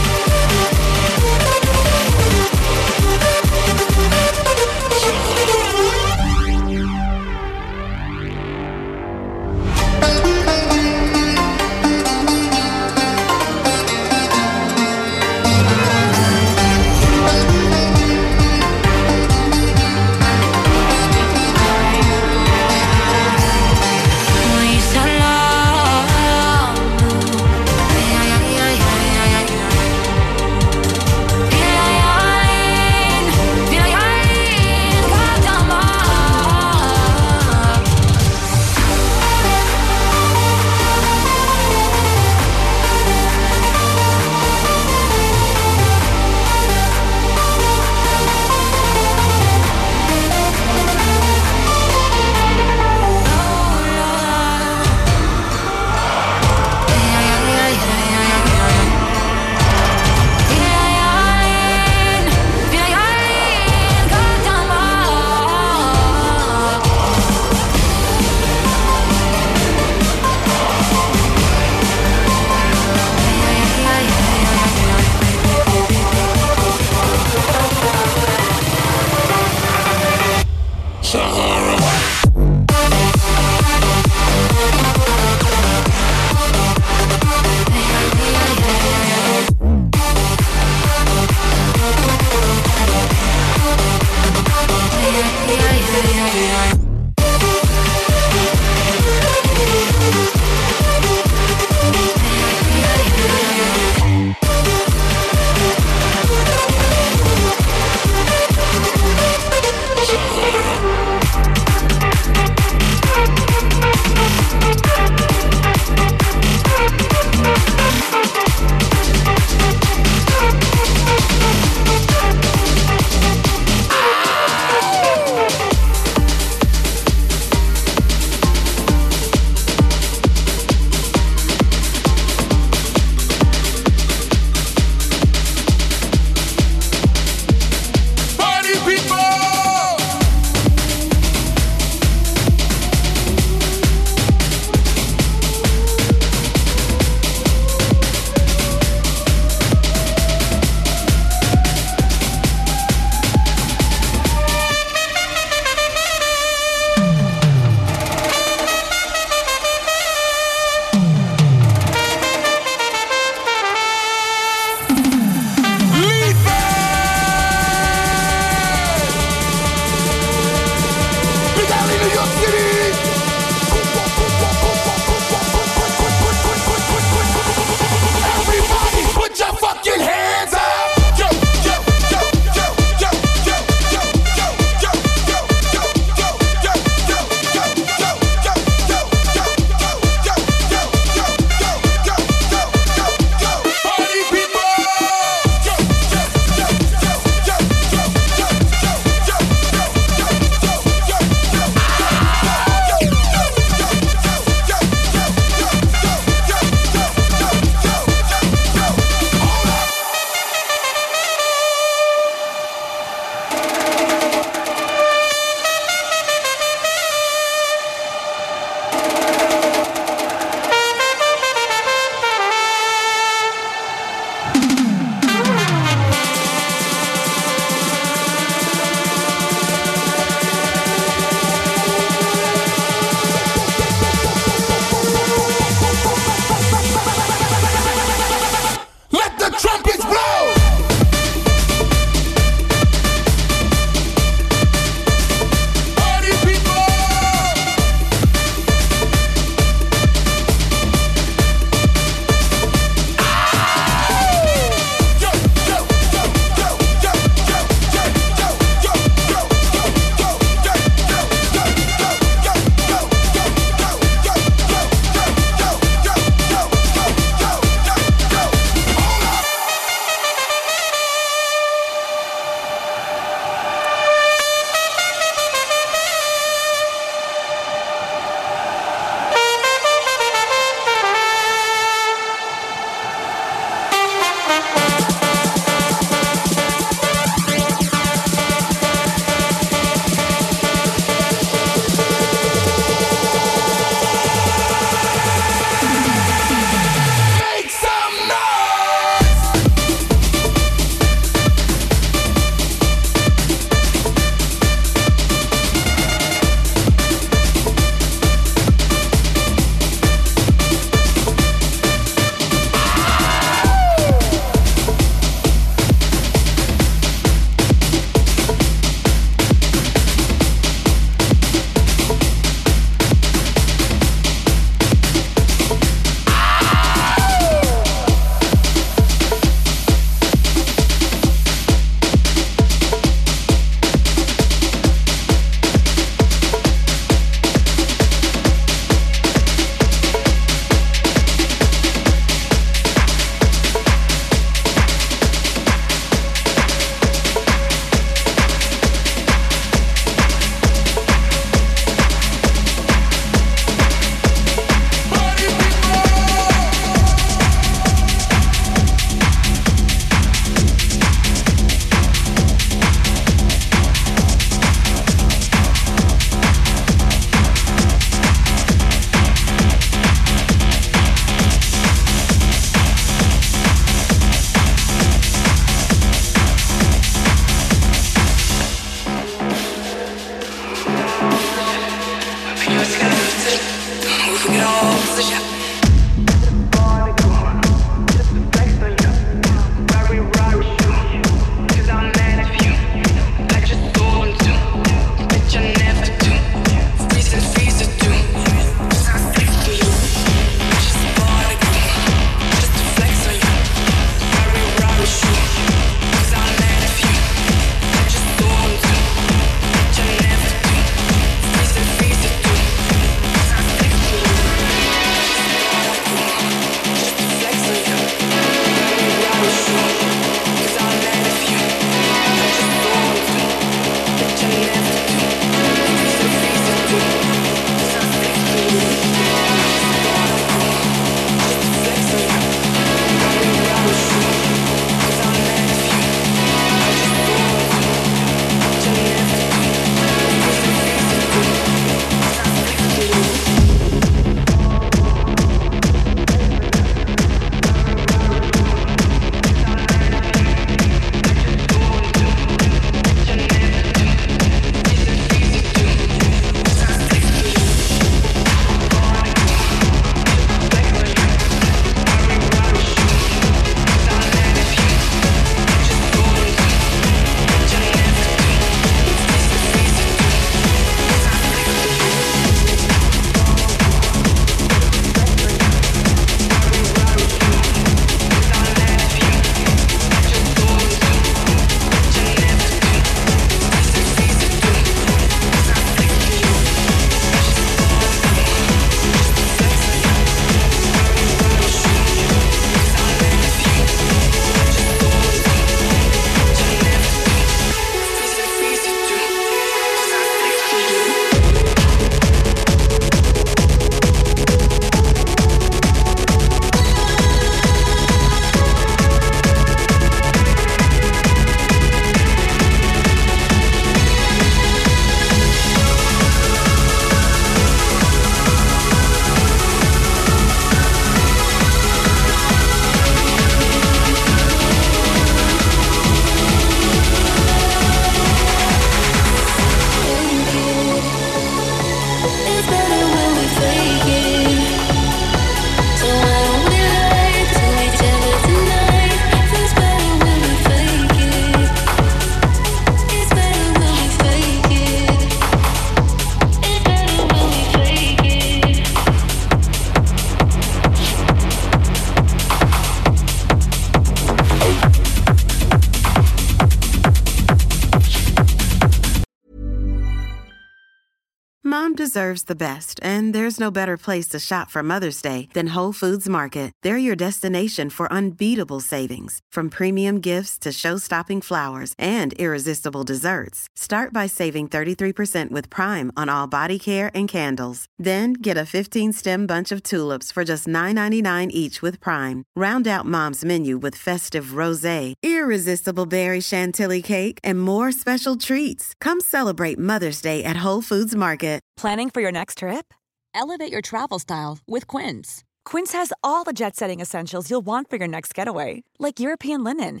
Deserves the best, and there's no better place to shop for Mother's Day than Whole Foods Market. They're your destination for unbeatable savings, from premium gifts to show-stopping flowers and irresistible desserts. Start by saving 33% with Prime on all body care and candles. Then get a 15-stem bunch of tulips for just $9.99 each with Prime. Round out Mom's menu with festive rosé, irresistible berry chantilly cake, and more special treats. Come celebrate Mother's Day at Whole Foods Market. Planning for your next trip? Elevate your travel style with Quince. Quince has all the jet setting essentials you'll want for your next getaway, like European linen,